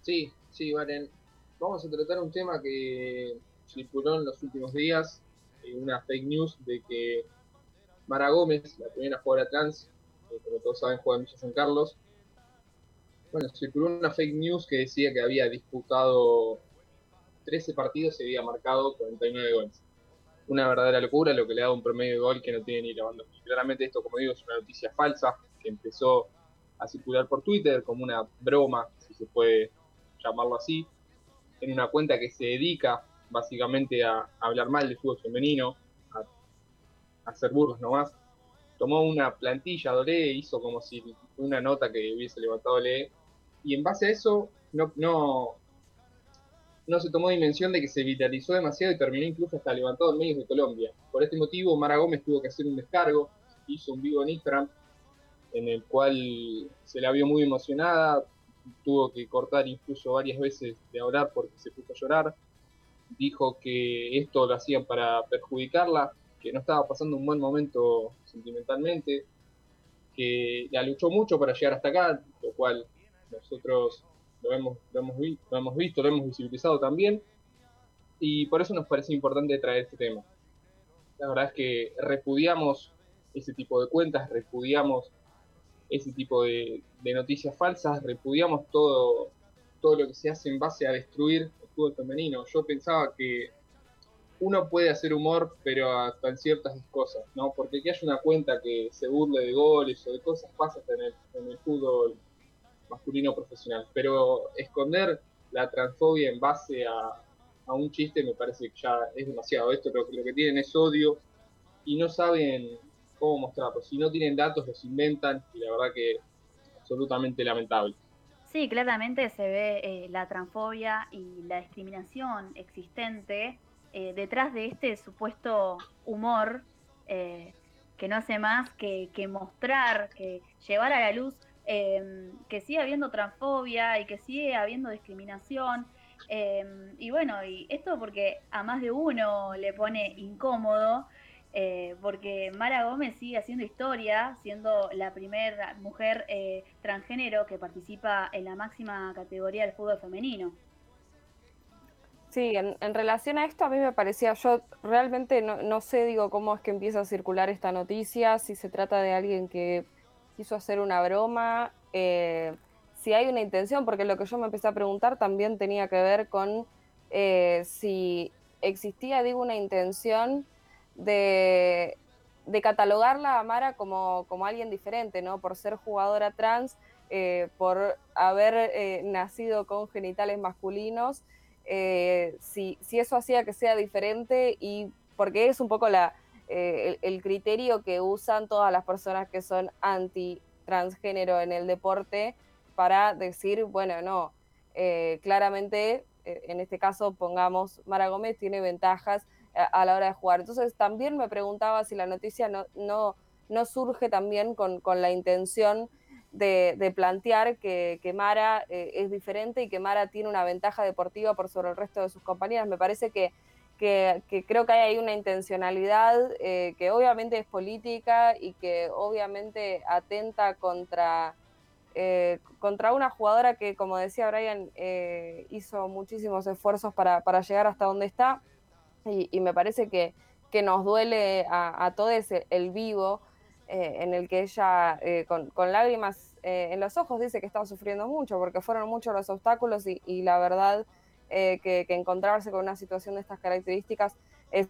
S6: Sí, sí, Valen. Vamos a tratar un tema que circuló en los últimos días, una fake news de que Mara Gómez, la primera jugadora trans, como todos saben juega en San Carlos, bueno, circuló una fake news que decía que había disputado 13 partidos y había marcado 49 goles. Una verdadera locura, lo que le da un promedio de gol que no tiene ni la banda. Claramente esto, como digo, es una noticia falsa que empezó a circular por Twitter como una broma, si se puede llamarlo así, en una cuenta que se dedica básicamente a, hablar mal del fútbol femenino, a, a hacer burros nomás. Tomó una plantilla, Dolé, hizo como si una nota que hubiese levantado Lee y en base a eso no, no, no se tomó dimensión de que se vitalizó demasiado y terminó incluso hasta levantado en medios de Colombia. Por este motivo, Mara Gómez tuvo que hacer un descargo, hizo un vivo en Instagram, en el cual se la vio muy emocionada, tuvo que cortar incluso varias veces de hablar porque se puso a llorar, dijo que esto lo hacían para perjudicarla, que no estaba pasando un buen momento sentimentalmente, que la luchó mucho para llegar hasta acá, lo cual nosotros lo hemos, lo hemos, lo hemos visto, lo hemos visibilizado también, y por eso nos parece importante traer este tema. La verdad es que repudiamos ese tipo de cuentas, repudiamos ese tipo de, noticias falsas, repudiamos todo, todo lo que se hace en base a destruir el fútbol femenino. Yo pensaba que uno puede hacer humor, pero hasta en ciertas cosas, ¿no? Porque que haya una cuenta que se burle de goles o de cosas pasa en el, en el fútbol masculino profesional. Pero esconder la transfobia en base a, un chiste me parece que ya es demasiado. Esto lo, lo que tienen es odio y no saben cómo mostrarlo. Si no tienen datos, los inventan y la verdad que absolutamente lamentable.
S1: Sí, claramente se ve eh, la transfobia y la discriminación existente eh, detrás de este supuesto humor eh, que no hace más que, que, mostrar, que llevar a la luz Em, que sigue habiendo transfobia y que sigue habiendo discriminación. Em, y bueno, y esto porque a más de uno le pone incómodo, eh, porque Mara Gómez sigue haciendo historia, siendo la primera mujer eh, transgénero que participa en la máxima categoría del fútbol femenino.
S7: Sí, en, relación a esto a mí me parecía, yo realmente no, no, sé, digo, cómo es que empieza a circular esta noticia, si se trata de alguien que quiso hacer una broma, eh, si hay una intención, porque lo que yo me empecé a preguntar también tenía que ver con eh, si existía, digo, una intención de, catalogarla a Mara como, como, alguien diferente, ¿no? Por ser jugadora trans, eh, por haber nacido con genitales masculinos, si, si eso hacía que sea diferente y porque es un poco la, eh, el, criterio que usan todas las personas que son anti-transgénero en el deporte para decir, bueno, no, eh, claramente, eh, en este caso, pongamos, Mara Gómez tiene ventajas a, la hora de jugar. Entonces, también me preguntaba si la noticia no, no, no surge también con, con la intención de, de, plantear que, que Mara es diferente y que Mara tiene una ventaja deportiva por sobre el resto de sus compañeras. Me parece que que, creo que hay una intencionalidad eh, que obviamente es política y que obviamente atenta contra, eh, contra una jugadora que, como decía Brian, eh, hizo muchísimos esfuerzos para, llegar hasta donde está. Y, me parece que, que nos duele a, a todos el, vivo en el que ella con, lágrimas en los ojos dice que estaba sufriendo mucho porque fueron muchos los obstáculos y, y la verdad eh, que, encontrarse con una situación de estas características es,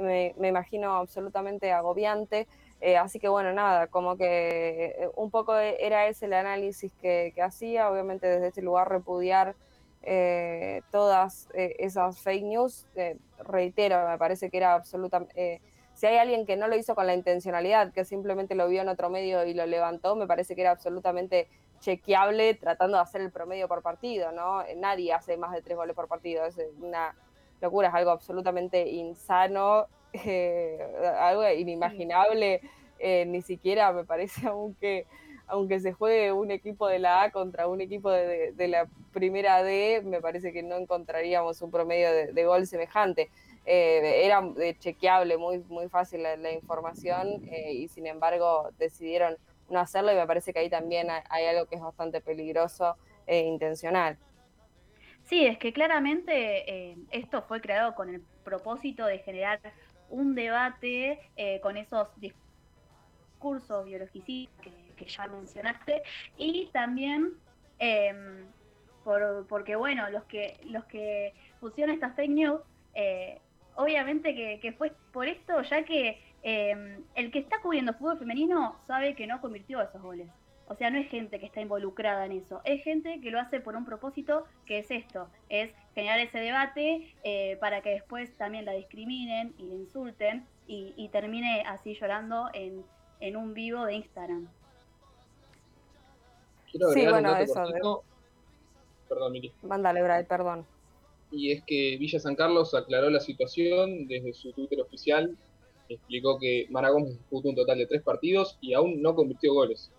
S7: me, imagino, absolutamente agobiante. Eh, así que bueno, nada, como que eh, un poco era ese el análisis que, hacía, obviamente desde este lugar repudiar todas esas fake news, reitero, me parece que era absolutamente... si hay alguien que no lo hizo con la intencionalidad, que simplemente lo vio en otro medio y lo levantó, me parece que era absolutamente chequeable tratando de hacer el promedio por partido, ¿no? Nadie hace más de tres goles por partido, es una locura, es algo absolutamente insano, algo inimaginable, ni siquiera me parece aunque aunque se juegue un equipo de la A contra un equipo de, la primera D, me parece que no encontraríamos un promedio de, gol semejante. Eh, era chequeable, muy, muy fácil la, información eh, y sin embargo decidieron no hacerlo y me parece que ahí también hay, algo que es bastante peligroso e intencional.
S1: Sí, es que claramente eh, esto fue creado con el propósito de generar un debate con esos discursos biologicistas que que ya mencionaste, y también em, por, porque, bueno, los que, los que pusieron estas fake news, eh, obviamente que, fue por esto, ya que em, el que está cubriendo fútbol femenino sabe que no convirtió esos goles. O sea, no es gente que está involucrada en eso, es gente que lo hace por un propósito que es esto, es generar ese debate eh, para que después también la discriminen y la insulten y, termine así llorando en, en un vivo de Instagram.
S6: Quiero sí, bueno, eso. Perdón, Miri.
S7: Mándale, Bray, perdón.
S6: Y es que Villa San Carlos aclaró la situación desde su Twitter oficial. Explicó que Maragón disputó un total de tres partidos y aún no convirtió goles.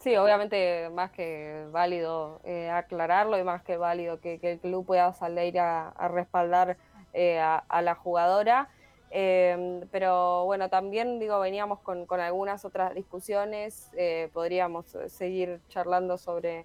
S7: Sí, obviamente más que válido eh, aclararlo y más que válido que, el club pueda salir a, respaldar eh, a, la jugadora. Em, pero bueno, también digo, veníamos con, algunas otras discusiones, eh, podríamos seguir charlando sobre,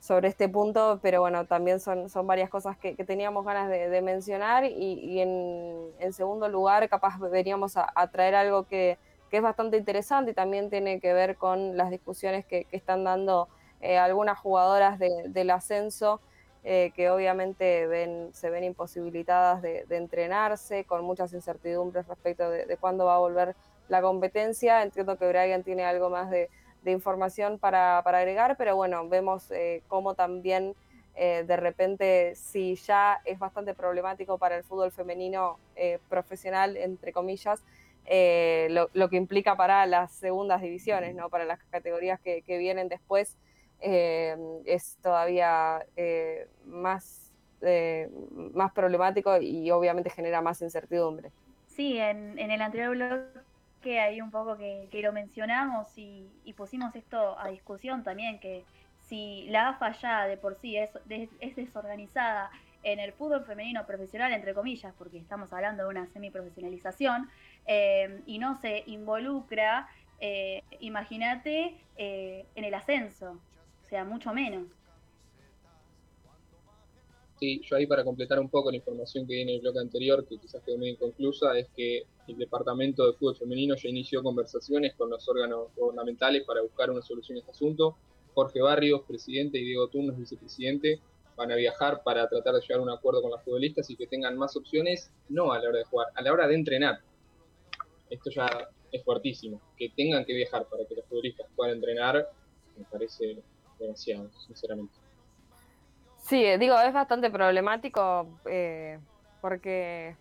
S7: sobre este punto, pero bueno, también son, son varias cosas que, teníamos ganas de, mencionar y, en, segundo lugar, capaz veníamos a, traer algo que, es bastante interesante y también tiene que ver con las discusiones que, están dando eh, algunas jugadoras del ascenso eh, que obviamente ven, se ven imposibilitadas de, entrenarse, con muchas incertidumbres respecto de, cuándo va a volver la competencia. Entiendo que Brian tiene algo más de, información para, agregar, pero bueno, vemos eh, cómo también eh, de repente, si ya es bastante problemático para el fútbol femenino profesional, entre comillas, lo, que implica para las segundas divisiones, ¿no? para las categorías que, que vienen después eh, es todavía eh, más, eh, más problemático y obviamente genera más incertidumbre.
S1: Sí, en, el anterior bloque hay un poco que, lo mencionamos y, pusimos esto a discusión también, que si la AFA ya de por sí es, es desorganizada en el fútbol femenino profesional, entre comillas, porque estamos hablando de una semiprofesionalización, y no se involucra, imagínate, en el ascenso o sea, mucho menos.
S6: Sí, yo ahí para completar un poco la información que viene en el bloque anterior, que quizás quedó medio inconclusa, es que el Departamento de Fútbol Femenino ya inició conversaciones con los órganos gubernamentales para buscar una solución a este asunto. Jorge Barrios, presidente, y Diego Turnos, vicepresidente, van a viajar para tratar de llegar a un acuerdo con las futbolistas y que tengan más opciones, no a la hora de jugar, a la hora de entrenar. Esto ya es fuertísimo, que tengan que viajar para que los futbolistas puedan entrenar, me parece demasiado, sinceramente.
S7: Sí, eh, digo, es bastante problemático eh, porque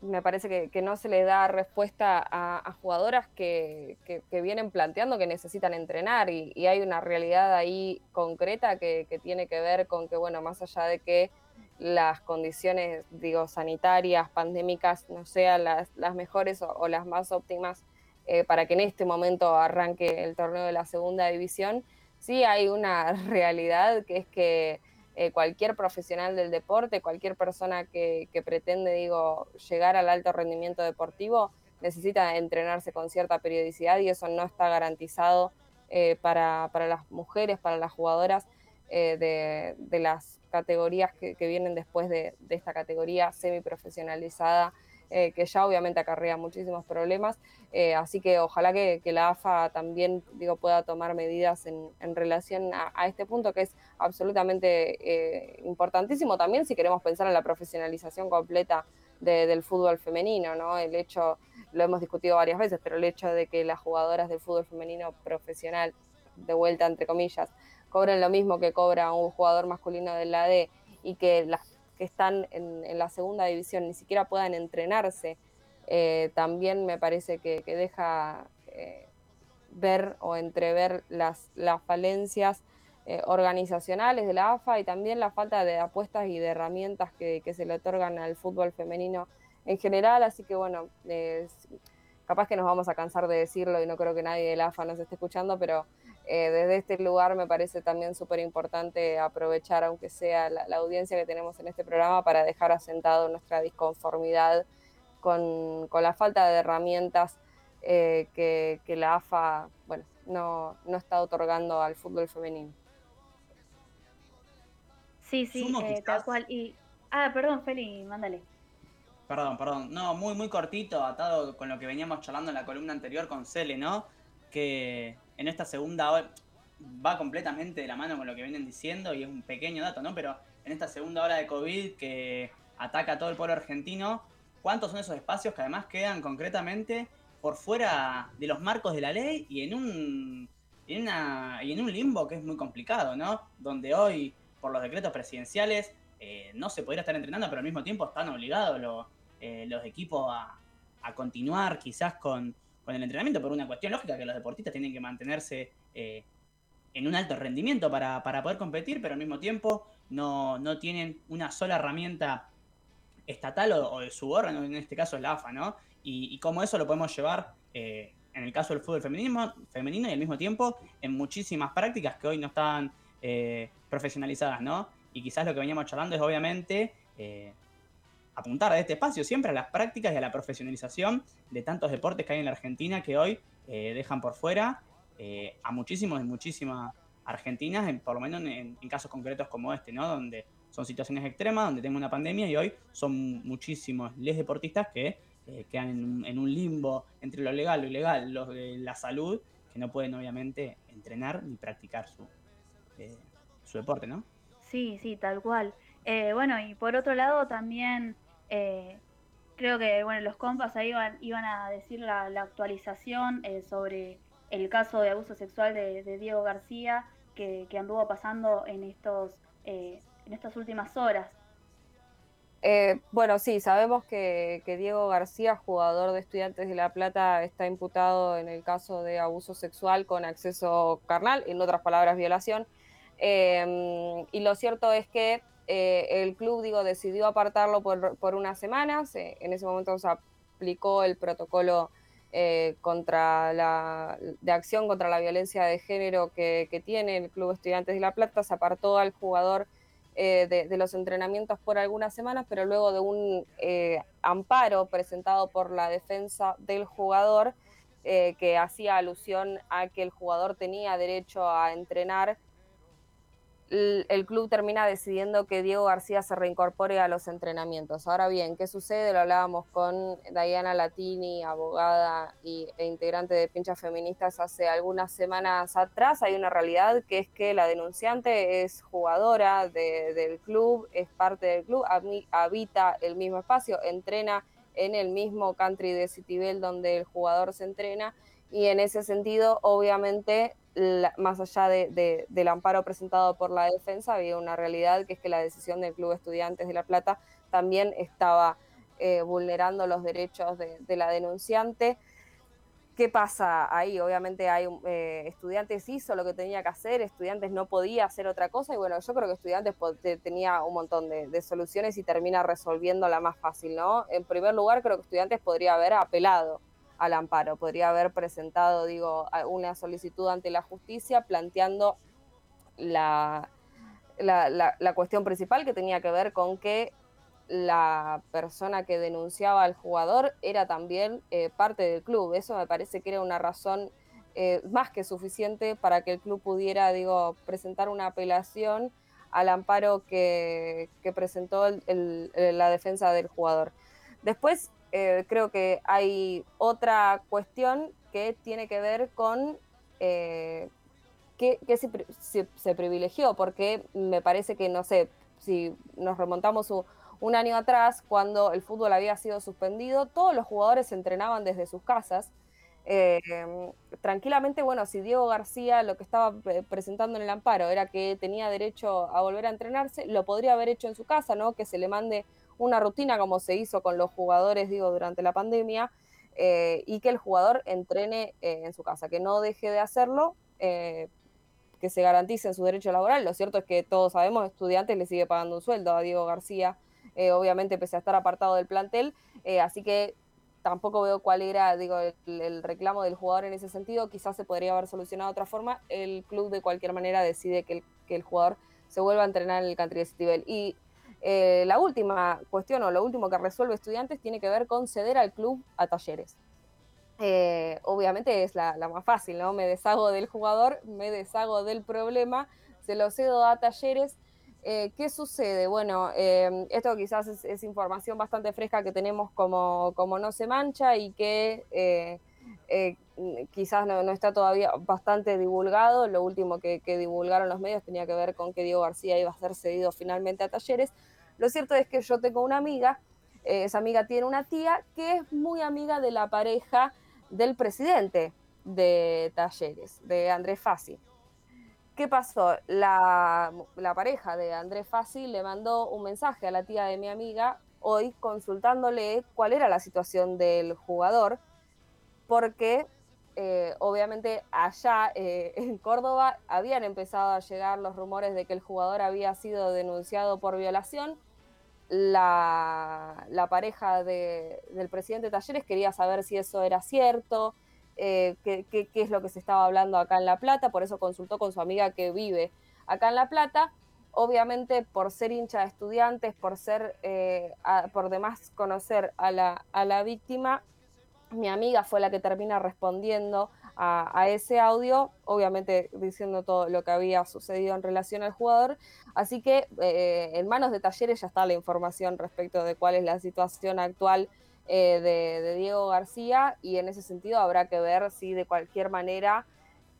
S7: me parece que, no se le da respuesta a, jugadoras que, vienen planteando que necesitan entrenar y, hay una realidad ahí concreta que, tiene que ver con que, bueno, más allá de que las condiciones, digo, sanitarias, pandémicas, no sean las, mejores o, las más óptimas eh, para que en este momento arranque el torneo de la segunda división, sí hay una realidad que es que eh, cualquier profesional del deporte, cualquier persona que, pretende, digo, llegar al alto rendimiento deportivo, necesita entrenarse con cierta periodicidad y eso no está garantizado eh, para, las mujeres, para las jugadoras eh, de, las categorías que, vienen después de, de esta categoría semiprofesionalizada eh, que ya obviamente acarrea muchísimos problemas. Eh, así que ojalá que, la AFA también digo, pueda tomar medidas en, relación a, este punto que es absolutamente eh, importantísimo también si queremos pensar en la profesionalización completa del fútbol femenino, ¿no? El hecho, lo hemos discutido varias veces, pero el hecho de que las jugadoras del fútbol femenino profesional, de vuelta entre comillas, cobren lo mismo que cobra un jugador masculino de la D y que las que están en, la segunda división ni siquiera puedan entrenarse, eh, también me parece que, deja eh, ver o entrever las, las falencias eh, organizacionales de la AFA y también la falta de apuestas y de herramientas que, se le otorgan al fútbol femenino en general. Así que bueno, capaz que nos vamos a cansar de decirlo y no creo que nadie de la AFA nos esté escuchando, pero eh, desde este lugar me parece también súper importante aprovechar, aunque sea la, audiencia que tenemos en este programa, para dejar asentado nuestra disconformidad con, la falta de herramientas eh, que, la AFA bueno, no, no está otorgando al fútbol femenino.
S1: Sí, sí, eh, tal cual. Y... Ah, perdón, Feli, mándale.
S4: Perdón, perdón. No, muy, muy cortito, atado con lo que veníamos charlando en la columna anterior con Cele, ¿no? Que en esta segunda hora va completamente de la mano con lo que vienen diciendo y es un pequeño dato, ¿no? Pero en esta segunda hora de COVID que ataca a todo el pueblo argentino, ¿cuántos son esos espacios que además quedan concretamente por fuera de los marcos de la ley y en un, en y en un limbo que es muy complicado, ¿no? Donde hoy por los decretos presidenciales eh, no se podría estar entrenando, pero al mismo tiempo están obligados eh, los equipos a, continuar quizás con, el entrenamiento por una cuestión lógica que los deportistas tienen que mantenerse eh, en un alto rendimiento para, poder competir, pero al mismo tiempo no, tienen una sola herramienta estatal o, de su órgano, en este caso es la AFA, ¿no? Y, cómo eso lo podemos llevar, en el caso del fútbol femenino, y al mismo tiempo en muchísimas prácticas que hoy no están eh, profesionalizadas, ¿no? Y quizás lo que veníamos charlando es obviamente eh, apuntar a este espacio siempre a las prácticas y a la profesionalización de tantos deportes que hay en la Argentina que hoy eh, dejan por fuera a muchísimos y muchísimas argentinas, por lo menos en, casos concretos como este, ¿no? Donde son situaciones extremas, donde tengo una pandemia y hoy son muchísimos les deportistas que quedan en un, en un, limbo entre lo legal, lo ilegal, lo de la salud, que no pueden obviamente entrenar ni practicar su, eh, su deporte, ¿no?
S1: Sí, sí, tal cual. Eh, bueno, y por otro lado también eh, creo que bueno los compas ahí iban, iban a decir la, actualización sobre el caso de abuso sexual de, Diego García que, anduvo pasando en estos en estas últimas horas.
S7: bueno, sí, sabemos que, Diego García, jugador de Estudiantes de La Plata, está imputado en el caso de abuso sexual con acceso carnal, en otras palabras, violación. Y lo cierto es que eh, el club, digo, decidió apartarlo por, unas semanas. Eh, en ese momento se aplicó el protocolo eh, contra la, de acción contra la violencia de género que, tiene el Club Estudiantes de La Plata. Se apartó al jugador de, los entrenamientos por algunas semanas, pero luego de un amparo presentado por la defensa del jugador, que hacía alusión a que el jugador tenía derecho a entrenar el club termina decidiendo que Diego García se reincorpore a los entrenamientos. Ahora bien, ¿qué sucede? Lo hablábamos con Diana Latini, abogada y, e integrante de Pinchas Feministas hace algunas semanas atrás. Hay una realidad que es que la denunciante es jugadora del club, es parte del club, habita el mismo espacio, entrena en el mismo country de Citibel donde el jugador se entrena y en ese sentido, obviamente, más allá de, del amparo presentado por la defensa, había una realidad que es que la decisión del Club Estudiantes de La Plata también estaba eh, vulnerando los derechos de, la denunciante. ¿Qué pasa ahí? Obviamente hay eh, estudiantes hizo lo que tenía que hacer, estudiantes no podía hacer otra cosa y bueno, yo creo que estudiantes tenía un montón de, soluciones y termina resolviendo la más fácil, ¿no? En primer lugar, creo que estudiantes podría haber apelado al amparo. Podría haber presentado, digo, una solicitud ante la justicia planteando la, la, cuestión principal que tenía que ver con que la persona que denunciaba al jugador era también eh, parte del club. Eso me parece que era una razón eh, más que suficiente para que el club pudiera, digo, presentar una apelación al amparo que, presentó la defensa del jugador. Después, eh, creo que hay otra cuestión que tiene que ver con eh, qué, se, privilegió, porque me parece que, no sé, si nos remontamos un año atrás, cuando el fútbol había sido suspendido, todos los jugadores se entrenaban desde sus casas. Eh, tranquilamente, bueno, si Diego García lo que estaba presentando en el amparo era que tenía derecho a volver a entrenarse, lo podría haber hecho en su casa, ¿no? Que se le mande una rutina como se hizo con los jugadores, digo, durante la pandemia, eh, y que el jugador entrene eh, en su casa, que no deje de hacerlo, que se garantice su derecho laboral. Lo cierto es que todos sabemos, estudiantes le sigue pagando un sueldo a Diego García, obviamente pese a estar apartado del plantel, así que tampoco veo cuál era digo, el, reclamo del jugador en ese sentido. Quizás se podría haber solucionado de otra forma. El club de cualquier manera decide que el, jugador se vuelva a entrenar en el country Citibel. Y eh, la última cuestión o lo último que resuelve estudiantes tiene que ver con ceder al club a talleres. Eh, obviamente es la, más fácil, ¿no? Me deshago del jugador, me deshago del problema, se lo cedo a talleres eh, ¿Qué sucede? Bueno, em, esto quizás es, información bastante fresca que tenemos como, como no se mancha y que eh, eh, quizás no, está todavía bastante divulgado. Lo último que, divulgaron los medios tenía que ver con que Diego García iba a ser cedido finalmente a talleres. Lo cierto es que yo tengo una amiga, esa amiga tiene una tía que es muy amiga de la pareja del presidente de talleres, de Andrés Fassi. ¿Qué pasó? La, pareja de Andrés Fassi le mandó un mensaje a la tía de mi amiga hoy consultándole cuál era la situación del jugador, porque eh, obviamente allá eh, en Córdoba habían empezado a llegar los rumores de que el jugador había sido denunciado por violación. La, pareja del presidente Talleres quería saber si eso era cierto, eh, qué, es lo que se estaba hablando acá en La Plata, por eso consultó con su amiga que vive acá en La Plata. Obviamente, por ser hincha de estudiantes, por ser, por demás conocer a la víctima, mi amiga fue la que termina respondiendo a, ese audio, obviamente diciendo todo lo que había sucedido en relación al jugador. Así que eh, en manos de talleres ya está la información respecto de cuál es la situación actual eh, de, Diego García y en ese sentido habrá que ver si de cualquier manera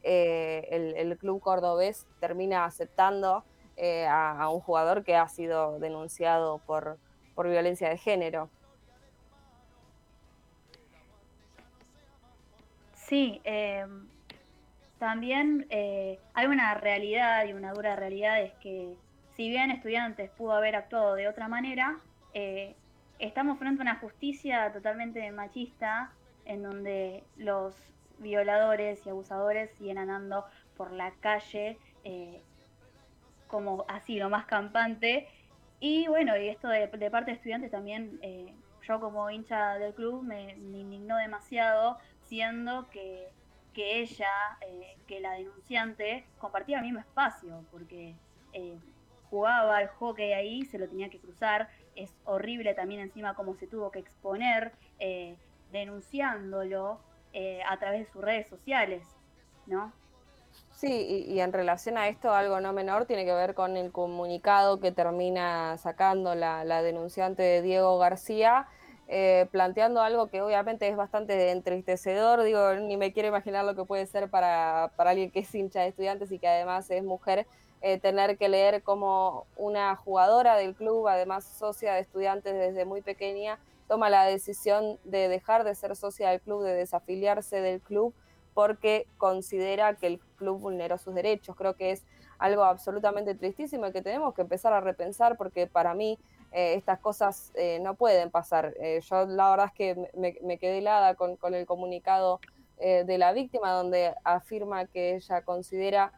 S7: eh, el, club cordobés termina aceptando a, un jugador que ha sido denunciado por violencia de género.
S1: Sí, em, también hay una realidad y una dura realidad es que si bien estudiantes pudo haber actuado de otra manera, estamos frente a una justicia totalmente machista en donde los violadores y abusadores siguen andando por la calle eh, como así, lo más campante. Y bueno, y esto de, parte de estudiantes también, eh, yo como hincha del club me, indignó demasiado, siendo que, ella, eh, que la denunciante, compartía el mismo espacio, porque jugaba al hockey ahí, se lo tenía que cruzar, es horrible también encima cómo se tuvo que exponer eh, denunciándolo eh, a través de sus redes sociales, ¿no?
S7: Sí, y, en relación a esto, algo no menor tiene que ver con el comunicado que termina sacando la, denunciante de Diego García, eh, planteando algo que obviamente es bastante entristecedor, digo, ni me quiero imaginar lo que puede ser para, para alguien que es hincha de estudiantes y que además es mujer, eh, tener que leer como una jugadora del club, además socia de estudiantes desde muy pequeña, toma la decisión de dejar de ser socia del club, de desafiliarse del club, porque considera que el club vulneró sus derechos. Creo que es algo absolutamente tristísimo y que tenemos que empezar a repensar porque para mí eh, estas cosas eh, no pueden pasar. yo la verdad es que me, quedé helada con, con el comunicado de la víctima donde afirma que ella considera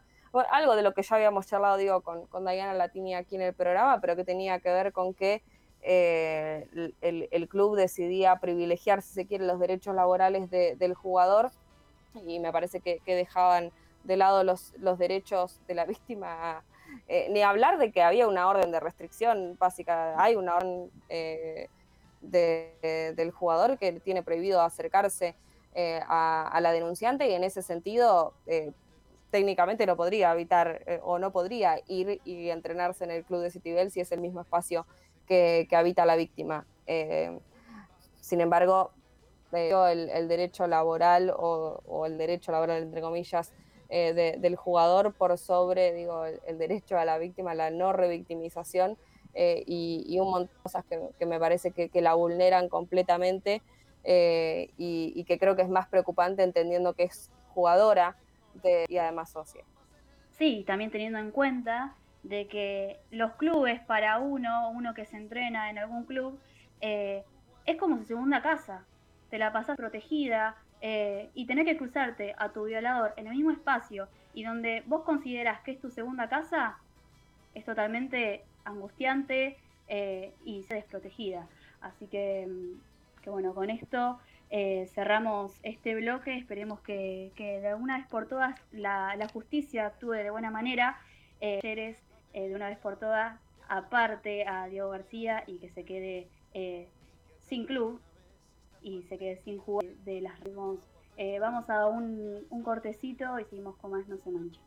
S7: algo de lo que ya habíamos charlado, digo, con, con Diana Latini aquí en el programa, pero que tenía que ver con que eh, el, club decidía privilegiar, si se quiere, los derechos laborales del jugador y me parece que, dejaban de lado los, los, derechos de la víctima. Eh, ni hablar de que había una orden de restricción básica, hay una orden eh, del jugador que tiene prohibido acercarse a, la denunciante y en ese sentido técnicamente no podría habitar eh, o no podría ir y entrenarse en el club de Citibel si es el mismo espacio que, habita la víctima. Eh, sin embargo, eh, el, derecho laboral o, el derecho laboral, entre comillas, del jugador por sobre digo, el, derecho a la víctima, la no revictimización y, un montón de cosas que, me parece que, la vulneran completamente eh, y, que creo que es más preocupante entendiendo que es jugadora y además socia.
S1: Sí, también teniendo en cuenta de que los clubes para uno, uno que se entrena en algún club, eh, es como su segunda casa. Te la pasas protegida eh, y tener que cruzarte a tu violador en el mismo espacio y donde vos consideras que es tu segunda casa, es totalmente angustiante eh, y se desprotegida. Así que, mm, que bueno, con esto cerramos este bloque. Esperemos que, de alguna vez por todas la, justicia actúe de buena manera. Eh, de una vez por todas aparte a Diego García y que se quede eh, sin club y se quede sin jugar de las ritmos. Eh, vamos a un, un cortecito y seguimos con más No se mancha.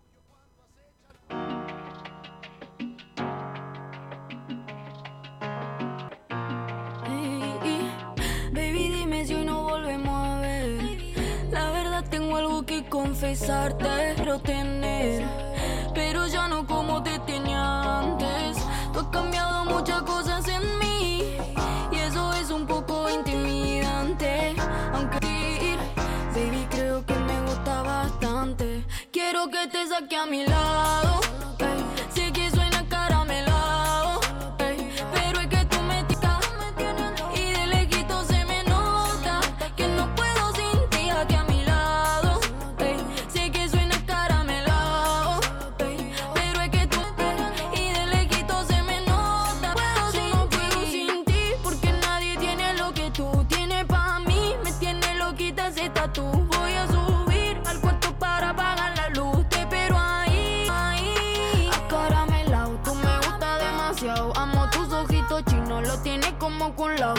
S19: confesarte, pero tener pero ya no como te tenía antes. Tú has cambiado muchas cosas en mí Quiero que te saque a mi lado.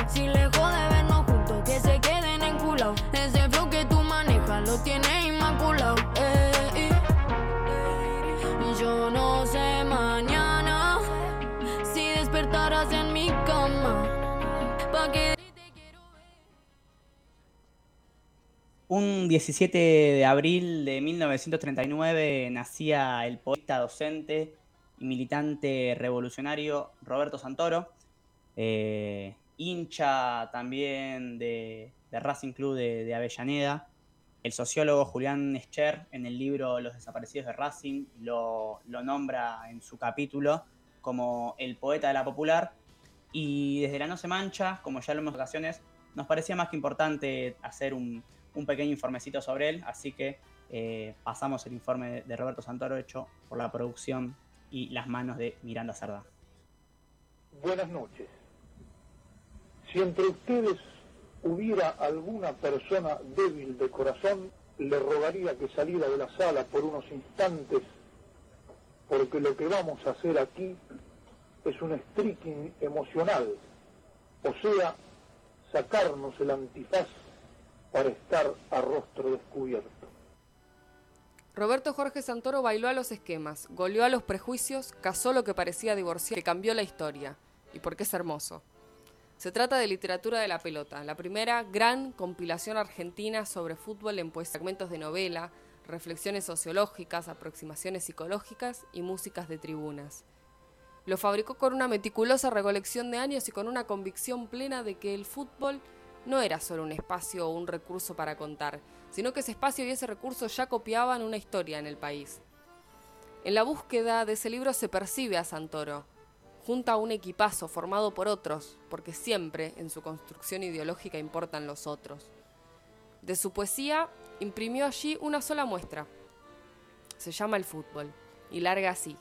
S19: Si lejos de vernos juntos, que se queden en culo. Ese flow que tú manejas lo tienes inmaculado. Eh, y yo no sé mañana si despertarás en mi cama. Pa que
S4: Un 17 de abril de 1939 nacía el poeta, docente y militante revolucionario Roberto Santoro. Eh, hincha también de, Racing Club de, Avellaneda. El sociólogo Julián Escher, en el libro Los desaparecidos de Racing, lo, nombra en su capítulo como el poeta de la popular. Y desde la No se mancha, como ya lo hemos ocasiones, nos parecía más que importante hacer un, pequeño informecito sobre él, así que eh, pasamos el informe de Roberto Santoro hecho por la producción y las manos de Miranda Cerda.
S33: Buenas noches. Si entre ustedes hubiera alguna persona débil de corazón, le rogaría que saliera de la sala por unos instantes, porque lo que vamos a hacer aquí es un streaking emocional, o sea, sacarnos el antifaz para estar a rostro descubierto.
S22: Roberto Jorge Santoro bailó a los esquemas, goleó a los prejuicios, casó lo que parecía divorciar, que cambió la historia. Y porque es hermoso. Se trata de literatura de la pelota, la primera gran compilación argentina sobre fútbol en pues segmentos de novela, reflexiones sociológicas, aproximaciones psicológicas y músicas de tribunas. Lo fabricó con una meticulosa recolección de años y con una convicción plena de que el fútbol no era solo un espacio o un recurso para contar, sino que ese espacio y ese recurso ya copiaban una historia en el país. En la búsqueda de ese libro se percibe a Santoro, junta a un equipazo formado por otros, porque siempre en su construcción ideológica importan los otros. De su poesía imprimió allí una sola muestra. Se llama el fútbol y larga así.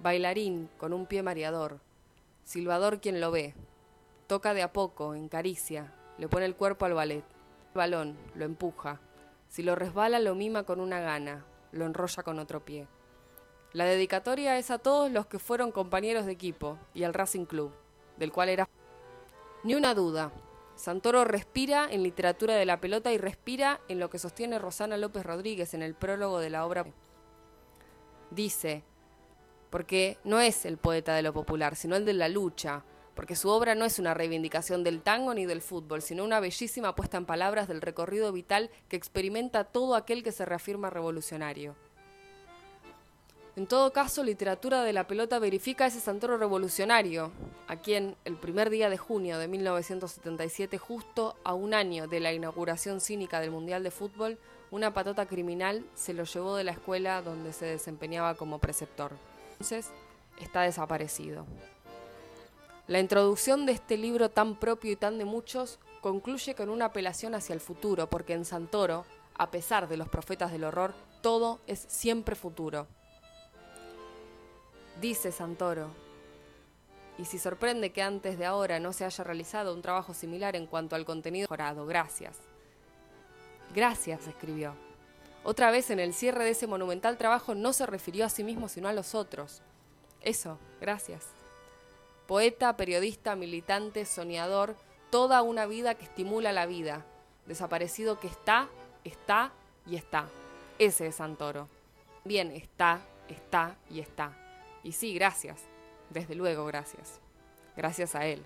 S22: Bailarín con un pie mareador, silbador quien lo ve, toca de a poco, en caricia, le pone el cuerpo al ballet, el balón, lo empuja, si lo resbala lo mima con una gana, lo enrolla con otro pie. La dedicatoria es a todos los que fueron compañeros de equipo y al Racing Club, del cual era... Ni una duda, Santoro respira en literatura de la pelota y respira en lo que sostiene Rosana López Rodríguez en el prólogo de la obra. Dice, porque no es el poeta de lo popular, sino el de la lucha, porque su obra no es una reivindicación del tango ni del fútbol, sino una bellísima puesta en palabras del recorrido vital que experimenta todo aquel que se reafirma revolucionario. En todo caso, Literatura de la Pelota verifica ese Santoro revolucionario, a quien el primer día de junio de 1977, justo a un año de la inauguración cínica del Mundial de Fútbol, una patota criminal se lo llevó de la escuela donde se desempeñaba como preceptor. Entonces, está desaparecido. La introducción de este libro tan propio y tan de muchos concluye con una apelación hacia el futuro, porque en Santoro, a pesar de los profetas del horror, todo es siempre futuro. Dice Santoro, y si sorprende que antes de ahora no se haya realizado un trabajo similar en cuanto al contenido mejorado, gracias. Gracias, escribió. Otra vez en el cierre de ese monumental trabajo no se refirió a sí mismo sino a los otros. Eso, gracias. Poeta, periodista, militante, soñador, toda una vida que estimula la vida. Desaparecido que está, está y está. Ese es Santoro. Bien, está, está y está. Y sí, gracias. Desde luego, gracias. Gracias a él.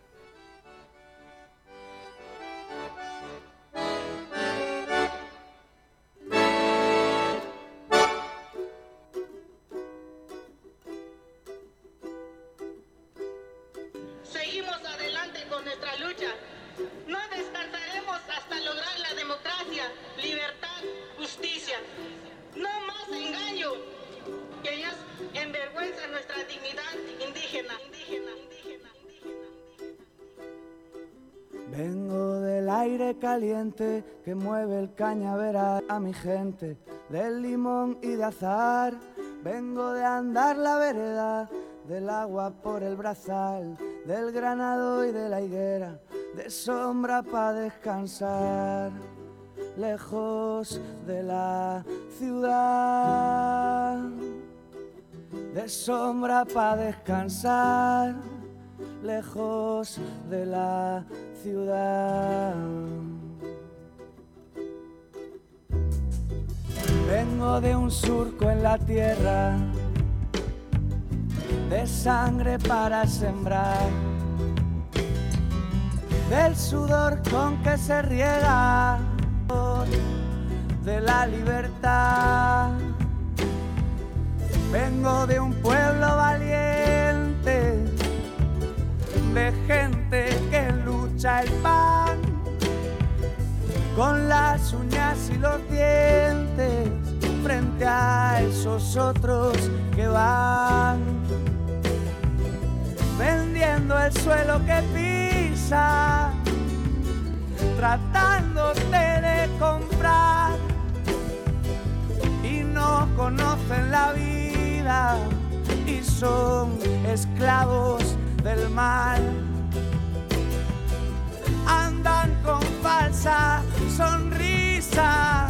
S34: Que
S11: mueve el cañaveral a mi gente, del limón y de azar. Vengo de andar la vereda, del agua por el brazal, del granado y de la higuera, de sombra para descansar, lejos de la ciudad. De sombra para descansar, lejos de la ciudad. Vengo de un surco en la tierra, de sangre para sembrar, del sudor con que se riega, de la libertad. Vengo de un pueblo valiente, de gente que lucha el pan con las uñas y los dientes frente a esos otros que van vendiendo el suelo que pisa, tratándote de comprar y no conocen la vida y son esclavos del mal. Andan con falsa sonrisa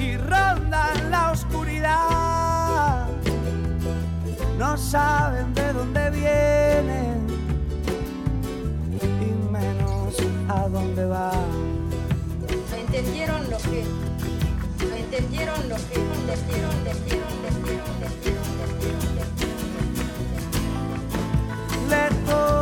S11: y rondan la oscuridad. No saben de dónde vienen y menos a dónde van.
S35: Entendieron lo que, no entendieron lo que, no entendieron, entendieron, entendieron, entendieron,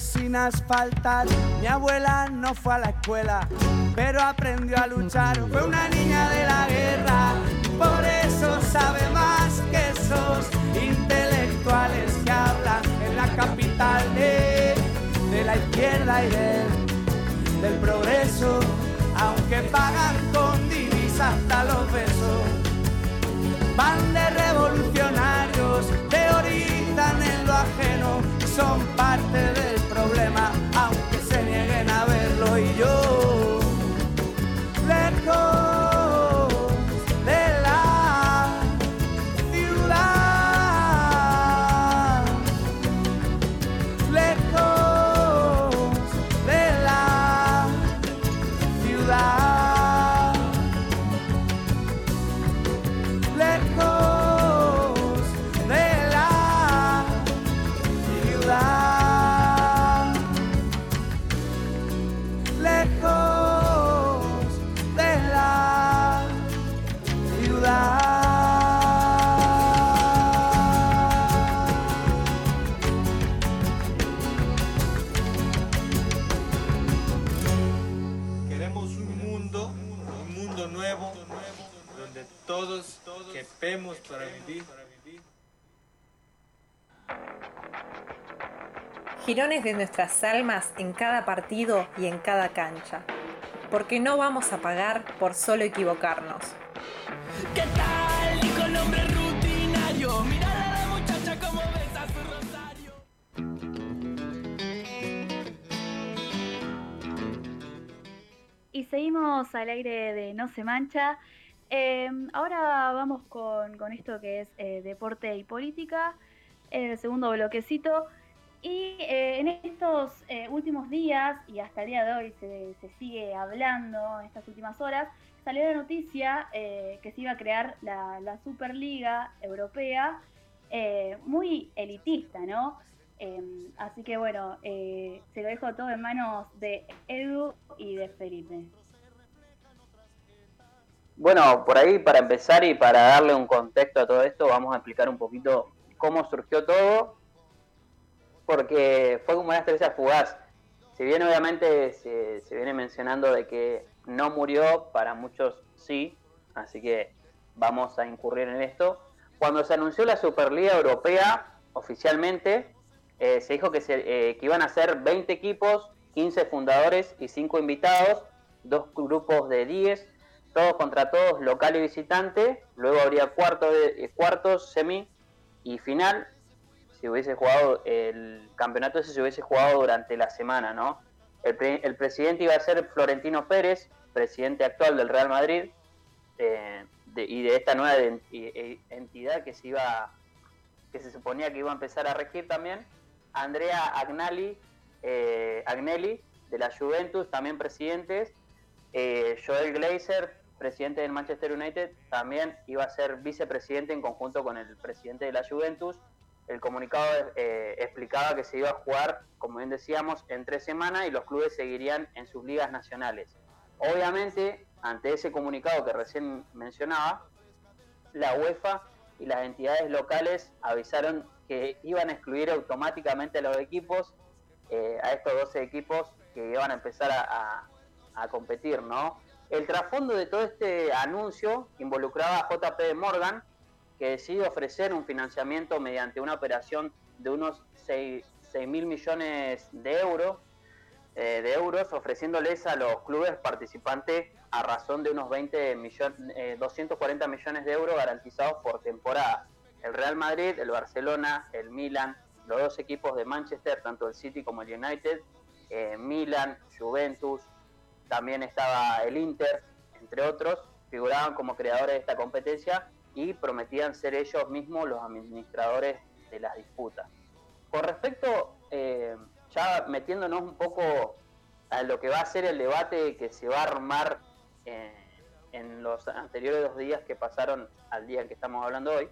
S11: sin asfaltar. Mi abuela no fue a la escuela, pero aprendió a luchar. Fue una niña de la guerra, por eso sabe más que esos intelectuales que hablan en la capital de, de la izquierda y del progreso, aunque pagan con divisas hasta los besos. Van de revolucionarios, teorizan en lo ajeno, son parte del
S36: Girones de nuestras almas en cada partido y en cada cancha. Porque no vamos a pagar por solo equivocarnos.
S11: ¿Qué tal? Dijo el hombre rutinario. Mirá a la muchacha como besa su rosario.
S1: Y seguimos al aire de No se mancha. Eh, ahora vamos con, con esto que es eh, deporte y política, el segundo bloquecito. Y eh, en estos eh, últimos días, y hasta el día de hoy se, se sigue hablando en estas últimas horas, salió la noticia eh, que se iba a crear la, la Superliga Europea, muy elitista, ¿no? Eh, así que bueno, se lo dejo todo en manos de Edu y de Felipe.
S5: Bueno, por ahí para empezar y para darle un contexto a todo esto, vamos a explicar un poquito cómo surgió todo, porque fue como una estrella fugaz. Si bien obviamente se, viene mencionando de que no murió, para muchos sí, así que vamos a incurrir en esto. Cuando se anunció la Superliga Europea oficialmente, eh, se dijo que, se, eh, que iban a ser 20 equipos, 15 fundadores y 5 invitados, dos grupos de 10, todos contra todos, local y visitante. Luego habría cuarto eh, cuartos, semi y final. Si hubiese jugado el campeonato, ese se hubiese jugado durante la semana, ¿no? El, pre- el presidente iba a ser Florentino Pérez, presidente actual del Real Madrid, eh, y de esta nueva e- entidad que se iba que se suponía que iba a empezar a regir también. Andrea Agnelli, eh, Agnelli de la Juventus, también presidentes. Eh, Joel Glazer, presidente del Manchester United, también iba a ser vicepresidente en conjunto con el presidente de la Juventus. El comunicado eh, explicaba que se iba a jugar, como bien decíamos, en tres semanas y los clubes seguirían en sus ligas nacionales. Obviamente, ante ese comunicado que recién mencionaba, la UEFA y las entidades locales avisaron que iban a excluir automáticamente a los equipos, eh, a estos 12 equipos que iban a empezar a, a- competir, ¿no? El trasfondo de todo este anuncio involucraba a JP Morgan, que decide ofrecer un financiamiento mediante una operación de unos 6 mil millones de euros, eh, de euros, ofreciéndoles a los clubes participantes a razón de unos 20 millones, 240 millones de euros garantizados por temporada. El Real Madrid, el Barcelona, el Milan, los dos equipos de Manchester, tanto el City como el United, eh, Milan, Juventus, también estaba el Inter, entre otros, figuraban como creadores de esta competencia y prometían ser ellos mismos los administradores de las disputas. Con respecto, eh, ya metiéndonos un poco a lo que va a ser el debate que se va a armar eh, en los anteriores dos días que pasaron al día que estamos hablando hoy,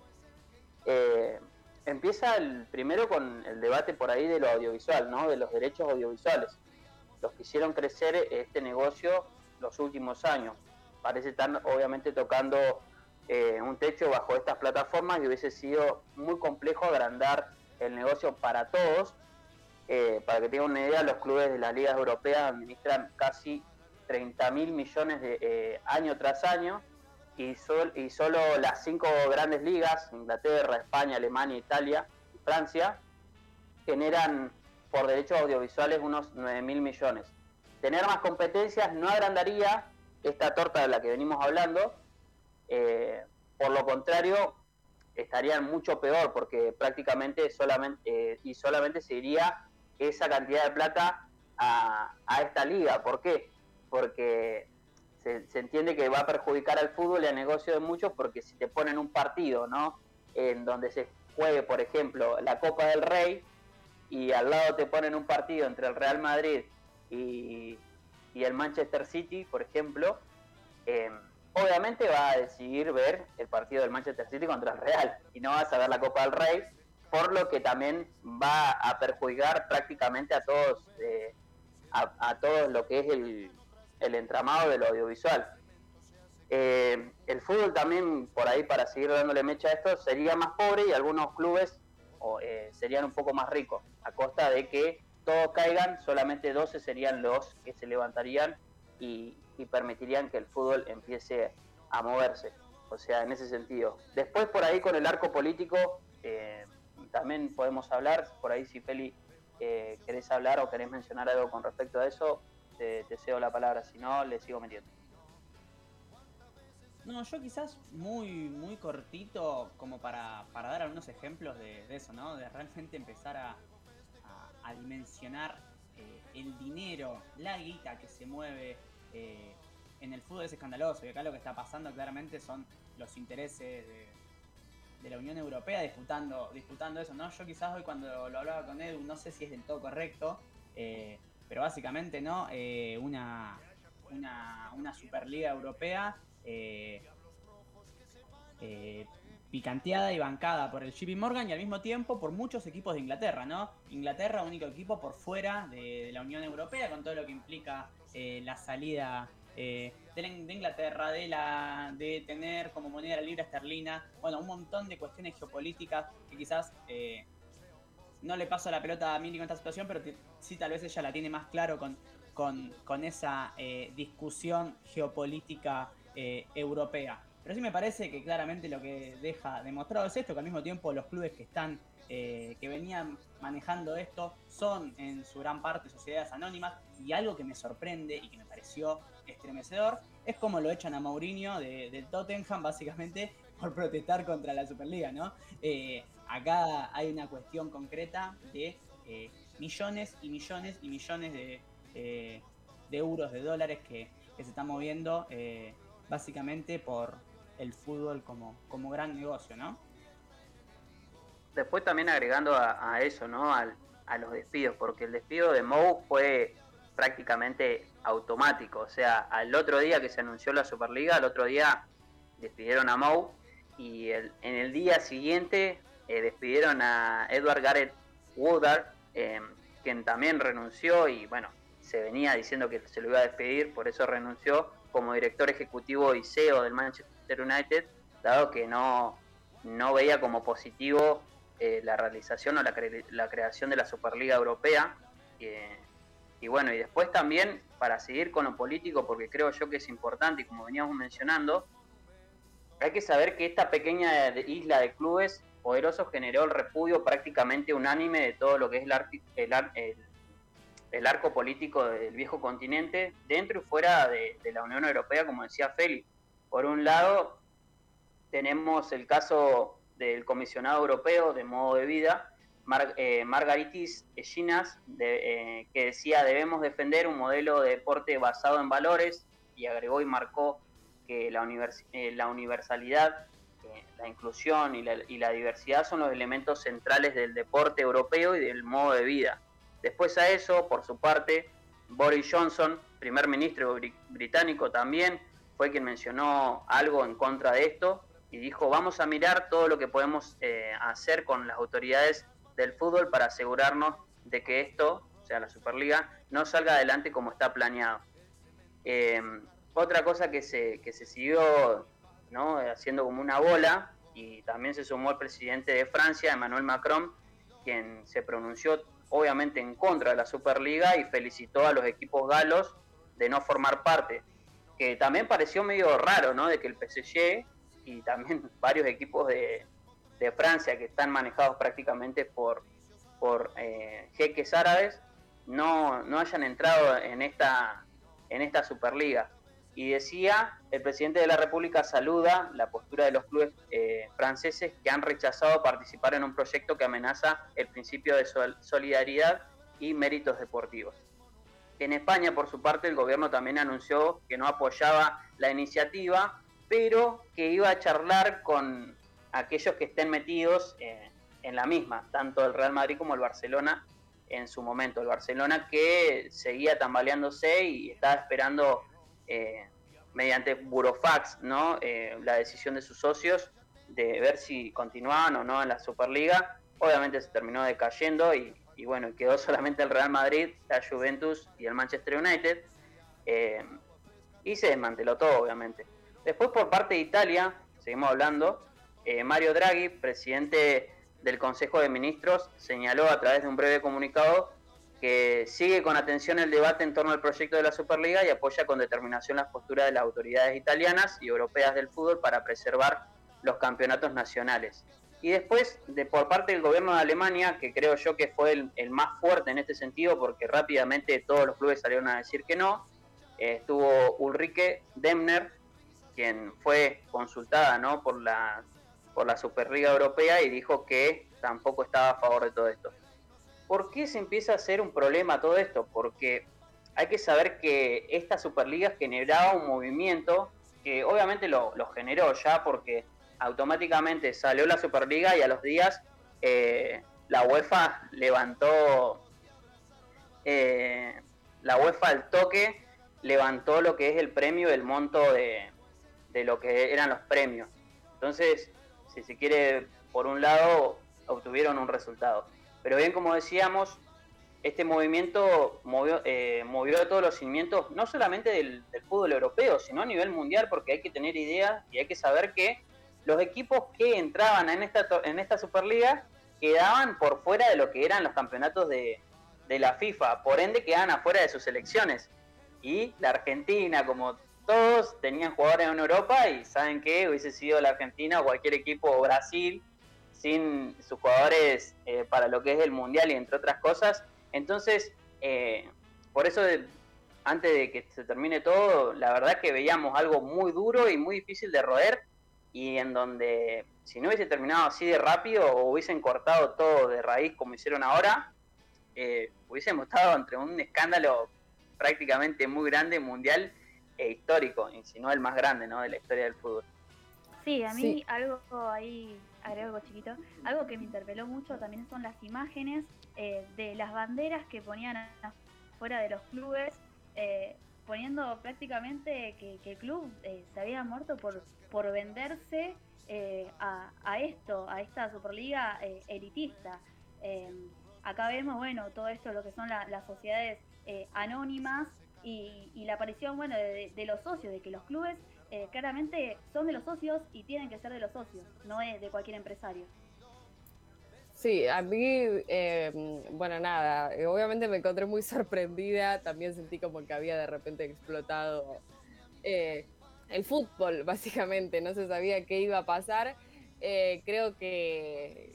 S5: eh, empieza el primero con el debate por ahí de lo audiovisual, ¿no? de los derechos audiovisuales, los que hicieron crecer este negocio los últimos años. Parece estar obviamente tocando eh, un techo bajo estas plataformas y hubiese sido muy complejo agrandar el negocio para todos. Eh, para que tengan una idea, los clubes de las ligas europeas administran casi 30 mil millones de eh, año tras año y, sol- y solo las cinco grandes ligas, Inglaterra, España, Alemania, Italia y Francia, generan por derechos audiovisuales unos 9 mil millones. Tener más competencias no agrandaría esta torta de la que venimos hablando, eh, por lo contrario, estarían mucho peor porque prácticamente solamente eh, y solamente se iría esa cantidad de plata a, esta liga. ¿Por qué? Porque se, entiende que va a perjudicar al fútbol y al negocio de muchos porque si te ponen un partido, ¿no? En donde se juegue, por ejemplo, la Copa del Rey y al lado te ponen un partido entre el Real Madrid y, y el Manchester City, por ejemplo, eh, obviamente va a decidir ver el partido del Manchester City contra el Real y no vas a ver la Copa del Rey, por lo que también va a perjudicar prácticamente a todos, eh, a, a lo que es el, el entramado de lo audiovisual. Eh, el fútbol también, por ahí para seguir dándole mecha a esto, sería más pobre y algunos clubes eh, serían un poco más ricos, a costa de que todos caigan, solamente 12 serían los que se levantarían y, y permitirían que el fútbol empiece a moverse. O sea, en ese sentido. Después por ahí con el arco político eh, también podemos hablar, por ahí si Feli eh, querés hablar o querés mencionar algo con respecto a eso, te, cedo la palabra, si no, le sigo metiendo.
S4: No, yo quizás muy, muy cortito como para, para dar algunos ejemplos de, eso, ¿no? De realmente empezar a, a- dimensionar el dinero, la guita que se mueve eh, en el fútbol es escandaloso. Y acá lo que está pasando claramente son los intereses de, la Unión Europea disputando, disputando eso, ¿no? Yo quizás hoy cuando lo hablaba con Edu, no sé si es del todo correcto, eh, pero básicamente, ¿no? Eh, una, una, una Superliga Europea picanteada y bancada por el JP Morgan y al mismo tiempo por muchos equipos de Inglaterra, ¿no? Inglaterra, único equipo por fuera de, la Unión Europea, con todo lo que implica eh, la salida eh, de, la- de Inglaterra, de la de tener como moneda la libra esterlina, bueno, un montón de cuestiones geopolíticas que quizás eh, no le paso la pelota a Mili con esta situación, pero sí tal vez ella la tiene más claro con, con, con esa eh, discusión geopolítica eh, europea. Pero sí me parece que claramente lo que deja demostrado es esto, que al mismo tiempo los clubes que están, eh, que venían manejando esto, son en su gran parte sociedades anónimas, y algo que me sorprende y que me pareció estremecedor, es como lo echan a Mourinho de, del Tottenham, básicamente, por protestar contra la Superliga, ¿no? Eh, acá hay una cuestión concreta de eh, millones y millones y millones de, de euros, de dólares que, se están moviendo básicamente por el fútbol como, como gran negocio, ¿no?
S5: Después también agregando a, eso, ¿no? Al- a los despidos, porque el despido de Mou fue prácticamente automático. O sea, al otro día que se anunció la Superliga, al otro día despidieron a Mou y el- en el día siguiente eh, despidieron a Edward Garrett Woodard, eh, quien también renunció y bueno, se venía diciendo que se lo iba a despedir, por eso renunció como director ejecutivo y CEO del Manchester United, dado que no, no veía como positivo eh, la realización o la, cre- la creación de la Superliga Europea. eh, y bueno, y después también, para seguir con lo político, porque creo yo que es importante, y como veníamos mencionando, hay que saber que esta pequeña isla de clubes poderosos generó el repudio prácticamente unánime de todo lo que es el, arti- el ar- el- el arco político del viejo continente, dentro y fuera de, de la Unión Europea, como decía Félix. Por un lado, tenemos el caso del comisionado europeo de modo de vida, eh, Margaritis Ginas, de- eh, que decía debemos defender un modelo de deporte basado en valores y agregó y marcó que la, univers- eh, la universalidad, eh, la inclusión y la, y la diversidad son los elementos centrales del deporte europeo y del modo de vida. Después a eso, por su parte, Boris Johnson, primer ministro bri- británico también, fue quien mencionó algo en contra de esto y dijo, vamos a mirar todo lo que podemos eh, hacer con las autoridades del fútbol para asegurarnos de que esto, o sea, la Superliga, no salga adelante como está planeado. Eh, otra cosa que se, que se siguió ¿no? haciendo como una bola, y también se sumó el presidente de Francia, Emmanuel Macron, quien se pronunció obviamente en contra de la Superliga y felicitó a los equipos galos de no formar parte. Que también pareció medio raro, ¿no? De que el PSG y también varios equipos de, de Francia que están manejados prácticamente por, por eh, jeques árabes no, no hayan entrado en esta, en esta Superliga. Y decía, el presidente de la República saluda la postura de los clubes eh, franceses que han rechazado participar en un proyecto que amenaza el principio de sol- solidaridad y méritos deportivos. En España, por su parte, el gobierno también anunció que no apoyaba la iniciativa, pero que iba a charlar con aquellos que estén metidos eh, en la misma, tanto el Real Madrid como el Barcelona en su momento. El Barcelona que seguía tambaleándose y estaba esperando eh, mediante burofax ¿no? Eh, la decisión de sus socios de ver si continuaban o no en la Superliga. Obviamente se terminó decayendo y, y bueno, quedó solamente el Real Madrid, la Juventus y el Manchester United. eh, y se desmanteló todo, obviamente. Después por parte de Italia, seguimos hablando, eh, Mario Draghi, presidente del Consejo de Ministros, señaló a través de un breve comunicado que sigue con atención el debate en torno al proyecto de la Superliga y apoya con determinación las posturas de las autoridades italianas y europeas del fútbol para preservar los campeonatos nacionales. Y después, de, por parte del gobierno de Alemania, que creo yo que fue el, más fuerte en este sentido, porque rápidamente todos los clubes salieron a decir que no, eh, estuvo Ulrike Demner, quien fue consultada ¿no? por, la, por la Superliga Europea y dijo que tampoco estaba a favor de todo esto. ¿Por qué se empieza a hacer un problema todo esto? Porque hay que saber que esta Superliga generaba un movimiento que obviamente lo, generó ya porque automáticamente salió la Superliga y a los días eh, la UEFA levantó, eh, la UEFA al toque levantó lo que es el premio, el monto de, de lo que eran los premios. Entonces, si se quiere, por un lado, obtuvieron un resultado. Pero bien, como decíamos, este movimiento movió, eh, movió todos los cimientos, no solamente del, fútbol europeo, sino a nivel mundial, porque hay que tener idea y hay que saber que los equipos que entraban en esta, en esta Superliga quedaban por fuera de lo que eran los campeonatos de, de la FIFA, por ende quedaban afuera de sus selecciones. Y la Argentina, como todos, tenían jugadores en Europa y saben que hubiese sido la Argentina o cualquier equipo, o Brasil, sin sus jugadores eh, para lo que es el mundial y entre otras cosas. Entonces, eh, por eso antes de que se termine todo, la verdad que veíamos algo muy duro y muy difícil de roer y en donde si no hubiese terminado así de rápido o hubiesen cortado todo de raíz como hicieron ahora, eh, hubiésemos estado entre un escándalo prácticamente muy grande, mundial e histórico, y si no el más grande ¿no? de la historia del fútbol.
S1: Sí, a mí algo ahí agrego algo chiquito, algo que me interpeló mucho también son las imágenes eh, de las banderas que ponían fuera de los clubes, eh, poniendo prácticamente que, el club eh, se había muerto por, por venderse a, esto, a esta Superliga elitista. acá vemos, bueno, todo esto, lo que son las sociedades anónimas y, la aparición, bueno, de los socios, de que los clubes eh, claramente son de los socios y tienen que ser de los socios, no es de cualquier empresario.
S7: Sí, a mí, eh, bueno, nada, eh, obviamente me encontré muy sorprendida, también sentí como que había de repente explotado el fútbol, básicamente, no se sabía qué iba a pasar. creo que,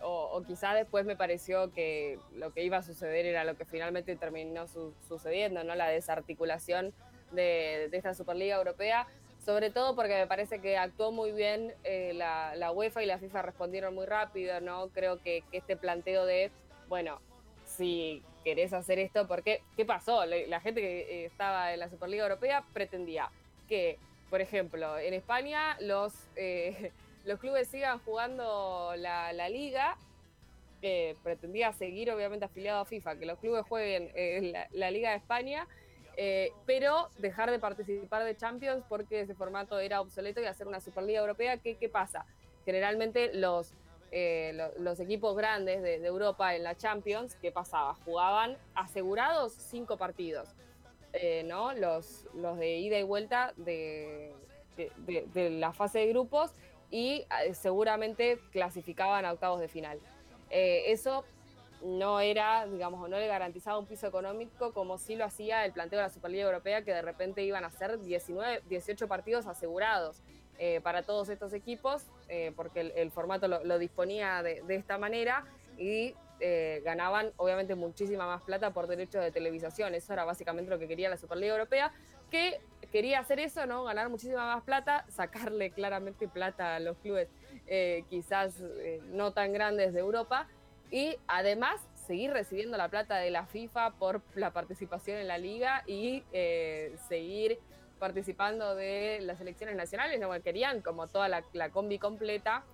S7: o, o quizá después me pareció que lo que iba a suceder era lo que finalmente terminó sucediendo, ¿no? La desarticulación de, esta Superliga Europea, sobre todo porque me parece que actuó muy bien eh, la, UEFA y la FIFA respondieron muy rápido, ¿no? Creo que, este planteo de, bueno, si querés hacer esto, porque, ¿qué pasó? La, gente que eh, estaba en la Superliga Europea pretendía que, por ejemplo, en España los, eh, los clubes sigan jugando la, liga, que pretendía seguir obviamente afiliado a FIFA, que los clubes jueguen la, la Liga de España eh, pero dejar de participar de Champions porque ese formato era obsoleto y hacer una Superliga Europea. ¿Qué, qué pasa? Generalmente los, eh, los equipos grandes de, Europa en la Champions, ¿qué pasaba? Jugaban asegurados cinco partidos, eh, ¿no? Los, los de ida y vuelta de, de la fase de grupos y seguramente clasificaban a octavos de final. eso no era, digamos, no le garantizaba un piso económico como sí lo hacía el planteo de la Superliga Europea, que de repente iban a ser 19, 18 partidos asegurados eh, para todos estos equipos, eh, porque el, formato lo, disponía de, esta manera y eh, ganaban obviamente muchísima más plata por derechos de televisación. Eso era básicamente lo que quería la Superliga Europea, que quería hacer eso, ¿no? Ganar muchísima más plata, sacarle claramente plata a los clubes quizás no tan grandes de Europa y además seguir recibiendo la plata de la FIFA por la participación en la liga y eh, seguir participando de las elecciones nacionales, no querían como toda la, combi completa.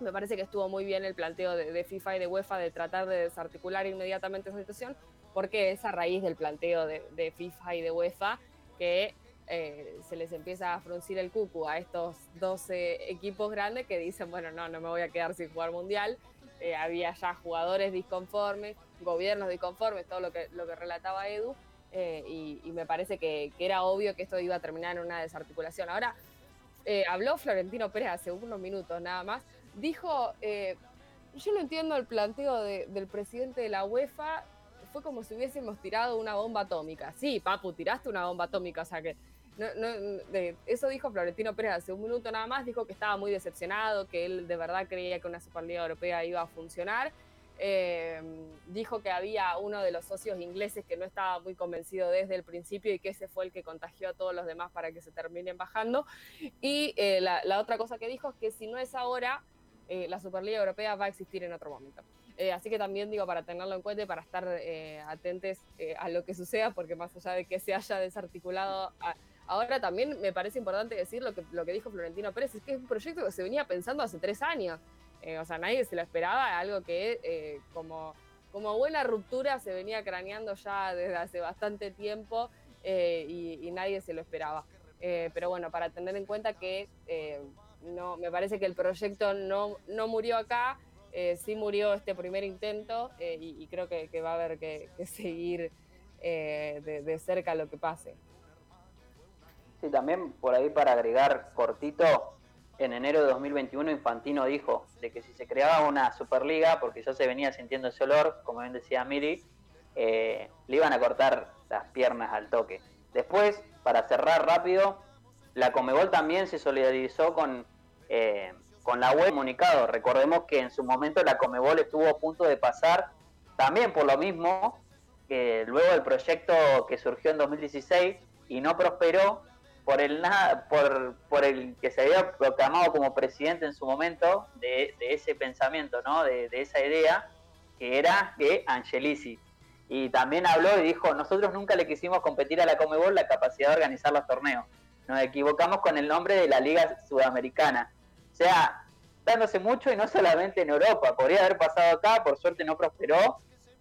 S7: Me parece que estuvo muy bien el planteo de, FIFA y de UEFA de tratar de desarticular inmediatamente esa situación, porque es a raíz del planteo de, FIFA y de UEFA que eh, se les empieza a fruncir el cucu a estos 12 equipos grandes que dicen, bueno, no, no me voy a quedar sin jugar mundial eh, había ya jugadores disconformes, gobiernos disconformes, todo lo que, lo que relataba Edu, eh, y, me parece que, era obvio que esto iba a terminar en una desarticulación. Ahora, eh, habló Florentino Pérez hace unos minutos nada más, dijo, yo no entiendo el planteo del presidente de la UEFA, fue como si hubiésemos tirado una bomba atómica. Sí, Papu, tiraste una bomba atómica, o sea que no, no, de- eso dijo Florentino Pérez hace un minuto nada más, dijo que estaba muy decepcionado, que él de verdad creía que una Superliga Europea iba a funcionar. Eh, dijo que había uno de los socios ingleses que no estaba muy convencido desde el principio y que ese fue el que contagió a todos los demás para que se terminen bajando. Y eh, la, otra cosa que dijo es que si no es ahora, eh, la Superliga Europea va a existir en otro momento. Así que también digo para tenerlo en cuenta y para estar atentos a lo que suceda, porque más allá de que se haya desarticulado ahora, también me parece importante decir lo que, dijo Florentino Pérez, es que es un proyecto que se venía pensando hace tres años. Eh, o sea, nadie se lo esperaba, algo que eh, como, como buena ruptura se venía craneando ya desde hace bastante tiempo eh, y, nadie se lo esperaba. Pero bueno, para tener en cuenta que no, me parece que el proyecto no, no murió acá, sí murió este primer intento y, creo que, va a haber que, seguir de cerca lo que pase.
S5: Sí, también por ahí para agregar cortito, en enero de 2021 Infantino dijo de que si se creaba una Superliga, porque ya se venía sintiendo ese olor, como bien decía Miri, eh, le iban a cortar las piernas al toque. Después, para cerrar rápido, la Comebol también se solidarizó con, eh, con la web comunicado. Recordemos que en su momento la Comebol estuvo a punto de pasar también por lo mismo, que luego del proyecto que surgió en 2016 y no prosperó por el por, por el que se había proclamado como presidente en su momento de, ese pensamiento, ¿no? De, esa idea, que era de Angelici. Y también habló y dijo, nosotros nunca le quisimos competir a la Comebol la capacidad de organizar los torneos. Nos equivocamos con el nombre de la Liga Sudamericana. O sea, dándose mucho y no solamente en Europa. Podría haber pasado acá, por suerte no prosperó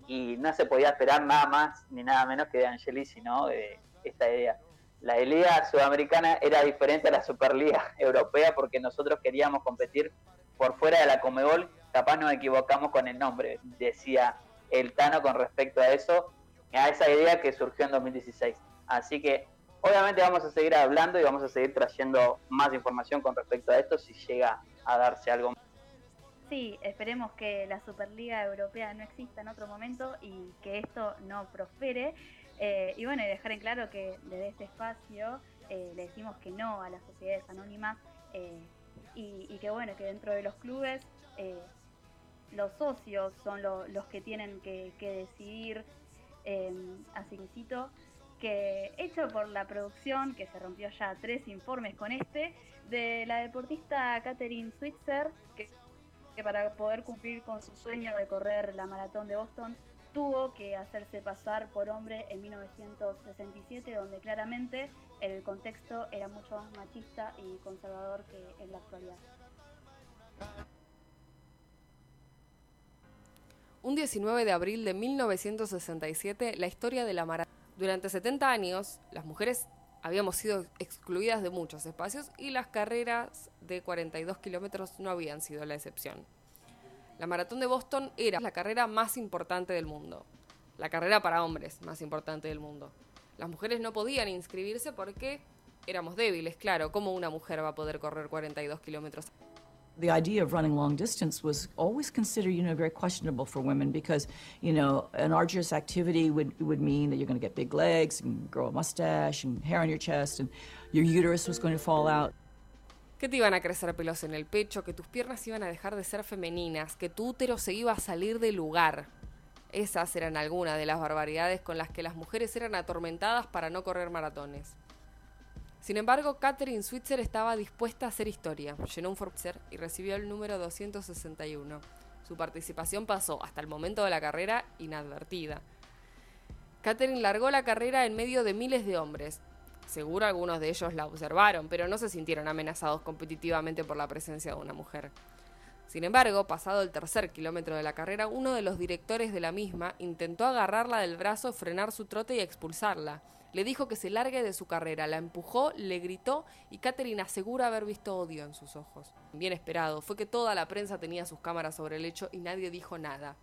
S5: y no se podía esperar nada más ni nada menos que de Angelici, ¿no? De esta idea. La Liga Sudamericana era diferente a la Superliga Europea porque nosotros queríamos competir por fuera de la Comebol. Capaz nos equivocamos con el nombre, decía el Tano con respecto a eso, a esa idea que surgió en 2016. Así que obviamente vamos a seguir hablando y vamos a seguir trayendo más información con respecto a esto si llega a darse algo
S1: Sí, esperemos que la Superliga Europea no exista en otro momento y que esto no prospere. Eh, y bueno, y dejar en claro que desde este espacio eh, le decimos que no a las sociedades anónimas eh, y, que bueno, que dentro de los clubes eh, los socios son lo- los que tienen que, decidir. Eh, así que que hecho por la producción, que se rompió ya tres informes con este, de la deportista Catherine Switzer, que que para poder cumplir con su sueño de correr la maratón de Boston tuvo que hacerse pasar por hombre en 1967, donde claramente el contexto era mucho más machista y conservador que en la actualidad.
S7: Un 19 de abril de 1967, la historia de la maratón. Durante 70 años, las mujeres habíamos sido excluidas de muchos espacios y las carreras de 42 kilómetros no habían sido la excepción. La maratón de Boston era la carrera más importante del mundo, la carrera para hombres más importante del mundo. Las mujeres no podían inscribirse porque éramos débiles, claro, ¿cómo una mujer va a poder correr 42 kilómetros?
S37: the idea of running long distance was always considered, you know, very questionable for women because, you know, an arduous activity would, would mean that you're going to get big legs and grow a mustache and hair on your chest and your uterus was going to fall out.
S7: Que te iban a crecer pelos en el pecho, que tus piernas iban a dejar de ser femeninas, que tu útero se iba a salir del lugar. Esas eran algunas de las barbaridades con las que las mujeres eran atormentadas para no correr maratones. Sin embargo, Catherine Switzer estaba dispuesta a hacer historia. Llenó un Forzer y recibió el número 261. Su participación pasó hasta el momento de la carrera inadvertida. Catherine largó la carrera en medio de miles de hombres. Seguro algunos de ellos la observaron, pero no se sintieron amenazados competitivamente por la presencia de una mujer. Sin embargo, pasado el tercer kilómetro de la carrera, uno de los directores de la misma intentó agarrarla del brazo, frenar su trote y expulsarla. Le dijo que se largue de su carrera, la empujó, le gritó y Catherine asegura haber visto odio en sus ojos. Bien esperado, fue que toda la prensa tenía sus cámaras sobre el hecho y nadie dijo nada.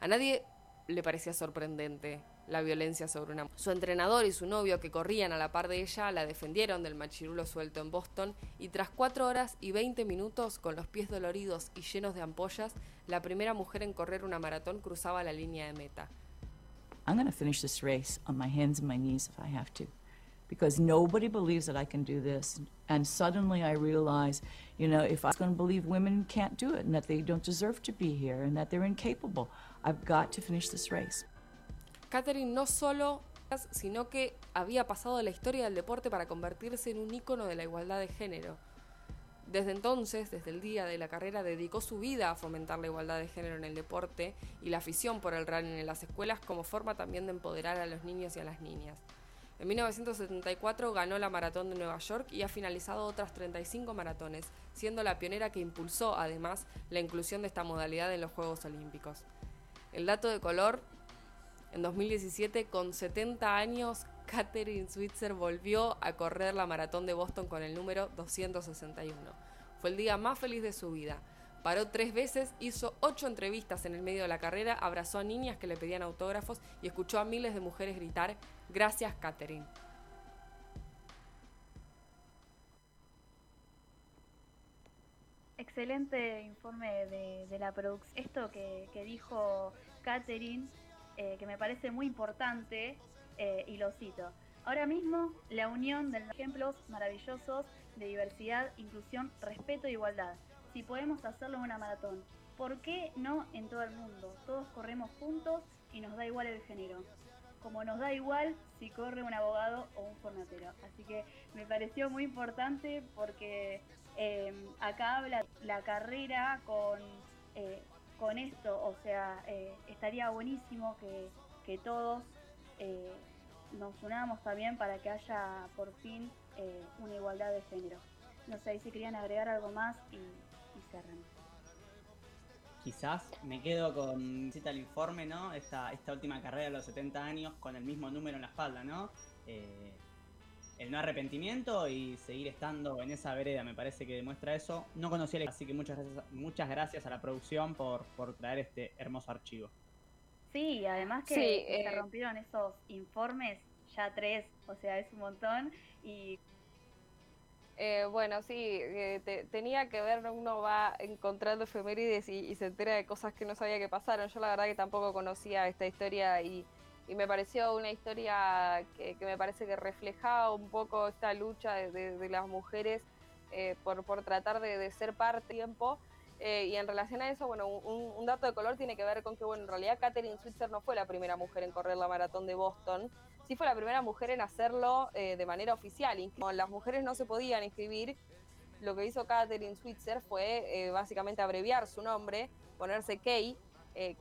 S7: A nadie le parecía sorprendente la violencia sobre una Su entrenador y su novio que corrían a la par de ella la defendieron del machirulo suelto en Boston y tras cuatro horas y 20 minutos con los pies doloridos y llenos de ampollas, la primera mujer en correr una maratón cruzaba la línea de meta.
S37: I'm going to finish this race on my hands and my knees if I have to. Because nobody believes that I can do this. And suddenly I realize, you know, if I'm going to believe women can't do it and that they don't deserve to be here and that they're incapable, I've got to finish this race.
S22: Catherine no solo, sino que había pasado la historia del deporte para convertirse en un ícono de la igualdad de género. Desde entonces, desde el día de la carrera, dedicó su vida a fomentar la igualdad de género en el deporte y la afición por el running en las escuelas como forma también de empoderar a los niños y a las niñas. En 1974 ganó la Maratón de Nueva York y ha finalizado otras 35 maratones, siendo la pionera que impulsó además la inclusión de esta modalidad en los Juegos Olímpicos. El dato de color, en 2017 con 70 años, Catherine Switzer volvió a correr la maratón de Boston con el número 261. Fue el día más feliz de su vida. Paró tres veces, hizo ocho entrevistas en el medio de la carrera, abrazó a niñas que le pedían autógrafos y escuchó a miles de mujeres gritar, gracias Catherine.
S1: Excelente informe de, la producción. Esto que, dijo Catherine, eh, que me parece muy importante, eh, y lo cito. Ahora mismo, la unión de ejemplos maravillosos de diversidad, inclusión, respeto e igualdad. Si podemos hacerlo en una maratón, ¿por qué no en todo el mundo? Todos corremos juntos y nos da igual el género. Como nos da igual si corre un abogado o un fornatero. Así que me pareció muy importante porque eh, acá habla la carrera con, eh, con esto. O sea, estaría buenísimo que, que todos nos unamos también para que haya por fin eh, una igualdad de género. No sé si querían agregar algo más y, y cerran.
S4: Quizás me quedo con, cita el informe, ¿no? Esta, esta última carrera de los 70 años con el mismo número en la espalda, ¿no? Eh, el no arrepentimiento y seguir estando en esa vereda, me parece que demuestra eso. No conocía, así que muchas gracias, muchas gracias a la producción por, por traer este hermoso archivo.
S1: Sí, además que, se eh, rompieron esos informes, ya tres, o sea, es un montón. Y
S7: eh, bueno, sí, eh, tenía que ver, uno va encontrando efemérides y, se entera de cosas que no sabía que pasaron. Yo la verdad que tampoco conocía esta historia y, me pareció una historia que, me parece que reflejaba un poco esta lucha de, las mujeres por, por tratar de, de ser parte tiempo eh, y en relación a eso, bueno, un, dato de color tiene que ver con que, bueno, en realidad Catherine Switzer no fue la primera mujer en correr la maratón de Boston, sí fue la primera mujer en hacerlo eh, de manera oficial. Como las mujeres no se podían inscribir, lo que hizo Catherine Switzer fue eh, básicamente abreviar su nombre, ponerse Kay,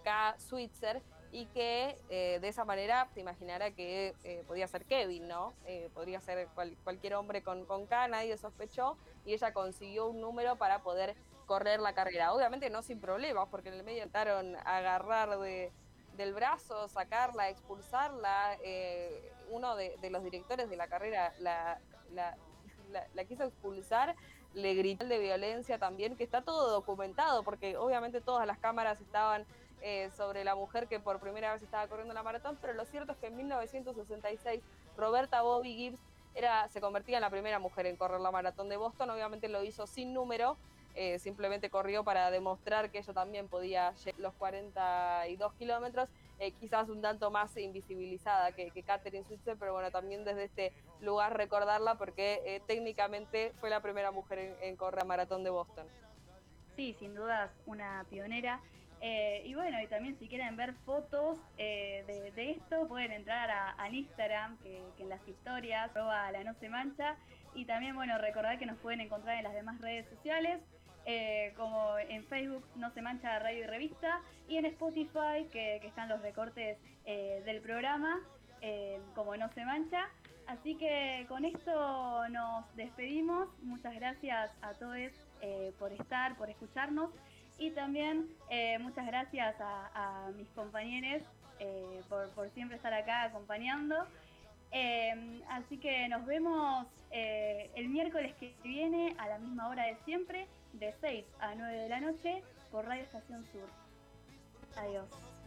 S7: K. Switzer, y que de esa manera te imaginara que podía ser Kevin, ¿no? podría ser cualquier hombre con, con K, nadie sospechó, y ella consiguió un número para poder correr la carrera. Obviamente no sin problemas, porque en el medio intentaron agarrar de, del brazo, sacarla, expulsarla. Eh, uno de, los directores de la carrera la, la, quiso expulsar, le gritó de violencia también, que está todo documentado, porque obviamente todas las cámaras estaban eh, sobre la mujer que por primera vez estaba corriendo la maratón, pero lo cierto es que en 1966 Roberta Bobby Gibbs era, se convertía en la primera mujer en correr la maratón de Boston, obviamente lo hizo sin número, eh, simplemente corrió para demostrar que ella también podía llegar los 42 kilómetros, eh, quizás un tanto más invisibilizada que, que Catherine Switzer, pero bueno, también desde este lugar recordarla porque eh, técnicamente fue la primera mujer en, correr a maratón de Boston.
S1: Sí, sin dudas, una pionera. Y bueno, y también si quieren ver fotos de, esto, pueden entrar a, Instagram, que, en las historias, arroba la no se mancha. Y también, bueno, recordar que nos pueden encontrar en las demás redes sociales. Eh, como en Facebook No se mancha radio y revista, y en Spotify, que, están los recortes eh, del programa, eh, como No se mancha. Así que con esto nos despedimos. Muchas gracias a todos por estar, por escucharnos. Y también muchas gracias a, mis compañeros por, por, siempre estar acá acompañando. así que nos vemos el miércoles que viene a la misma hora de siempre de 6 a 9 de la noche por Radio Estación Sur. Adiós.